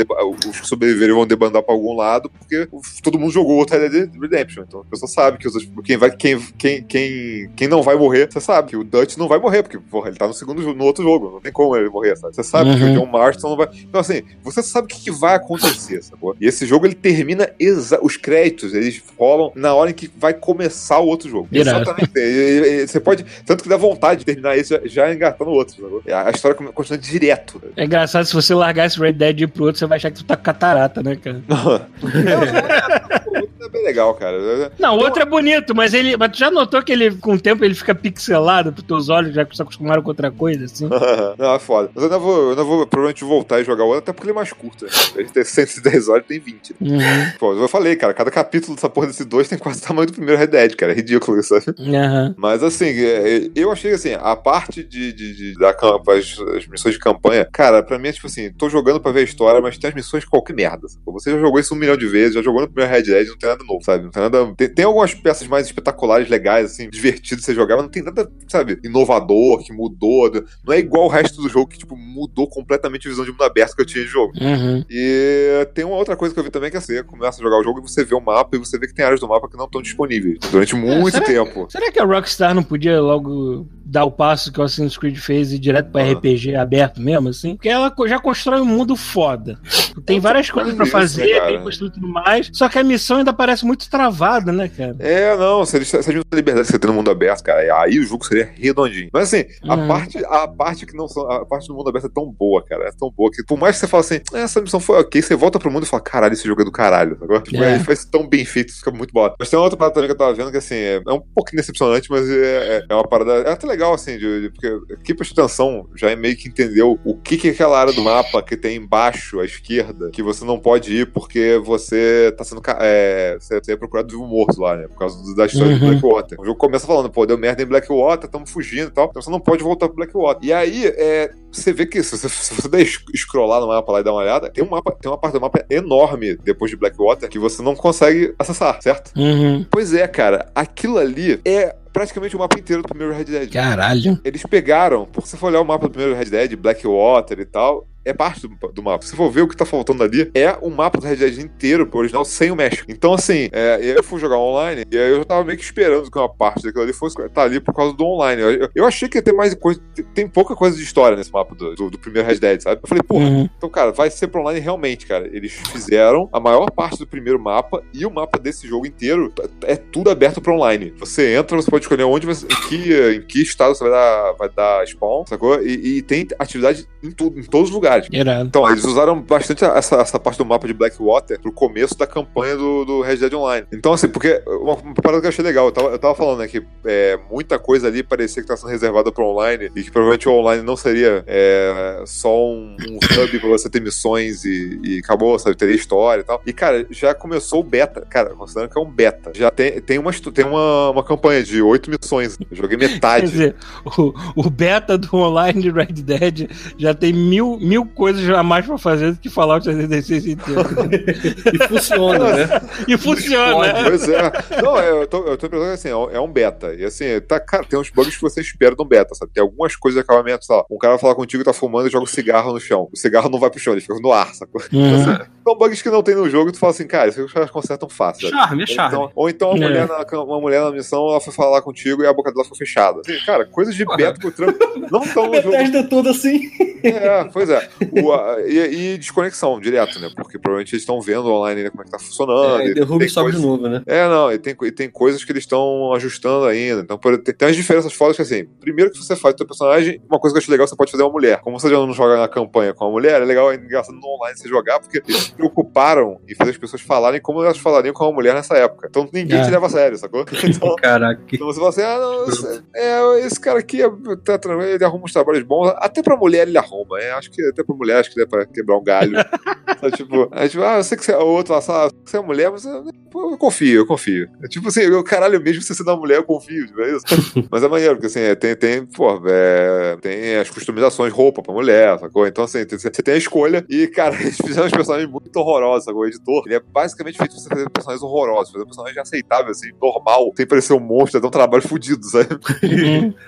os que sobreviverem vão debandar pra algum lado, porque o- todo mundo jogou o Red Dead Redemption. Então a pessoa sabe que os- quem, vai, quem, quem, quem, quem não vai morrer, você sabe que o Dutch não vai morrer, porque porra, ele tá no segundo no outro jogo, não tem como ele morrer, sabe? Você sabe que Uhum. o John Marston não vai. Então, assim, você sabe o que, que vai acontecer, sacou? E esse jogo ele termina exa... os créditos, eles rolam na hora em que vai começar o outro jogo. Irado. Exatamente. E- e- e Você pode. Tanto que dá vontade de terminar esse já, engatar no outro, sacou? A história continua direto. É engraçado, se você largar esse Red Dead e pro outro, você vai achar que tu tá com catarata, né, cara? É bem legal, cara. Não, o outro é bonito, mas ele. Mas tu já notou que ele, com o tempo, ele fica pixelado pros teus olhos, já que se acostumaram com outra coisa, assim? não, é foda. Mas eu não vou, eu não vou provavelmente voltar e jogar o outro, até porque ele é mais curto. Né? Gente tem 110 horas tem 20. né? Uhum. Pô, eu falei, cara, cada capítulo dessa porra desse dois tem quase o tamanho do primeiro Red Dead, cara. É ridículo isso, sabe? Aham. Mas assim, é, eu achei assim, a parte de, de, de- da campa, as, as missões de campanha, cara, pra mim é tipo assim, tô jogando pra ver a história, mas tem as missões de qualquer merda. sacou? Você já jogou isso um milhão de vezes, já jogou no primeiro Red Dead, não tem nada novo, sabe? Não tem nada. Tem, tem algumas peças mais espetaculares, legais, assim, divertidas de você jogar, mas não tem nada, sabe, inovador, que mudou. Não é igual o resto do jogo que, tipo, mudou completamente a visão de mundo aberto que eu tinha de jogo. Uhum. E tem uma outra coisa que eu vi também que é assim, você começa a jogar o jogo e você vê o mapa e você vê que tem áreas do mapa que não estão disponíveis durante muito será- tempo. Será que a Rockstar não podia logo dar o passo que o Assassin's Creed fez e ir direto pra Ah. RPG aberto mesmo, assim? Porque ela já constrói um mundo foda. Tem Eu várias tô coisas fazer, né, cara? tem construído tudo mais, só que a missão ainda parece muito travada, né, cara? É, não, se eles se eles a liberdade que você tem no mundo aberto, cara, aí o jogo seria redondinho. Mas assim, a, Uhum. parte, a parte que não são. A parte do mundo aberto é tão boa, cara. É tão boa que por mais que você fale assim, "Ah, essa missão foi ok, você volta pro mundo e fala, caralho, esse jogo é do caralho. Agora, tipo, É. faz tão bem feito, fica muito bom. Mas tem uma outra parada também que eu tava vendo que assim, é, é um pouquinho decepcionante, mas é, é- é uma parada. É até legal, assim, de, de- porque quem prestou atenção já é meio que entendeu o que, que é aquela área do mapa que tem embaixo, à esquerda, que você não pode ir porque você tá sendo. É, você, é procurado vivo morto lá, né? Por causa da história Uhum. do Blackwater. O jogo começa falando, pô, deu merda em Blackwater, estamos fugindo e tal. Então você não pode voltar pro Blackwater. E aí, é, você vê que se você, se você der scrollar no mapa lá e dar uma olhada, tem um mapa, tem uma parte do mapa enorme depois de Blackwater que você não consegue acessar, certo? Uhum. Pois é, cara, aquilo ali é praticamente o mapa inteiro do primeiro Red Dead. Caralho. Eles pegaram, porque se você for olhar o mapa do primeiro Red Dead, Blackwater e tal, é parte do, do mapa. Se você for ver o que tá faltando ali, é o mapa do Red Dead inteiro, pro original, sem o México. Então, assim, é, eu fui jogar online e aí eu já tava meio que esperando que uma parte daquilo ali fosse estar ali por causa do online. Eu, eu- eu achei que ia ter mais coisa. tem- Tem pouca coisa de história nesse mapa do, do- do primeiro Red Dead, sabe? Eu falei, porra, Uhum. então, cara, vai ser pro online realmente, cara. Eles fizeram a maior parte do primeiro mapa e o mapa desse jogo inteiro é tudo aberto pro online. Você entra, você pode escolher onde você, em que, em que estado você vai dar, vai dar spawn, sacou? E, e tem atividade em, tudo, em todos os lugares. Irado. Então, eles usaram bastante essa, essa parte do mapa de Blackwater pro começo da campanha do, do Red Dead Online. Então, assim, porque uma, uma parada que eu achei legal, eu tava, eu tava falando, né, que é, muita coisa ali parecia que tá sendo reservada pro online e que provavelmente o online não seria é, só um, um hub pra você ter missões e, e acabou, sabe, teria história e tal. E, cara, já começou o beta. Cara, considerando que é um beta. Já tem, tem, uma, tem uma, uma campanha de oito missões. Eu joguei Quer metade. dizer, o, o beta do online de Red Dead já tem mil, mil coisas a mais pra fazer do que Fallout 76 inteiro. E funciona, né? e funciona, Pode. né? Pois é. Não, é, eu tô, eu tô pensando que assim, é um- é um beta. E assim, tá, cara, tem uns bugs que você espera de um beta, sabe? Tem algumas coisas de acabamento, sei lá. Um cara vai falar contigo, tá fumando e joga um cigarro no chão. O cigarro não vai pro chão, ele fica no ar, sacou? Uhum. São bugs que não tem no jogo e tu fala assim, cara, isso os caras consertam fácil. Charme, é Ou charme. então, ou então uma, É. mulher na, uma mulher na missão, ela foi falar contigo e a boca dela ficou fechada. Assim, cara, coisas de beta pro trampo não estão no jogo. Bethesda toda assim. É, pois é. O, a- e, e desconexão direto, né? Porque provavelmente eles estão vendo online ainda como é que tá funcionando. É, e derruba e sobe coisas- de novo, né? é, não, e tem, e tem coisas que eles estão ajustando ainda. Então, por, tem, tem umas diferenças fodas que, assim, primeiro que você faz o teu personagem, uma coisa que eu acho legal, você pode fazer uma mulher. Como você já não joga na campanha com a mulher, é legal, é engraçado no online você jogar, porque eles se preocuparam em fazer as pessoas falarem como elas falariam com uma mulher nessa época. Então ninguém É. te leva a sério, sacou? Então, Caraca. então você fala assim, ah, não, esse, é, esse cara aqui é, tá, ele arruma uns trabalhos bons, até pra mulher ele arruma. É, acho que até pra mulher, acho que dá pra quebrar um galho. Sabe, tipo, aí, tipo, ah, eu sei que você é o outro lá, sabe, que você é mulher, mas eu, eu confio, eu confio. É, tipo assim, eu, caralho, mesmo você sendo uma mulher, eu confio, tipo, é isso. mas é maneiro, porque assim, é, tem, tem, pô, é, tem as customizações, roupa pra mulher, sacou? Então, assim, tem- você tem a escolha e, cara, eles fizeram uns personagens muito horrorosos, sacou? O editor, ele é basicamente feito pra você fazer personagens horrorosos, fazer um personagem aceitável, assim, normal, sem parecer um monstro, é dar um trabalho fudido, sabe?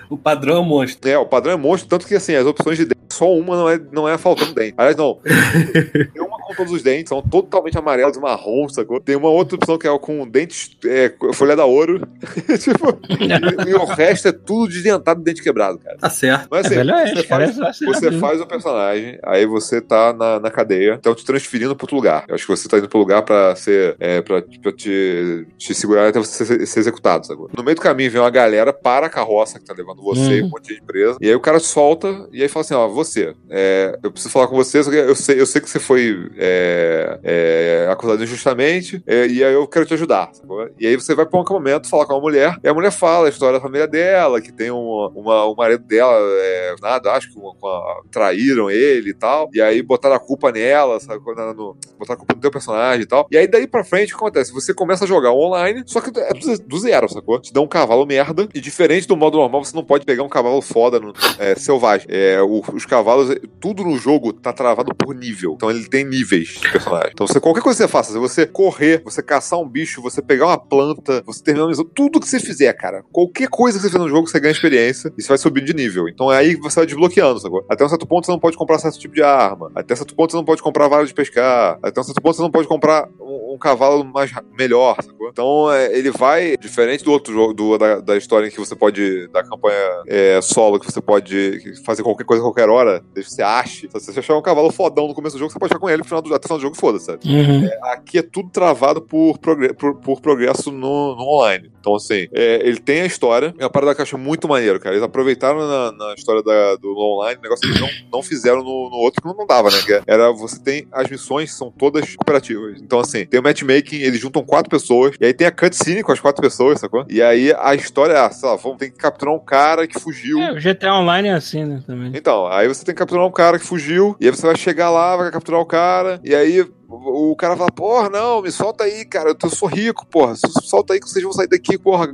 O padrão é um monstro. É, o padrão é monstro, tanto que assim, as opções de só uma não é, não é faltando dente. Aliás, não. Tem uma com todos os dentes, são totalmente amarelos e marrom, sacou? Tem uma outra opção que é o com dentes é, folha da ouro. tipo, e, e o resto é tudo desdentado, dente quebrado, cara. Tá certo. Mas É assim, velho oeste, você, faz, é você faz o personagem, aí você tá na, na cadeia, estão te transferindo pra outro lugar. Eu acho que você tá indo pro lugar pra ser. É, pra, pra te, te segurar até você ser, ser executado, sacou? No meio do caminho vem uma galera para a carroça que tá levando você e um monte de empresa. E aí o cara solta e aí fala assim: ó, você, é, eu preciso falar com você, eu sei, eu sei que você foi é, é, acusado injustamente, é, e aí eu quero te ajudar. sacou? E aí você vai pra um acampamento falar com uma mulher, e a mulher fala a história da família dela, que tem uma, uma, o marido dela, é, nada, acho que uma- uma- traíram ele e tal, e aí botaram a culpa nela, sabe? No- botaram a culpa no teu personagem e tal. E aí daí pra frente, o que acontece? Você começa a jogar online, só que é do, zero, sacou? Te dá um cavalo merda, e diferente do modo normal, você não pode pegar um cavalo foda no, é, selvagem. É, os cavalos, tudo no jogo tá travado por nível. Então ele tem níveis de personagem. Então você, qualquer coisa que você faça, se você correr, você caçar um bicho, você pegar uma planta, você terminar uma missão, tudo que você fizer, cara, qualquer coisa que você fizer no jogo, você ganha experiência e você vai subindo de nível. Então é aí você vai desbloqueando, sacou? Até um certo ponto você não pode comprar certo tipo de arma. Até certo ponto você não pode comprar vara de pescar. Até um certo ponto você não pode comprar um, um cavalo mais melhor, sacou? Então é, ele vai, diferente do outro jogo, do- da, da história em que você pode, da campanha é, solo, que você pode fazer qualquer coisa a qualquer hora, desde que você ache. Se você achar um cavalo fodão no começo do jogo, você pode ficar com ele no final do, até o final do jogo, foda-se, sabe? Uhum. aqui é tudo travado por, progre- por, por progresso no, no online. Então, assim, é, ele tem a história, é uma parada eu acho muito maneiro, cara. Eles aproveitaram na, na história da- do online, negócio que eles não, não fizeram no, no outro, que não dava, né? É- era, você tem, as missões são todas cooperativas. Então, assim, tem o matchmaking, eles juntam quatro pessoas, e aí tem a cutscene com as quatro pessoas, sacou? E aí a história é, sei lá, vamos ter que capturar um cara que fugiu. É, o GTA Online é assim, né, também. Então, aí você tem que capturar um cara que fugiu, e aí você vai chegar lá, vai capturar o cara, e aí o cara fala, porra, não, me solta aí, cara, eu sou rico, porra, solta aí que vocês vão sair daqui, porra,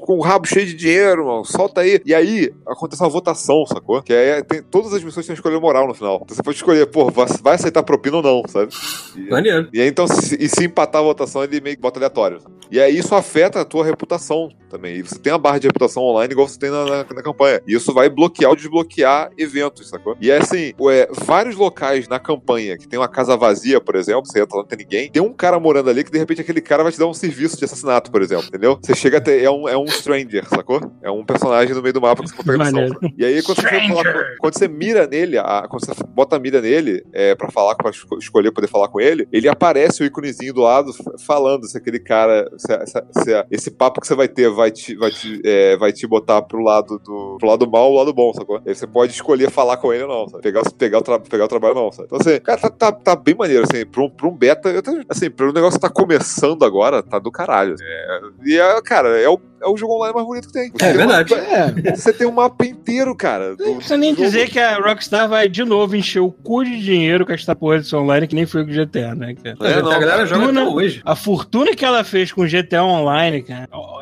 com o rabo cheio de dinheiro, mano, solta aí. E aí acontece uma votação, sacou? Que aí tem, todas as missões têm escolha moral no final. Então você pode escolher, porra, vai, aceitar propina ou não, sabe? E, Maneiro. e aí, então, se, e se empatar a votação, ele meio que bota aleatório. E aí, isso afeta a tua reputação também. E você tem a barra de reputação online igual você tem na, na, na campanha. E isso vai bloquear ou desbloquear eventos, sacou? E é assim, ué, vários locais na campanha que tem uma casa vazia, por exemplo, você entra lá, não tem ninguém, tem um cara morando ali que de repente aquele cara vai te dar um serviço de assassinato, por exemplo, entendeu? Você chega até. É um, é um stranger, sacou? É um personagem no meio do mapa que você pegar missão. E aí, quando você, falar quando você mira nele, a- quando você bota a mira nele é, pra falar, pra esco- escolher poder falar com ele, ele aparece o íconezinho do lado falando se aquele cara, se, se- se esse papo que você vai ter vai te, vai te, é, vai te botar pro lado do pro lado mal ou lado bom, sacou? Aí você pode escolher falar com ele ou não, sabe? Pegar, o- pegar, o, tra- pegar o trabalho ou não, sabe? Então, assim, cara, tá, tá, tá bem maneiro, assim, pra um, pra um beta, eu tô- assim, pra um negócio que tá começando agora, tá do caralho. É, e, é, cara, é o, é o jogo online mais bonito que tem. Você É tem uma- verdade. É, você tem um mapa inteiro, cara. do- não precisa nem jogo. dizer que a Rockstar vai de novo encher o cu de dinheiro com esta porra desse online, que nem foi com o GTA, né, cara? É, não, a galera joga fortuna- até hoje. A fortuna que ela fez com o GTA Online, cara, ó-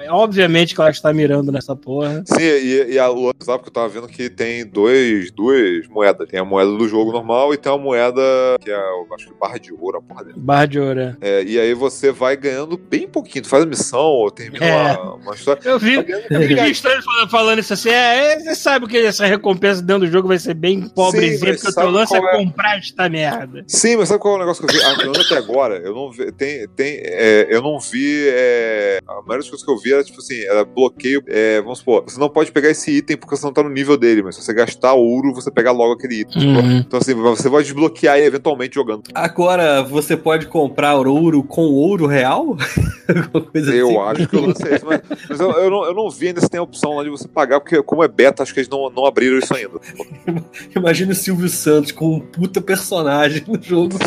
obviamente que ela está mirando nessa porra. Sim, e, e a Luan sabe que eu tava vendo que tem dois, duas moedas. Tem a moeda do jogo normal e tem a moeda que é, eu acho que barra de ouro, a porra dele. Barra de ouro. é. É, e aí você vai ganhando bem pouquinho. Tu faz a missão ou termina É. uma, uma história. Eu vi, ganhando eu vi estranho falando, falando isso assim. É, é, você sabe que essa recompensa dentro do jogo vai ser bem pobrezinha, porque o teu lance é é? comprar esta merda. Sim, mas sabe qual é o negócio que eu vi? Ah, até agora, eu não vi. Tem, tem, eu não vi. a maioria das coisas que eu vi era tipo assim: era bloqueio. é, vamos supor, você não pode pegar esse item porque você não tá no nível dele, mas se você gastar ouro, você pega logo aquele item. Uhum. Então, assim, você vai desbloquear ele eventualmente jogando. Agora, você pode comprar ouro com ouro real? Alguma coisa Eu assim? acho que o lance é esse, mas, mas eu, eu não, eu não vi ainda se tem a opção lá de você pagar, porque como é beta, acho que eles não, não abriram isso ainda. Imagina o Silvio Santos com um puta personagem no jogo.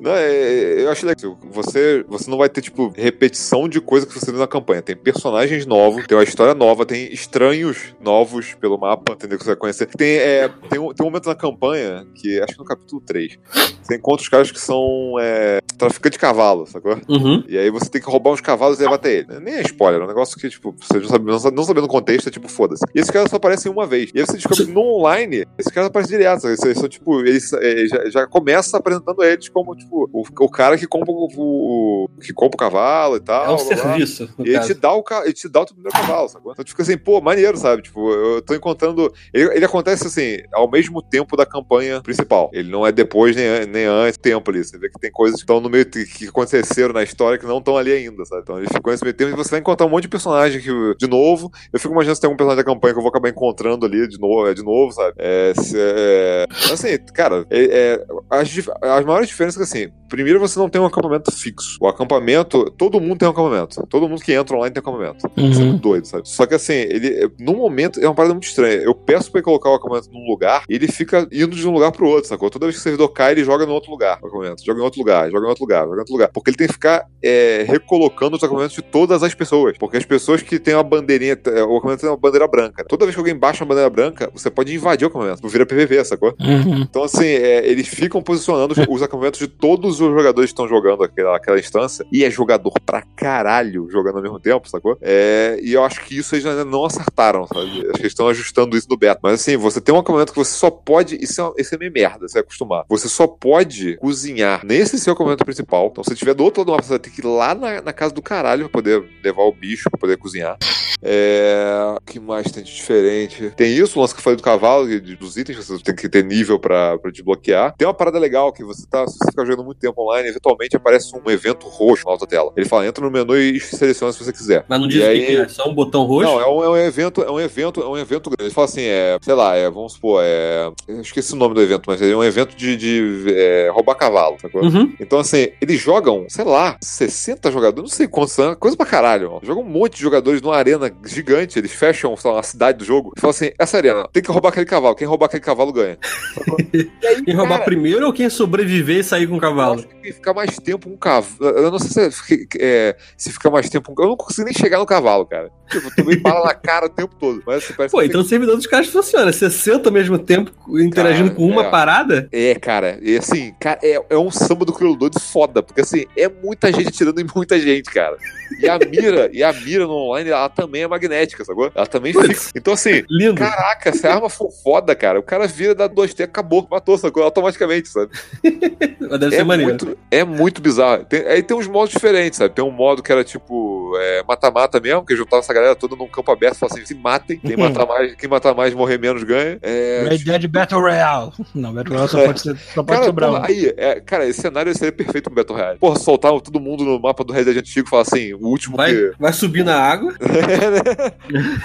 Não, é, eu acho legal. Você, você não vai ter, tipo, repetição de coisa que você viu na campanha. Tem personagens novos, tem uma história nova, tem estranhos novos pelo mapa, entendeu? Que você vai conhecer. Tem, é, tem, um, tem um momento na campanha, que acho que no capítulo 3, você encontra os caras que são é, traficantes de cavalo, sacou? Uhum. E aí você tem que roubar uns cavalos e levar até ele. Nem é spoiler, é um negócio que, tipo, você não, sabe, não, sabe- não sabendo o contexto, é tipo, foda-se. E esses caras só aparecem uma vez. E aí você descobre que no online, esses caras aparecem direto. Eles são, tipo, eles é, já, já começa apresentando eles como, tipo, o, o cara que compra o, o- que compra o cavalo e tal. É um blá, blá. serviço, no E ele te dá o ele te dá o teu primeiro cavalo, sacou? Então tu fica assim, pô, maneiro, sabe? Tipo, eu tô encontrando. Ele, ele acontece assim, ao mesmo tempo da campanha principal. Ele não é depois nem, nem antes, tempo ali. Você vê que tem coisas que estão no meio que aconteceram na história que não estão ali ainda, sabe? Então ele ficou nesse meio tempo e você vai encontrar um monte de personagem que, de novo. Eu fico imaginando se tem algum personagem da campanha que eu vou acabar encontrando ali de novo, é, de novo sabe? É, se- é, assim, cara, é, é, as, as maiores diferenças é que assim, primeiro você não tem um acampamento fixo. O acampamento, todo mundo tem um acampamento. Todo mundo que entra online tem um acampamento. Isso é Uhum. muito doido, sabe? Só que assim, ele, no momento, é uma parada muito estranha. Eu peço pra ele colocar o acampamento num lugar e ele fica indo de um lugar pro outro, sacou? Toda vez que o servidor cai, ele joga no outro lugar o acampamento. Joga em outro lugar, joga em outro lugar, joga em outro lugar. Porque ele tem que ficar é, recolocando os acampamentos de todas as pessoas. Porque as pessoas que têm uma bandeirinha, é, o acampamento tem uma bandeira branca. Toda vez que alguém baixa uma bandeira branca, você pode invadir o acampamento. Não vira PVP, sacou? Uhum. Então, assim, é, eles ficam posicionando os, os acampamentos de todos os jogadores que estão jogando aquela, aquela instância. E é jogador pra caralho jogando ao mesmo tempo, sacou? É, e eu acho que isso eles ainda não acertaram, sabe? Acho que eles estão ajustando isso no beta. Mas, assim, você tem um acampamento que você só pode. Isso é, isso é meio merda, você vai acostumar. Você só pode cozinhar nesse seu acampamento principal. Então, se estiver do outro lado do mapa, você vai ter que ir lá na, na casa do caralho pra poder levar o bicho, pra poder cozinhar. É. O que mais tem de diferente? Tem isso, o lance que eu falei do cavalo, dos itens, você tem que ter nível pra, pra desbloquear. Tem uma parada legal que você tá, se você ficar jogando muito tempo online, eventualmente aparece um evento roxo na alta tela. Ele fala, entra no menu e seleciona se você quiser. Mas não diz o aí- que é, é só um botão roxo? Não, é um, é um evento, é um evento, é um evento grande. Ele fala assim, é, sei lá, é, vamos supor, é, eu esqueci o nome do evento, mas é um evento de, de é, roubar cavalo, sacou? Uhum. Então, assim, eles jogam, sei lá, 60 jogadores, não sei quantos são, coisa pra caralho, ó. Jogam um monte de jogadores numa arena gigante, eles fecham, sei lá, uma cidade do jogo, e falam assim, essa arena, tem que roubar aquele cavalo, quem roubar aquele cavalo ganha. Quem roubar Cara, primeiro ou quem sobreviver e sair com o Eu cavalo? acho que ficar mais tempo um cavalo. Eu não sei se, é- é, se fica mais tempo. um- Eu não consigo nem chegar no cavalo, cara. Tipo, tu me bala na cara o tempo todo. Mas assim, Pô, então o servidor dos caras funciona. 60 ao mesmo tempo interagindo Cara, com uma é. parada? É, cara, e assim, cara, é, é um samba do crioulo doido foda, porque assim, é muita gente atirando em muita gente, cara. E a mira, e a mira no online, ela também é magnética, sacou? Ela também fica. Então, assim, Lindo. caraca, se a arma for foda, cara, o cara vira, dá dois T, acabou, matou, sacou? Automaticamente, sabe? Mas deve É ser maneiro. muito, é muito bizarro. Tem- aí tem uns modos diferentes, sabe? Tem um modo que era tipo é, mata-mata mesmo, que juntava essa galera toda num campo aberto e falava assim: se matem, quem matar mais, quem matar mais morrer menos ganha. É, Red Dead Battle Royale. Não, Battle Royale só pode, ser, só pode Cara, sobrar um. aí, é, cara, esse cenário seria perfeito pro Battle Royale. Porra, soltar todo mundo no mapa do Red Dead antigo e falar assim, o último Vai, que... vai subir na água.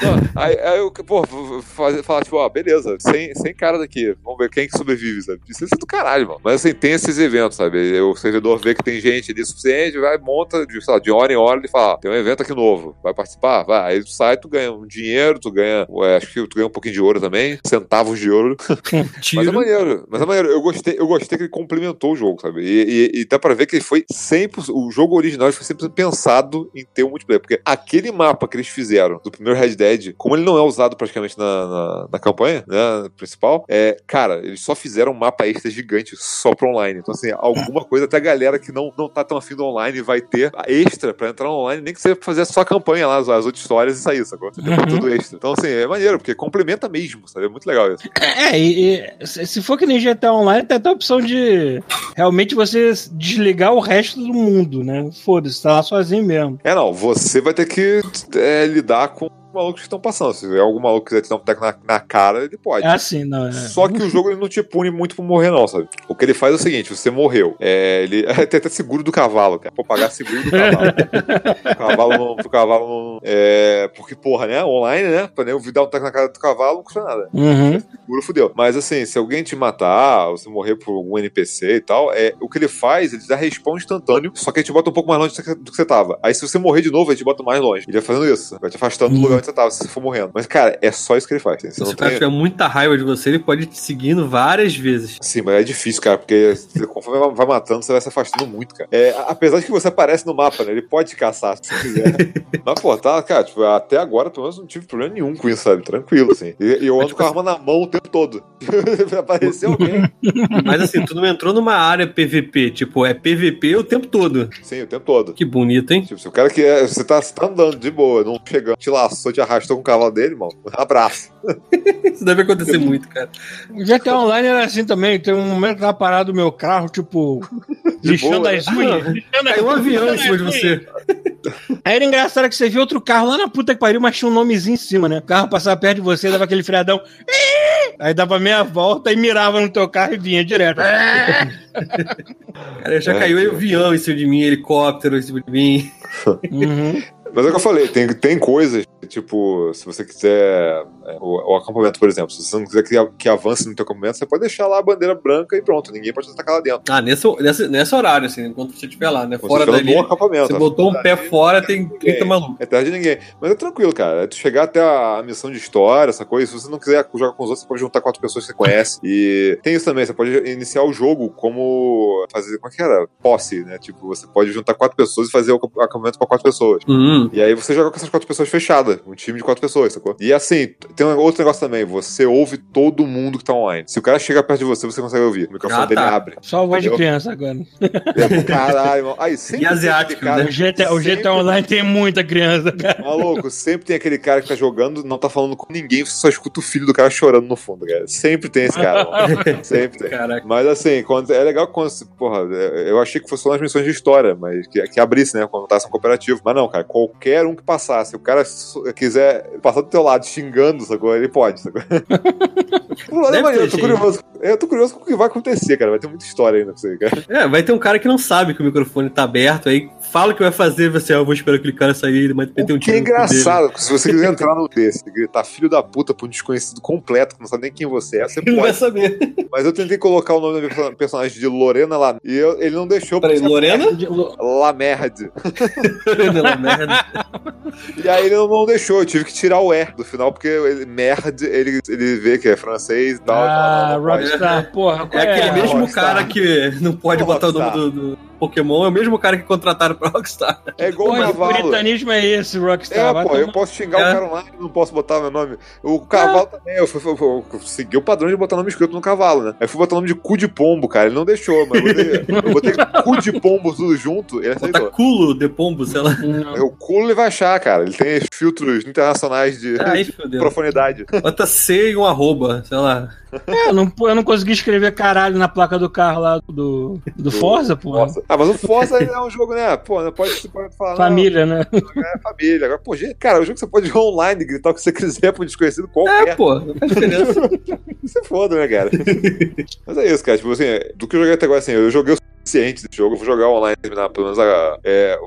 Não, aí, aí eu, pô, fazer, falar, tipo, ó, beleza, sem, sem cara daqui, vamos ver quem que sobrevive, sabe? Isso é do caralho, mano. Mas assim, tem esses eventos, sabe? O servidor vê que tem gente ali suficiente, vai, monta, de, sei lá, de hora em hora, ele fala, tem um evento aqui novo, vai participar? Vai. Aí tu sai, tu ganha um dinheiro, tu ganha, ué, acho que tu ganha um pouquinho de ouro também, centavos de ouro. Mas é maneiro, mas é maneiro. Eu gostei, eu gostei que ele complementou o jogo, sabe? E, e, e dá pra ver que ele foi 100%. O jogo original foi sempre pensado em ter um multiplayer. Porque aquele mapa que eles fizeram do primeiro Red Dead, como ele não é usado praticamente na, na, na campanha, né? Principal, é, cara, eles só fizeram um mapa extra gigante só pra online. Então, assim, alguma coisa até a galera que não, não tá tão afim do online vai ter extra pra entrar online, nem que você fazer a campanha lá, as, as outras histórias e sair, sacou? Você Uhum. tudo extra. Então, assim, é maneiro, porque complementa mesmo, sabe? É muito legal isso. É, e, e se for que nem GTA Online, tem até a opção de realmente você desligar o resto do mundo, né? Foda-se, tá lá sozinho mesmo. É, não, você vai ter que é, lidar com malucos que estão passando. Se algum maluco quiser te dar um teco na, na cara, ele pode. É assim, não é. Só que o jogo ele não te pune muito por morrer, não, sabe? O que ele faz é o seguinte: você morreu. É, ele tem até seguro do cavalo, cara. Pô, pagar seguro do cavalo. o cavalo não. O cavalo não. É, porque, porra, né? Online, né? Pra nem dar um teco na cara do cavalo não custa nada. Uhum. Seguro fudeu. Mas assim, se alguém te matar, ou se morrer por algum NPC e tal, é, o que ele faz, ele dá respawn instantâneo, só que ele te bota um pouco mais longe do que do que você tava. Aí se você morrer de novo, ele te bota mais longe. Ele vai fazendo isso, vai te afastando do lugar onde você tava, se você for morrendo. Mas, cara, é só isso que ele faz. Você Se o cara tiver muita raiva de você, ele pode te seguindo várias vezes. Sim, mas é difícil, cara, porque conforme vai- matando, você vai se afastando muito, cara. É, apesar de que você aparece no mapa, né? Ele pode te caçar se você quiser. mas, pô, tá, cara, tipo, até agora, pelo menos, não tive problema nenhum com isso, sabe? Tranquilo, assim. E, eu ando com a arma na mão o tempo todo. Aparecer alguém. Mas assim, tu não entrou numa área PVP, tipo, é PVP o tempo todo. Sim, o tempo todo. Que bonito, hein? Tipo, se o cara que é, você, tá, você tá andando de boa, não chegando, te laçou, te arrastou com o cavalo dele, irmão. Abraço. Isso deve acontecer muito, cara. O GTA Online era assim também. Tem um momento que tava parado o meu carro, tipo, De lixando boa, as unhas. lixando as Caiu um unhas, avião em cima de você. Aí era engraçado que você via outro carro lá na puta que pariu, mas tinha um nomezinho em cima, né? O carro passava perto de você, dava aquele freadão. Aí dava meia volta e mirava no teu carro e vinha direto. Cara, já É, caiu avião em cima de mim, helicóptero em cima de mim. Uhum. Mas é o que eu falei, tem, tem coisas, tipo, se você quiser é, o, o acampamento, por exemplo, se você não quiser que, que avance no teu acampamento, você pode deixar lá a bandeira branca e pronto, ninguém pode atacar lá dentro. Ah, nesse, nesse, nesse horário, assim, enquanto você estiver lá, né? Fora dali. acampamento. Você né? botou um pé fora, tem 30 malucos. É terra de ninguém. Mas é tranquilo, cara. É tu chegar até a, missão de história, essa coisa. Se você não quiser jogar com os outros, você pode juntar quatro pessoas que você conhece. E tem isso também, você pode iniciar o jogo como. fazer. Como é que era? Posse, né? Tipo, você pode juntar quatro pessoas e fazer o acampamento pra quatro pessoas. Hum, E aí você joga com essas quatro pessoas fechadas, um time de quatro pessoas, sacou? E assim, tem um outro negócio também, você ouve todo mundo que tá online. Se o cara chega perto de você, você consegue ouvir. O microfone Ah, dele tá. abre. Só voz de criança agora. É, Caralho. Aí, sempre E asiático, cara- O GTA, o GTA sempre- Online tem muita criança, cara. Maluco, sempre tem aquele cara que tá jogando, não tá falando com ninguém, você só escuta o filho do cara chorando no fundo, cara. Sempre tem esse cara, mano. Sempre tem. caraca. Mas assim, quando, é legal quando. Porra, é, eu achei que fosse só nas missões de história, mas que, que abrisse, né? Quando tá sendo cooperativo. Mas não, cara, qualquer um que passasse, se o cara quiser passar do teu lado xingando, sacou? Ele pode, sacou? Deve eu tô curioso. Eu tô curioso com o que vai acontecer, cara. Vai ter muita história ainda pra você, cara. É, vai ter um cara que não sabe que o microfone tá aberto, aí fala o que vai fazer, você, ah, eu vou esperar aquele cara sair, mas tem um que é cu dele. engraçado, se você quiser entrar no desse, gritar filho da puta pra um desconhecido completo, que não sabe nem quem você é, você Ele não vai pode. saber. Mas eu tentei colocar o nome do perso- personagem de Lorena lá, e eu- ele não deixou. Peraí, porque- Lorena? Lamerde. Lorena, ela merda. E aí ele não, não deixou, eu tive que tirar o E do final, porque ele, merde, ele, ele vê que é francês e tal. Ah, e não, não pode. Rockstar, porra. É qual aquele mesmo Rockstar. cara que não pode botar o nome Rockstar. do, do Pokémon, é o mesmo cara que contrataram pra Rockstar. É igual o Porra, que cavalo. puritanismo é esse, Rockstar? É, pô, eu posso xingar É. o cara online, não posso botar meu nome. O cavalo também, eu, fui, fui- fui- eu segui o padrão de botar nome escrito no cavalo, né? Aí fui botar o nome de cu de pombo, cara, ele não deixou, mas eu botei, eu botei cu de pombo tudo junto, ele Botar aceitou. culo de pombo, sei lá. Não. O culo ele vai achar, cara, ele tem filtros internacionais de, Aí, de fodeu. profanidade. Bota C e um arroba, sei lá. É, eu não, eu não consegui escrever caralho na placa do carro lá do, do Forza, pô. Ah, mas o Forza é um jogo, né? Pô, não pode, você pode falar, Família, né? não, é família. Agora, pô, gente, cara, o jogo que você pode jogar online, gritar o que você quiser pro desconhecido É, qualquer. pô, não faz diferença. Você foda, né, cara? Mas é isso, cara. Tipo assim, do que eu joguei até agora, assim, eu joguei o suficiente desse jogo. Eu vou jogar online, terminar pelo menos a, é,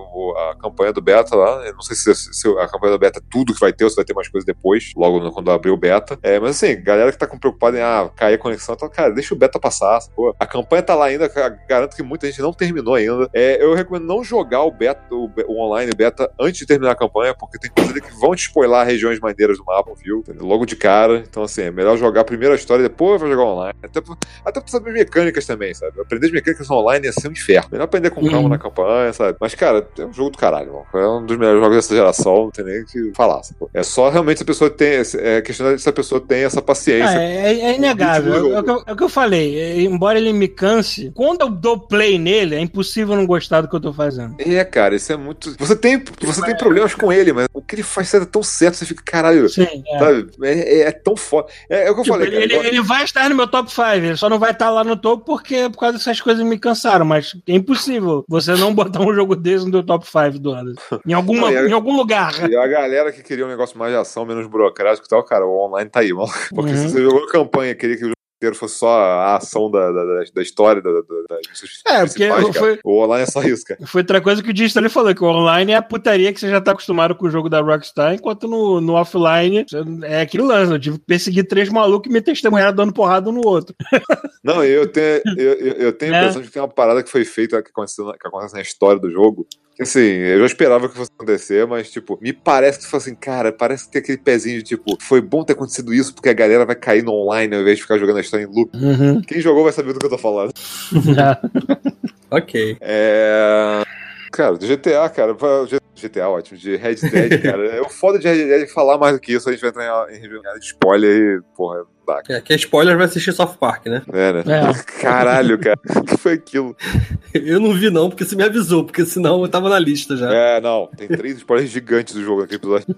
a campanha do beta lá. Eu não sei se, se a campanha do beta é tudo que vai ter ou se vai ter mais coisa depois, logo no- quando abrir o beta. É, mas assim, galera que tá preocupada em ah, cair a conexão, então, cara, deixa o beta passar. Pô, a campanha tá lá ainda, garanto que muita gente não terminou ainda. É, eu recomendo não jogar o beta, o, o online beta antes de terminar a campanha, porque tem coisas que vão te spoiler regiões maneiras do mapa, viu? Entendeu? Logo de cara. Então, assim, é melhor jogar primeiro a história depois vai jogar online. Até, até pra saber mecânicas também, sabe? Aprender as mecânicas online ser um inferno. Melhor aprender com calma Uhum. na campanha, sabe? Mas, cara, é um jogo do caralho, mano. É um dos melhores jogos dessa geração, não tem nem o que falar. Sabe? É só realmente se a pessoa tem. É questionar se a pessoa tem essa paciência. Ah, é, é inegável. É, o que eu- é o que eu falei. É, embora ele me canse, quando eu dou play nele, é impossível não gostar do que eu tô fazendo. É, cara, isso é muito. Você tem, você tem problemas com ele, mas o que ele faz é tão certo, você fica, caralho, Sim, é. sabe? É, é- é tão foda. É, é o que eu Tipo, falei, ele, cara. ele- igual- ele vai estar no meu top 5, ele só não vai estar lá no topo porque por causa dessas coisas me cansaram, mas é impossível você não botar um jogo desse no teu top 5 do ano. Em, alguma, Não, a- em algum lugar. E a galera que queria um negócio mais de ação, menos burocrático e tal, cara, o online tá aí, mano. Porque Uhum. se você jogou campanha, queria que inteiro fosse só a ação da, da, da- história, da, da, É, porque cara. foi- O online é só isso, cara. Foi outra coisa que o Dista ali falou, que o online é a putaria que você já tá acostumado com o jogo da Rockstar, enquanto no, no offline é aquele lance. Eu tive que perseguir três malucos e me testemunhar dando porrada um no outro. Não, eu tenho, eu, eu- eu tenho a É. impressão de que tem uma parada que foi feita, que que acontece na história do jogo, Assim, eu já esperava que fosse acontecer, mas, tipo, me parece que foi assim, cara, parece que tem aquele pezinho de, tipo, foi bom ter acontecido isso, porque a galera vai cair no online ao invés de ficar jogando a história em loop. Uhum. Quem jogou vai saber do que eu tô falando. Ok. É. Cara, do GTA, cara. GTA, ótimo. De Red Dead, cara. É o foda de Red Dead é que falar mais do que isso, a gente vai entrar em reunião de spoiler e, porra, dá. É, que é spoiler vai assistir South Park, né? É, né? É. Caralho, cara. O que foi aquilo? Eu não vi não, porque você me avisou, porque senão eu tava na lista já. É, não. Tem três spoilers gigantes do jogo naquele episódio.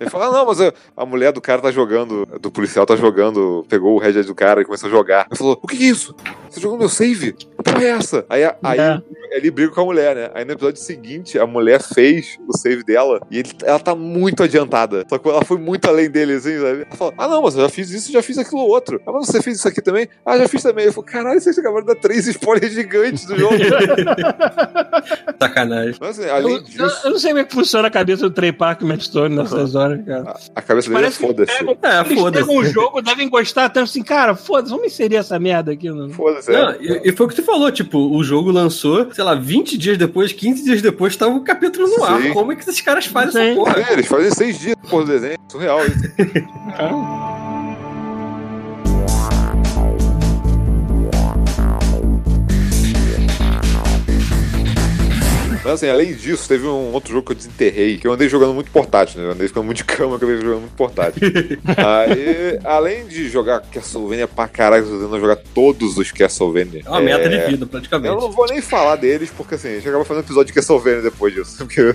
Ele fala, ah, não, mas a, mulher do cara tá jogando, do policial tá jogando, pegou o Dead do cara e começou a jogar. Ele falou, o que é isso? Você jogou meu save? Que porra é essa? Aí, aí É. ele briga com a mulher, né? Aí no episódio seguinte, a mulher fez o save dela e ele- ela tá muito adiantada. Só que ela foi muito além dele, assim, sabe? Ela falou, ah, não, mas eu já fiz isso, já fiz aquilo outro. Ah, mas você fez isso aqui também? Ah, já fiz também. Eu falei, caralho, vocês acabaram de dar três spoilers gigantes do jogo. Sacanagem. mas assim, Eu, além eu- disso, eu não sei como é que funciona a cabeça do Trey Park e Matt Stone nessas horas, cara. a cabeça dele é foda-se. pegam, É, eles foda-se. pegam um jogo, devem gostar tanto assim, cara, foda-se, vamos inserir essa merda aqui. No... Foda-se, Não, é. e, e foi o que tu falou, tipo, o jogo lançou, sei lá, 20 dias depois, 15 dias depois, tava o capítulo no ar. Sim. Como é que esses caras fazem Sim. essa porra? É, eles fazem seis dias por desenho. Surreal isso. Mas assim, além disso, teve um outro jogo que eu desenterrei, que eu andei jogando muito portátil, né? Eu andei ficando muito de cama, eu acabei jogando muito portátil. Aí, além de jogar Castlevania pra caralho, eu tô tentando jogar todos os Castlevania. É uma meta de vida, praticamente. Eu não vou nem falar deles, porque assim, a gente acaba fazendo um episódio de Castlevania depois disso. porque-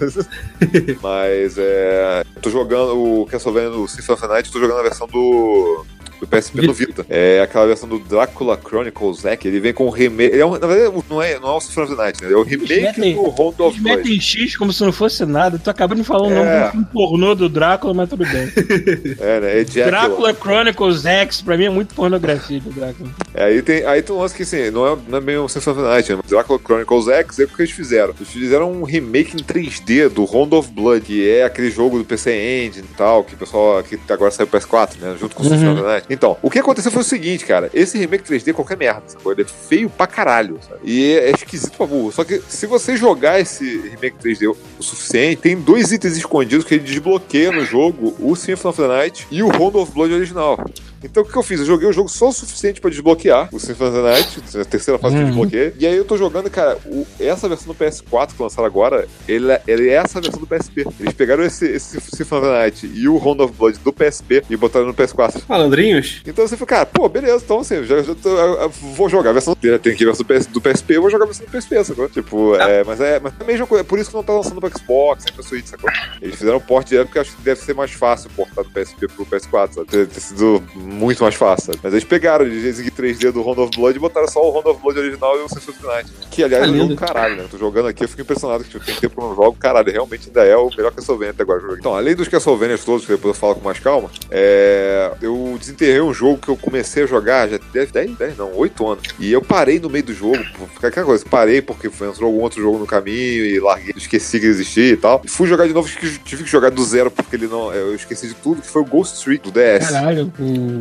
Mas é. Eu tô jogando o Castlevania do Symphony of the Night, eu tô jogando a versão do. Do PSP do Vita. É aquela versão do Drácula Chronicles Zack. Ele vem com um remake. Ele é um, na verdade, não é, não é o Symphony of the Night, né? É o remake metem- do Round of Eles Blood. metem X como se não fosse nada. Tu acabou de falar o nome É. do filme pornô do Drácula, mas tudo bem. É, né? É. Drácula Chronicles X, pra mim é muito pornografia do Drácula. É, aí tem, aí tem um lance que assim, não é, não é bem o Symphony Night, né? Drácula Chronicles X é o que eles fizeram. Eles fizeram um remake em 3D do Round of Blood, que é aquele jogo do PC Engine e tal, que o pessoal que agora saiu pro PS4, né? Junto com o Symphony of the Night. Então, o que aconteceu foi o seguinte, cara. Esse remake 3D é qualquer merda, sacou? Ele é feio pra caralho, sabe? E é, é esquisito pra burro. Só que se você jogar esse remake 3D o suficiente, tem dois itens escondidos que ele desbloqueia no jogo, o Symphony of the Night e o Round of Blood original. Então o que eu fiz? Eu joguei o jogo só o suficiente pra desbloquear o Symphony of the Night, a terceira fase que eu Uhum. desbloqueei. E aí eu tô jogando, cara, o- essa versão do PS4 que lançaram agora, ele, é- ele é essa versão do PSP. Eles pegaram esse, esse Symphony of the Night e o Round of Blood do PSP e botaram no PS4. Malandrinhos? Então você falou, cara, pô, beleza, então assim, já, já tô- eu- eu vou jogar a versão. Tem aqui a versão do, PS, do PSP, eu vou jogar a versão do PSP, sacou? Tipo, é, mas é, mas é a mesma coisa, é por isso que não tá lançando pro Xbox, nem pro Switch, sacou? Eles fizeram o port direto porque acho que deve ser mais fácil portar do PSP pro PS4, sabe? Ter, ter sido muito mais fácil? Mas eles pegaram de exigir 3D do Round of Blood e botaram só o Round of Blood original e o Symphony of Night. Que, aliás, Tá é um jogo lindo. do caralho, né? Eu tô jogando aqui, eu fico impressionado que tipo, tem tempo eu não jogo, caralho, realmente ainda é o melhor Castlevania até agora. Então, além dos Castlevanias todos, que depois eu falo com mais calma, é, eu desenterrei um jogo que eu comecei a jogar já deve 10, 10 não, 8 anos. E eu parei no meio do jogo, por aquela coisa, parei porque entrou algum outro jogo no caminho e larguei, esqueci que existia e tal. E fui jogar de novo, tive que- tive jogar do zero porque ele não, eu esqueci de tudo, que foi o Ghost Street do DS. Caralho, o...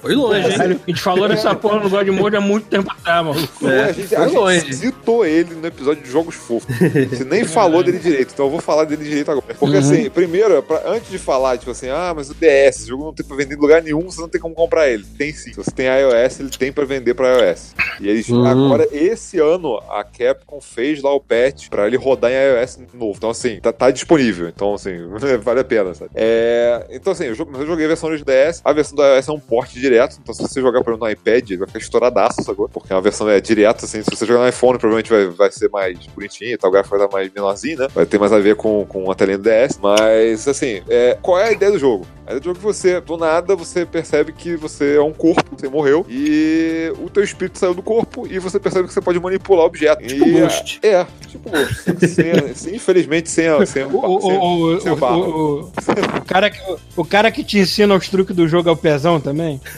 Foi longe, hein? A gente falou dessa porra no God Mode há muito tempo atrás. Pô, É, a gente, foi a gente citou ele no episódio de Jogos Fofos. Você nem falou dele direito, então eu vou falar dele direito agora. Porque Uhum. assim, primeiro, pra- antes de falar, tipo assim, ah, mas o DS, esse jogo não tem pra vender em lugar nenhum, você não tem como comprar ele. Tem sim. Se você tem iOS, ele tem pra vender pra iOS. E eles, Uhum. agora, esse ano, a Capcom fez lá o patch pra ele rodar em iOS novo. Então, assim, tá, tá disponível. Então, assim, vale a pena, sabe? É, então, assim, eu, eu joguei a versão de DS. A versão da iOS é um port direto. Então, se você jogar, por exemplo, no iPad, ele vai ficar estouradaço, sacou? Porque a versão é direta, assim. Se você jogar no iPhone, provavelmente vai, vai ser mais bonitinho e tal. O gráfico vai estar mais menorzinho, né? Vai ter mais a ver com, com a telinha do DS. Mas, assim, é, qual é a ideia do jogo? A ideia do jogo é que você, do nada, você percebe que você é um corpo, você morreu, e o teu espírito saiu do corpo, e você percebe que você pode manipular objetos. Tipo e, Ghost. É, tipo Ghost. Sem- sem- infelizmente, sem a. Sem, O, o, sem- o, o, sem o, barra. o- o cara que, o cara que te ensina os truques do jogo é o pezão também?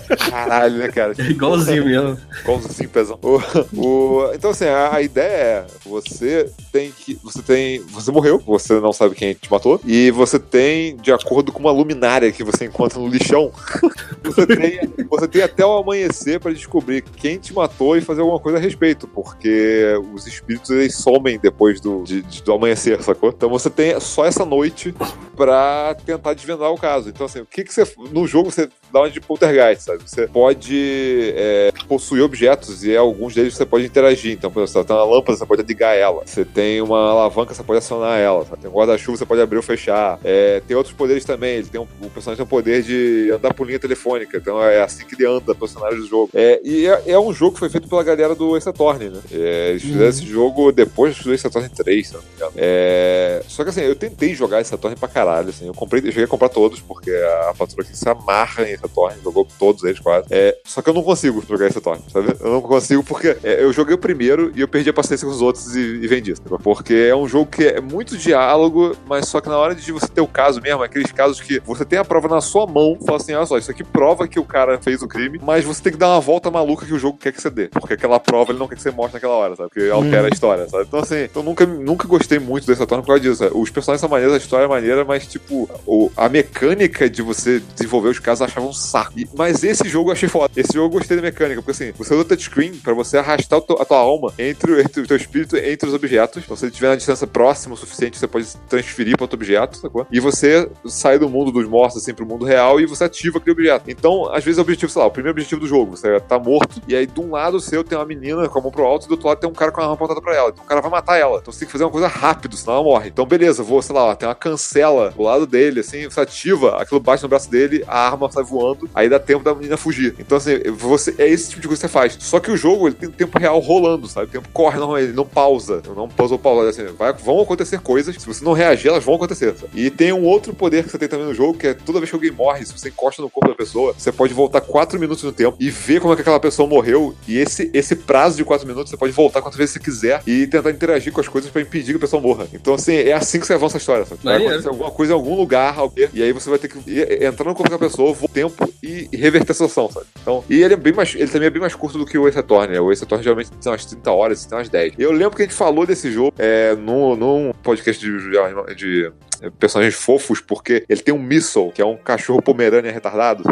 caralho, né, cara? É igualzinho mesmo. Igualzinho, pesão. O, o- então, assim, a, a ideia é: você tem que. Você tem. Você morreu, você não sabe quem te matou, e você tem, de acordo com uma luminária que você encontra no lixão, você tem, você tem até o amanhecer pra descobrir quem te matou e fazer alguma coisa a respeito, porque os espíritos eles somem depois do, de- de- do amanhecer, sacou? Então você tem só essa noite pra tentar desvendar o caso. Então, assim, o que que você. No jogo você uma de poltergeist, sabe? Você pode é, possuir objetos e alguns deles você pode interagir. Então, por exemplo, você tem uma lâmpada, você pode ligar ela. Você tem uma alavanca, você pode acionar ela. sabe? Tem um guarda-chuva, você pode abrir ou fechar. É, tem outros poderes também. Ele tem um, o personagem tem o poder de andar por linha telefônica. Então é assim que ele anda cenário do jogo. É, e é, é um jogo que foi feito pela galera do Ace Attorney, né? É, eles fizeram esse jogo depois do Ace Attorney 3, se não me engano. É, só que assim, eu tentei jogar Ace Attorney pra caralho. Assim, eu comprei, eu cheguei a comprar todos, porque a patroa aqui se amarra em Ace Attorney, jogou todos eles quase. É, só que eu não consigo jogar Ace Attorney, sabe? Eu não consigo porque é, eu joguei o primeiro e eu perdi a paciência com os outros e, e vendi. sabe? Porque é um jogo que é muito diálogo, mas só que na hora de você ter o caso mesmo, aqueles casos que você tem a prova na sua mão, fala assim, olha só, isso aqui prova que o cara fez o crime, mas você tem que dar uma volta maluca que o jogo quer que você dê. Porque aquela prova ele não quer que você mostre naquela hora, sabe? Porque altera a história, sabe? Então assim, eu nunca, nunca gostei muito desse Attorney por causa disso. sabe? Os personagens são maneiros, a história é maneira, mas tipo, o, a mecânica de você desenvolver os casos achava um saco. E- mas esse jogo eu achei foda. Esse jogo eu gostei da mecânica, porque assim, você usa o touchscreen pra você arrastar a tua alma entre, entre o teu espírito entre os objetos. Então, se ele estiver na distância próxima o suficiente, você pode transferir para outro objeto, sacou? E você sai do mundo dos mortos, assim, pro mundo real e você ativa aquele objeto. Então, às vezes o objetivo, sei lá, o primeiro objetivo do jogo, você tá morto, e aí de um lado seu tem uma menina com a mão pro alto e do outro lado tem um cara com a arma apontada pra ela. Então o cara vai matar ela. Então você tem que fazer uma coisa rápido, senão ela morre. Então, beleza, vou, sei lá, ó, tem uma cancela do lado dele, assim, você ativa, aquilo bate no braço dele, a arma sai voando, aí dá tempo da menina fugir. Então, assim, você, é esse tipo de coisa que você faz. Só que o jogo, ele tem tempo real rolando, sabe? O tempo corre, não, ele não pausa. Não pausa ou pausa. Assim, vai, vão acontecer coisas, se você não reagir, elas vão acontecer. sabe? E tem um outro poder que você tem também no jogo, que é toda vez que alguém morre, se você encosta no corpo da pessoa, você pode voltar 4 minutos no tempo e ver como é que aquela pessoa morreu. E esse, esse prazo de 4 minutos, você pode voltar quantas vezes você quiser e tentar interagir com as coisas pra impedir que a pessoa morra. Então, assim, é assim que você avança a história, sabe? Vai acontecer alguma coisa em algum lugar, alguém, e aí você vai ter que ir- entrar no corpo da pessoa, voltar tempo e, e reverter a situação, sabe? Então, e ele é bem mais, ele também é bem mais curto do que o Ace Attorney. né? O Ace Attorney geralmente tem umas 30 horas, tem umas 10. Eu lembro que a gente falou desse jogo é, num, num podcast de, de, de personagens fofos, porque ele tem um Missile, que é um cachorro pomerânia retardado.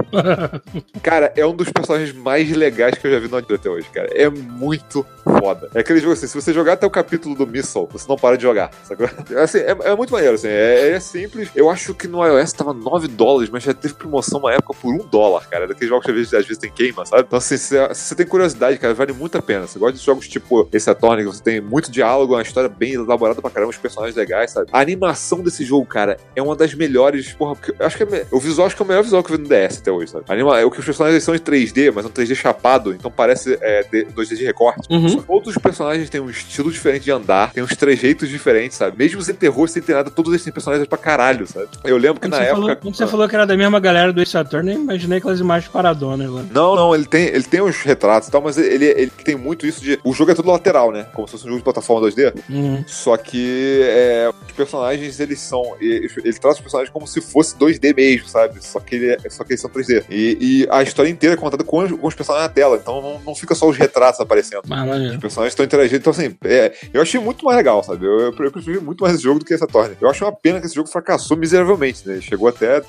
cara, é um dos personagens mais legais que eu já vi no anime até hoje, cara. É muito foda. É aquele jogo assim, se você jogar até o capítulo do Missile, você não para de jogar, sacou? Assim, é, é muito maneiro, assim, é, é simples. Eu acho que no iOS tava 9 dólares, mas já teve promoção uma época por 1 dólar, cara. É daqueles jogos que às vezes, às vezes tem queima, sabe? Então, assim, se, você tem curiosidade, cara, vale muito a pena. Você gosta de jogos tipo esse que você tem muito diálogo, uma história bem elaborada pra caramba, os personagens legais, sabe? A animação desse jogo, cara, é uma das melhores, porra, porque eu acho que é, o visual acho que é o melhor visual que eu vi no DS até hoje, sabe? Anima, é o que os personagens são em 3D, mas é um 3D chapado, então parece é, de- 2D de recorte. Uhum. Todos os personagens têm um estilo diferente de andar, tem uns trejeitos diferentes, sabe? Mesmo sem terror, sem ter nada, todos eles têm personagens pra caralho, sabe? Eu lembro que Quando, na época. falou, quando você falou que era da mesma galera do Ace Attorney, eu imaginei aquelas imagens paradonas lá. Não, não, ele tem, ele tem uns retratos e tal, mas ele, ele tem muito isso de. O jogo é todo lateral, né? Como se fosse um jogo de plataforma 2D. Uhum. Só que é, os personagens, eles são. Ele, ele trata os personagens como se fosse 2D mesmo, sabe? Só que, ele, é- só que eles são 3D. E, e a história inteira é contada com os, com os personagens na tela, então não, não fica só os retratos aparecendo. Mas, Os maneiro. personagens estão interagindo, então assim, é, eu achei muito mais legal, sabe? Eu, eu, eu preferi muito mais esse jogo do que essa Torne. Eu acho uma pena que esse jogo fracassou miseravelmente, né? Ele Chegou até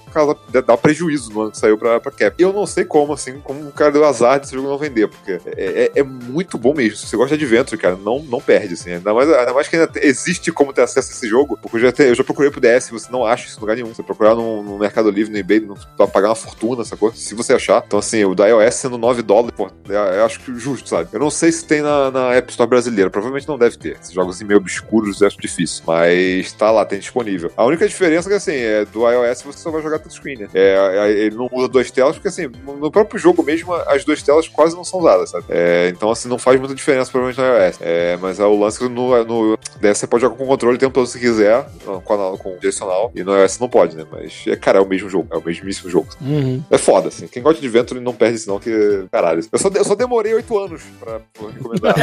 dar prejuízo no ano que saiu pra, pra Cap. Eu não sei como, assim, como o cara deu azar desse jogo não vender, porque é, é- é muito bom mesmo. Se você gosta de Adventure, cara, não, não perde, assim. Ainda mais, ainda mais que ainda te- existe como ter acesso a esse jogo, porque eu já, te- eu já procurei pro DS, você não acha isso em lugar nenhum. Você procurar no, no Mercado Livre, no eBay, não vai pagar uma fortuna, sacou? Se você achar. Então, assim, o da iOS sendo 9 dólares, pô, é- eu acho que justo, sabe? Eu não sei se tem na, na App Store brasileira, provavelmente não deve ter. Esses jogos assim, meio obscuros eu acho difícil. Mas tá lá, tem disponível. A única diferença é que, assim, é, do iOS você só vai jogar touchscreen, né? É, é, ele não usa duas telas, porque, assim, no próprio jogo mesmo, as duas telas quase não são usadas, sabe? É, então, assim, não faz muita diferença, provavelmente, no iOS. É, mas é o lance que no, no DS você pode jogar com controle o tempo todo se quiser, com, com direcional. E no iOS não pode, né? Mas, é, cara, é o mesmo jogo. É o mesmíssimo jogo. Uhum. É foda, assim. Quem gosta de Adventure não perde isso, não, que. Caralho. Eu só, eu só demorei oito anos pra, pra recomendar.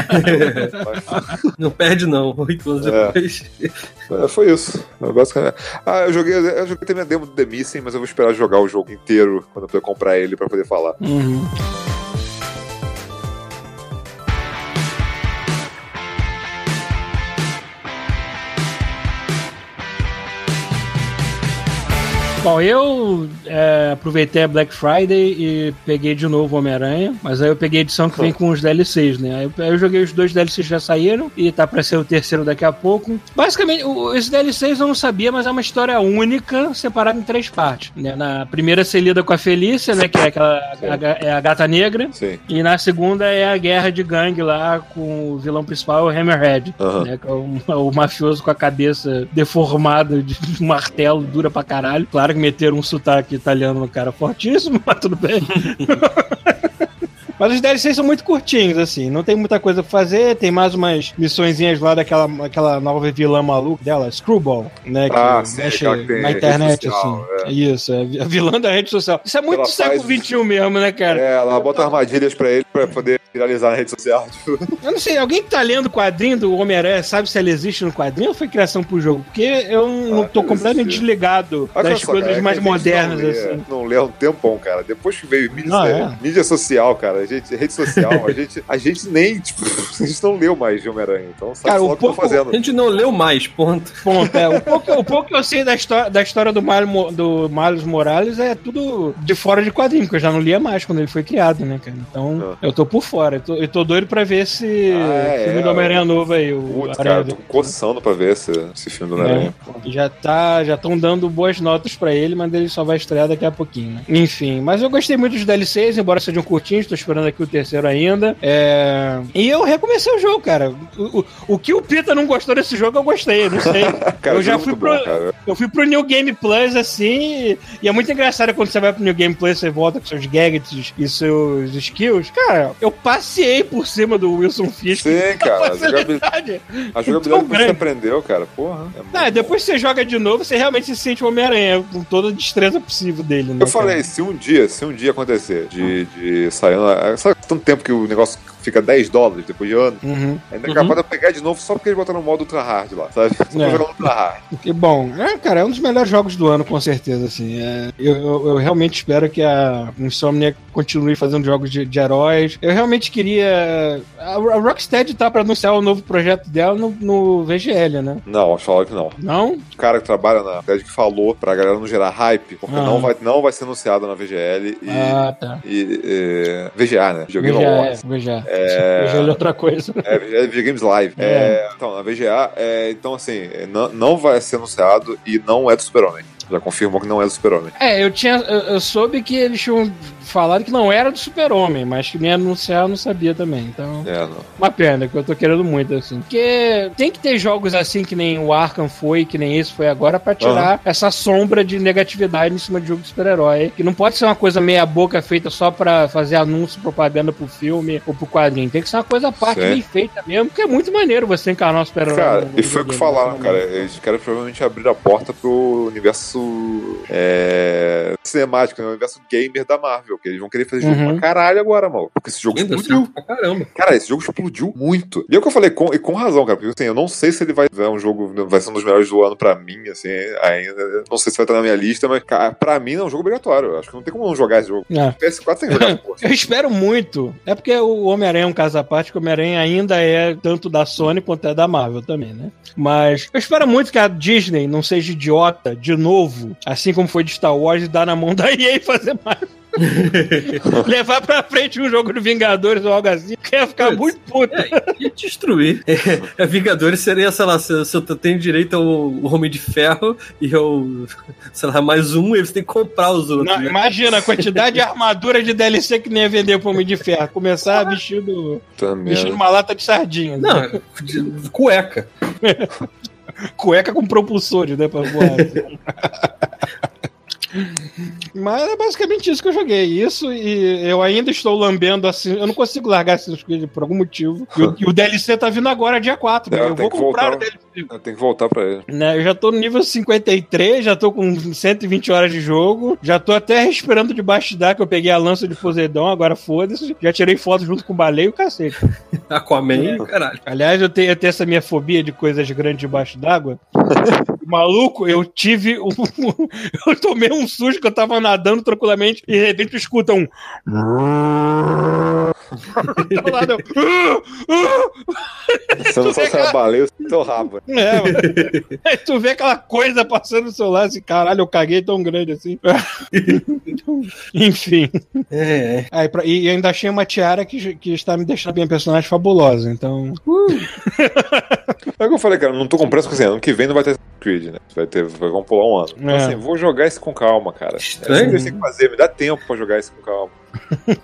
Mas, Não perde, não. Oito anos É. depois. é, foi isso. É, Basicamente. Ah, eu joguei, eu joguei também a demo do The Missing, mas eu vou esperar jogar o jogo inteiro quando eu puder comprar ele pra poder falar. Uhum. Bom, eu é, aproveitei a Black Friday e peguei de novo o Homem-Aranha, mas aí eu peguei a edição que vem com os DLCs, né? Aí eu, joguei os dois DLCs que já saíram e tá pra ser o terceiro daqui a pouco. Basicamente, o, esses DLCs eu não sabia, mas é uma história única, separada em três partes. Né? Na primeira você lida com a Felícia, né? Que é aquela a, é a gata negra. Sim. E na segunda é a guerra de gangue lá com o vilão principal, o Hammerhead. Né, que é o, o mafioso com a cabeça deformada de martelo, dura pra caralho. Claro que meteram um sotaque italiano no cara fortíssimo, mas tudo bem. Mas os DLCs são muito curtinhos, assim. Não tem muita coisa pra fazer. Tem mais umas missõezinhas lá daquela aquela nova vilã maluca dela, Screwball, né? Que Ah, sim, mexe tem na internet, social, assim. Isso, é a vilã da rede social. Isso é muito Ela século faz- XXI mesmo, né, cara? É, ela bota armadilhas pra ele pra poder viralizar na rede social. Tipo, Eu não sei, alguém que tá lendo o quadrinho do Homem-Aranha sabe se ela existe no quadrinho ou foi criação pro jogo? Porque eu não Ah, tô completamente existir. desligado Olha das só, coisas cara, é mais modernas, não lê, assim. Não lê há um tempão, cara. Depois que veio mídia, Não, é. mídia social, cara, a gente, rede social, a gente, a gente nem, tipo, a gente não leu mais de Homem-Aranha, então sabe Cara, só o que eu tô pouco- fazendo. A gente não leu mais, ponto. Ponto, é. O pouco, o pouco que eu sei da história, da história do, Miles, Mo- do Miles Morales é tudo de fora de quadrinho, porque eu já não lia mais quando ele foi criado, né, cara? Então, eu tô por fora. Eu tô, eu tô doido pra ver esse Ah, é, filme do Homem-Aranha novo aí. O Putz, cara, tô coçando pra ver esse, esse filme do né? Homem-Aranha. Já tá, já estão dando boas notas pra ele, mas ele só vai estrear daqui a pouquinho. né? Enfim, mas eu gostei muito dos DLCs, embora sejam curtinhos, tô esperando aqui o terceiro ainda. É... E eu recomecei o jogo, cara. O, o, o que o Pita não gostou desse jogo, eu gostei, não sei. Cara, eu já é fui pro, bom, eu fui pro New Game Plus assim, e é muito engraçado quando você vai pro New Game Plus, você volta com seus gadgets e seus skills. Cara, eu passei por cima do Wilson Fisk. Sim, cara, a jogabilidade, a jogabilidade que você aprendeu, cara, porra. é bom. depois que você joga de novo, você realmente se sente o Homem-Aranha, com toda a destreza possível dele, né? Eu falei, se um dia, se um dia acontecer de, de sair. na- Sabe tanto tempo que o negócio fica 10 dólares depois de ano? Uhum. Ainda é capaz de eu pegar de novo só porque eles botaram no modo Ultra Hard lá, sabe? Só É. Ultra Hard. Que bom. É, cara, é um dos melhores jogos do ano, com certeza, assim. É, eu, eu- eu realmente espero que a Insomniac continue fazendo jogos de, de heróis. Eu realmente queria... A, Rocksteady tá pra anunciar o novo projeto dela no, no VGL, né? Não, acho que não. Não? O cara que trabalha na Ted que falou pra galera não gerar hype, porque Ah. não, vai, não vai ser anunciado na VGL e. Ah, tá. e, é, VGA, né? Videogame VGA, Awards. é, VGA. É. VGA é outra coisa. É, VGA é Videogames Live. É, então, na VGA, é, então assim, é, não, não vai ser anunciado e não é do Super-Homem. Já confirmou que não é do Super-Homem. É, eu tinha. Eu, eu soube que eles tinham falado que não era do Super-Homem, mas que me anunciar eu não sabia também. Então. É, não. Uma pena, que eu tô querendo muito, assim. Porque tem que ter jogos assim, que nem o Arkham foi, que nem esse foi agora, pra tirar essa sombra de negatividade em cima de jogo de super-herói. Que não pode ser uma coisa meia-boca feita só pra fazer anúncio, propaganda pro filme ou pro quadrinho. Tem que ser uma coisa à parte, bem feita mesmo, porque é muito maneiro você encarnar um super-herói. Cara, e foi o que falaram, né? cara. Eles querem provavelmente abrir a porta pro universo é, cinemático, né? o universo gamer da Marvel. Que eles vão querer fazer jogo Uhum. pra caralho agora, mano. Porque esse jogo Ainda explodiu. pra caramba. Cara, esse jogo explodiu muito. E é o que eu falei, com, e com razão, cara. Porque assim, eu não sei se ele vai é um jogo, vai ser um dos melhores do ano pra mim, assim, ainda. Não sei se vai estar na minha lista, mas, cara, pra mim é um jogo obrigatório. Eu Acho que não tem como não jogar esse jogo. É. PS4 tem que jogar porra. Eu espero muito. É porque o Homem-Aranha é um caso à parte, que o Homem-Aranha ainda é tanto da Sony quanto é da Marvel também, né? Mas eu espero muito que a Disney não seja idiota de novo, assim como foi de Star Wars, e dar na mão da EA e fazer mais. Levar pra frente um jogo do Vingadores ou algo assim, que ia ficar Putz. muito puto. É, e destruir. É, Vingadores seria, sei lá, se, se eu tenho direito ao, Homem de Ferro e ao, sei lá, mais um, e você tem que comprar os outros. Não, né? imagina a quantidade de armadura de DLC que nem ia vender pro Homem de Ferro. Começar vestido, Também. vestindo uma lata de sardinha. né? Não, de- cueca. Cueca com propulsores, né? Pra voar. Mas é basicamente isso que eu joguei. Isso e eu ainda estou lambendo assim. Eu não consigo largar Assassin's Creed por algum motivo. E o, e o DLC tá vindo agora, dia 4. É? Eu tem vou comprar voltar. o DLC. Eu tenho que voltar pra ele. Né, eu já tô no nível 53, já tô com 120 horas de jogo, já tô até respirando debaixo d'água, que eu peguei a lança de Poseidon, agora foda-se, já tirei foto junto com o baleia e o cacete. Aquaman, caralho. Aliás, eu tenho, eu tenho essa minha fobia de coisas grandes debaixo d'água. Maluco, eu tive um. eu tomei um susto que eu tava nadando tranquilamente e de repente tu escuta um. Do lado, eu, Você não se era baleia é teu rabo. É, mano. Aí tu vê aquela coisa passando no celular assim, caralho, eu caguei tão grande assim. Enfim. É, é. Aí, pra- e ainda achei uma tiara que, que está me deixando minha personagem fabulosa, então. É o que eu falei, cara, não tô com pressa, porque assim, ano que vem não vai ter Creed, né? Vai ter, vai, vamos pular um ano. Então, É. assim, vou jogar isso com calma, cara. Estranho, É isso que gente tem que fazer, me dá tempo pra jogar isso com calma.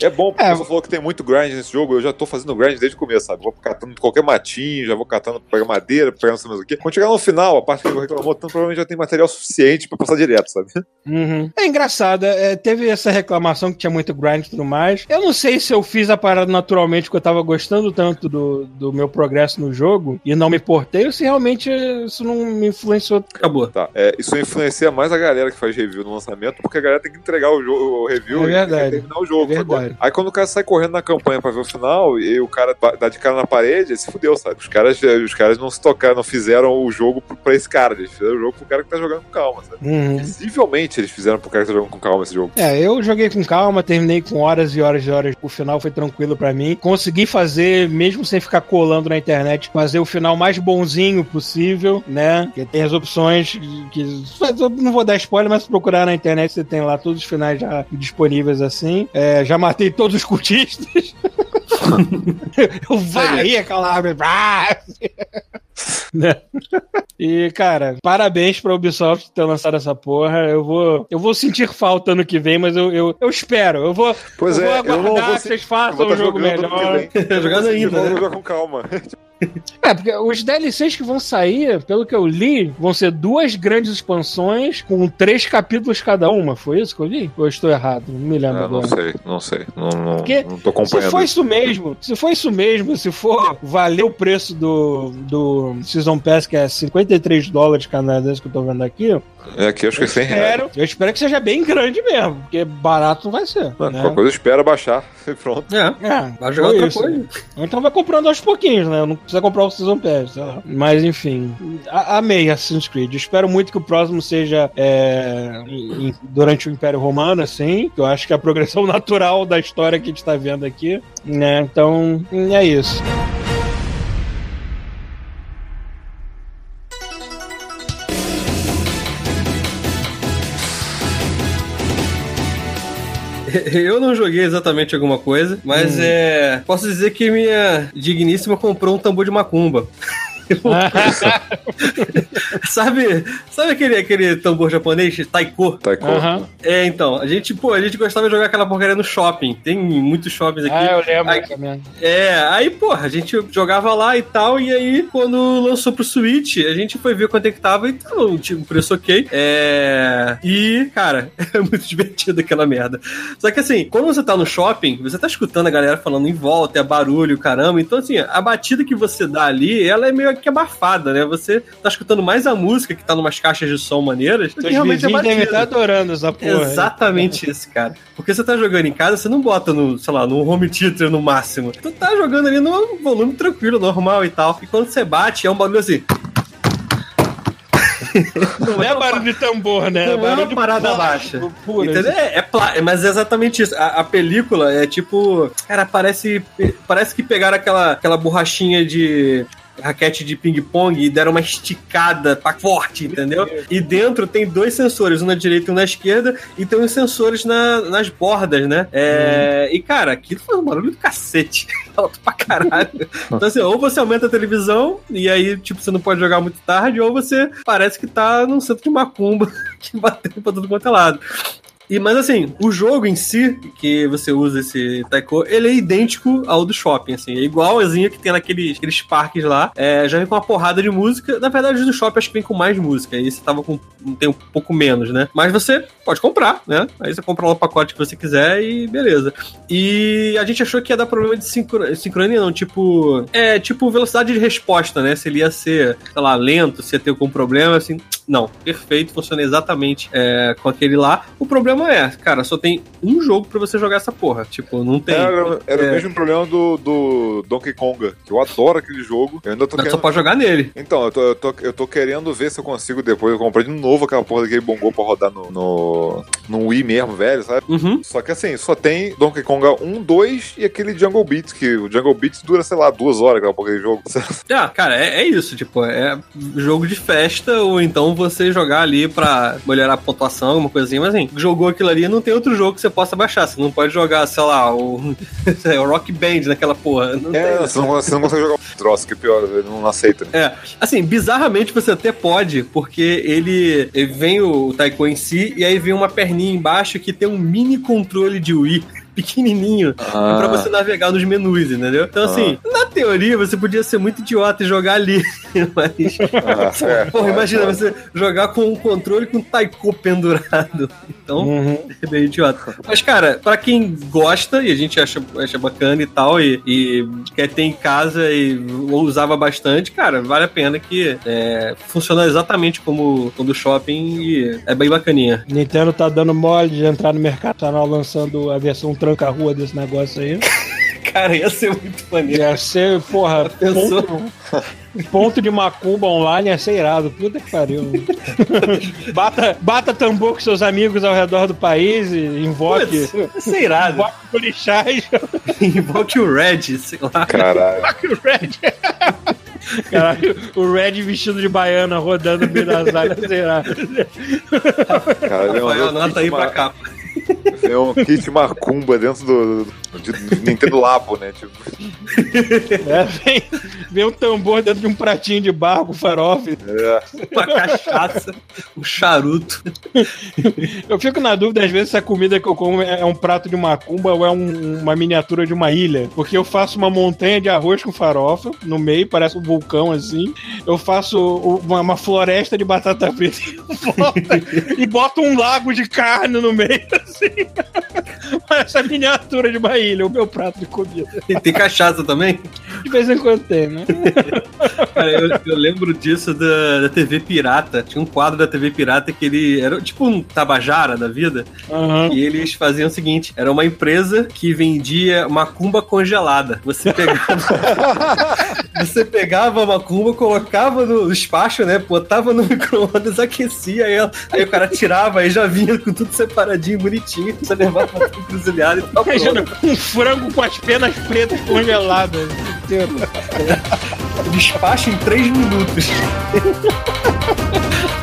É bom, porque É. você falou que tem muito grind nesse jogo, eu já tô fazendo grind desde o começo, sabe? Vou catando qualquer matinho, já vou catando, pegar madeira, pegar não sei mais o quê. Quando chegar no final, a parte que ele reclamou tanto, provavelmente já tem material suficiente pra passar direto, sabe? Uhum. É engraçado, é, teve essa reclamação que tinha muito grind e tudo mais. Eu não sei se eu fiz a parada naturalmente porque eu tava gostando tanto do, do meu progresso no jogo e não me portei, ou se realmente isso não me influenciou. Acabou. Tá, é, isso influencia mais a galera que faz review no lançamento, porque a galera tem que entregar o, jogo, o review É e terminar o jogo. É sacou? Aí quando o cara sai correndo na campanha pra ver o final e o cara dá de cara na parede, ele se fudeu, sabe? Os caras, os caras não se tocaram, não fizeram o jogo pra esse cara, eles fizeram o jogo pro cara que tá jogando com calma, sabe? Uhum. Visivelmente eles fizeram pro cara que tá jogando com calma esse jogo. É, eu joguei com calma, terminei com horas e horas e horas. O final foi tranquilo pra mim. Consegui fazer, mesmo sem ficar colando na internet, fazer o final mais bonzinho possível, né? Que tem as opções que. Não vou dar spoiler, mas se procurar na internet você tem lá todos os finais já disponíveis assim. É, já matei todos os cultistas. eu varri aquela árvore. Né? E, cara, parabéns pra Ubisoft ter lançado essa porra. Eu vou, eu vou sentir falta ano que vem, mas eu, eu, eu espero. Eu vou, Pois eu é, vou eu aguardar vou que se- vocês Eu façam vou um tá jogo que melhor. vem. Jogando ainda, Vou né? jogar com calma. É, porque os DLCs que vão sair, pelo que eu li, vão ser duas grandes expansões com três capítulos cada uma. Foi isso que eu li? Ou eu estou errado? Não me lembro não agora. sei, não sei. Não, não, Porque não tô Se acompanhando. for isso mesmo, se for isso mesmo, se for valer o preço do, do Season Pass, que é 53 dólares canadenses que eu tô vendo aqui, É aqui acho que é 100 reais. eu espero que seja bem grande mesmo, porque barato não vai ser. Mano, né? Qualquer coisa espera baixar e pronto. É. É, Vai jogar outra isso. coisa. Então vai comprando aos pouquinhos, né? Não precisa comprar o Season Pass, sei lá. Mas enfim, a- amei Assassin's Creed. Espero muito que o próximo seja é, em- durante o Império Romano, assim. Eu acho que é a progressão natural da história que a gente tá vendo aqui. Né? Então, é isso. Eu não joguei exatamente alguma coisa, mas é. Posso dizer que minha digníssima comprou um tambor de macumba. sabe, sabe aquele, aquele tambor japonês, taiko? Com. Aham. É, então, a gente, pô, a gente gostava de jogar aquela porcaria no shopping. Tem muitos shoppings aqui. Ah, eu lembro Aí- também. É, aí, porra, a gente jogava lá e tal, e aí, quando lançou pro Switch, a gente foi ver quanto é que tava e tava um tipo, preço ok. É. E, cara, é muito divertido aquela merda. Só que assim, quando você tá no shopping, você tá escutando a galera falando em volta, é barulho, caramba. Então, assim, a batida que você dá ali, ela é meio que abafada, né? Você tá escutando mais a música que tá numas caixas de som maneiras Os realmente vizinhos devem estar adorando essa porra. Exatamente isso, cara. Porque você tá jogando em casa, você não bota no, sei lá, no home theater no máximo. Tu tá jogando ali no volume tranquilo, normal e tal. E quando você bate, é um barulho assim. Não é barulho de tambor, né? Não é barulho uma de parada plástico baixa. puro, Entendeu? assim. É, é plá- mas é exatamente isso. A, a película é tipo. Cara, parece. Parece que pegaram aquela, aquela borrachinha de. Raquete de ping-pong e deram uma esticada pra forte, entendeu? E dentro tem dois sensores, um na direita e um na esquerda, e tem uns sensores na- nas bordas, né? É, E, cara, aquilo faz um barulho do cacete. Alto pra caralho. Então, assim, ou você aumenta a televisão, e aí, tipo, você não pode jogar muito tarde, ou você parece que tá num centro de macumba que bateu pra tudo quanto é lado. E, mas assim, o jogo em si, que você usa esse Taiko, ele é idêntico ao do shopping, assim. É igualzinho que tem naqueles aqueles parques lá. É, já vem com uma porrada de música. Na verdade, o do shopping acho que vem com mais música. Aí você tava com. tem um pouco menos, né? Mas você pode comprar, né? Aí você compra o pacote que você quiser e beleza. E a gente achou que ia dar problema de sincro... sincronia, não. Tipo. É, tipo velocidade de resposta, né? Se ele ia ser, sei lá, lento, se ia ter algum problema, assim. Não, perfeito, funciona exatamente é, com aquele lá. O problema é, cara, só tem um jogo pra você jogar essa porra. Tipo, não tem. Era, era é. o mesmo problema do, do Donkey Konga, que eu adoro aquele jogo. Eu ainda tô Mas querendo. só pode jogar nele. Então, eu tô, eu, tô, eu tô querendo ver se eu consigo depois. Eu comprei de novo aquela porra daquele bongô pra rodar no, no, no Wii mesmo, velho, sabe? Uhum. Só que assim, só tem Donkey Konga 1, 2 e aquele Jungle Beats, que o Jungle Beats dura, sei lá, duas horas aquela porra de jogo. Ah, cara, é, é isso, tipo, é jogo de festa, ou então você jogar ali pra melhorar a pontuação, alguma coisinha, mas assim, jogou aquilo ali, não tem outro jogo que você possa baixar. Você não pode jogar, sei lá, o, o Rock Band naquela porra. Não É, tem. você não, você não consegue jogar o troço, que é pior, ele não aceita. Né? É, assim, bizarramente você até pode, porque ele, ele vem o Taiko em si, e aí vem uma perninha embaixo que tem um mini controle de Wii. Pequenininho, Ah. pra você navegar nos menus, entendeu? Então, assim, na teoria você podia ser muito idiota e jogar ali, mas. Ah, é, Porra, é, imagina é. você jogar com um controle com um taiko pendurado. Então, Uhum. é bem idiota. Mas, cara, pra quem gosta, e a gente acha, acha bacana e tal, e, e quer ter em casa e usava bastante, cara, vale a pena que é, funciona exatamente como o do shopping e é bem bacaninha. Nintendo tá dando mole de entrar no mercado, tá lançando a versão tranca-rua desse negócio aí. Cara, ia ser muito maneiro. Ia ser, porra, ponto, ponto de macumba online ia ser irado. Puta que pariu. bata, bata tambor com seus amigos ao redor do país e invoque. Putz, ia ser irado. Invoque policiais. Invoque o Red, sei lá. Caralho. Invoque o Red. Caralho, o Red vestido de baiana rodando no meio das áreas ia ser irado. Cara, vem um- Rafael, anota aí uma- pra capa. Vem um kit macumba dentro do, do, do Nintendo Labo, né? Tipo, É, vem, vem um tambor dentro de um pratinho de barro com farofa. é. Uma cachaça, um charuto. Eu fico na dúvida, às vezes, se a comida que eu como é um prato de macumba ou é um- uma miniatura de uma ilha. Porque eu faço uma montanha de arroz com farofa no meio, parece um vulcão assim. Eu faço uma, uma floresta de batata frita e boto um lago de carne no meio, assim. Parece a miniatura de uma ilha, o meu prato de comida. E tem cachaça também? De vez em quando tem, né? Cara, eu, eu lembro disso da, da TV Pirata. Tinha um quadro da TV Pirata que ele era tipo um Tabajara da vida. Aham. E eles faziam o seguinte: era uma empresa que vendia macumba congelada. Você pegava. você pegava a macumba, colocava no despacho, né? Botava no micro-ondas, aquecia ela. Aí o cara tirava, aí já vinha com tudo separadinho, bonitinho. Você levava tudo encruzilhado e tal. Imagina um frango com as penas pretas congeladas. Despacho em 3 minutos.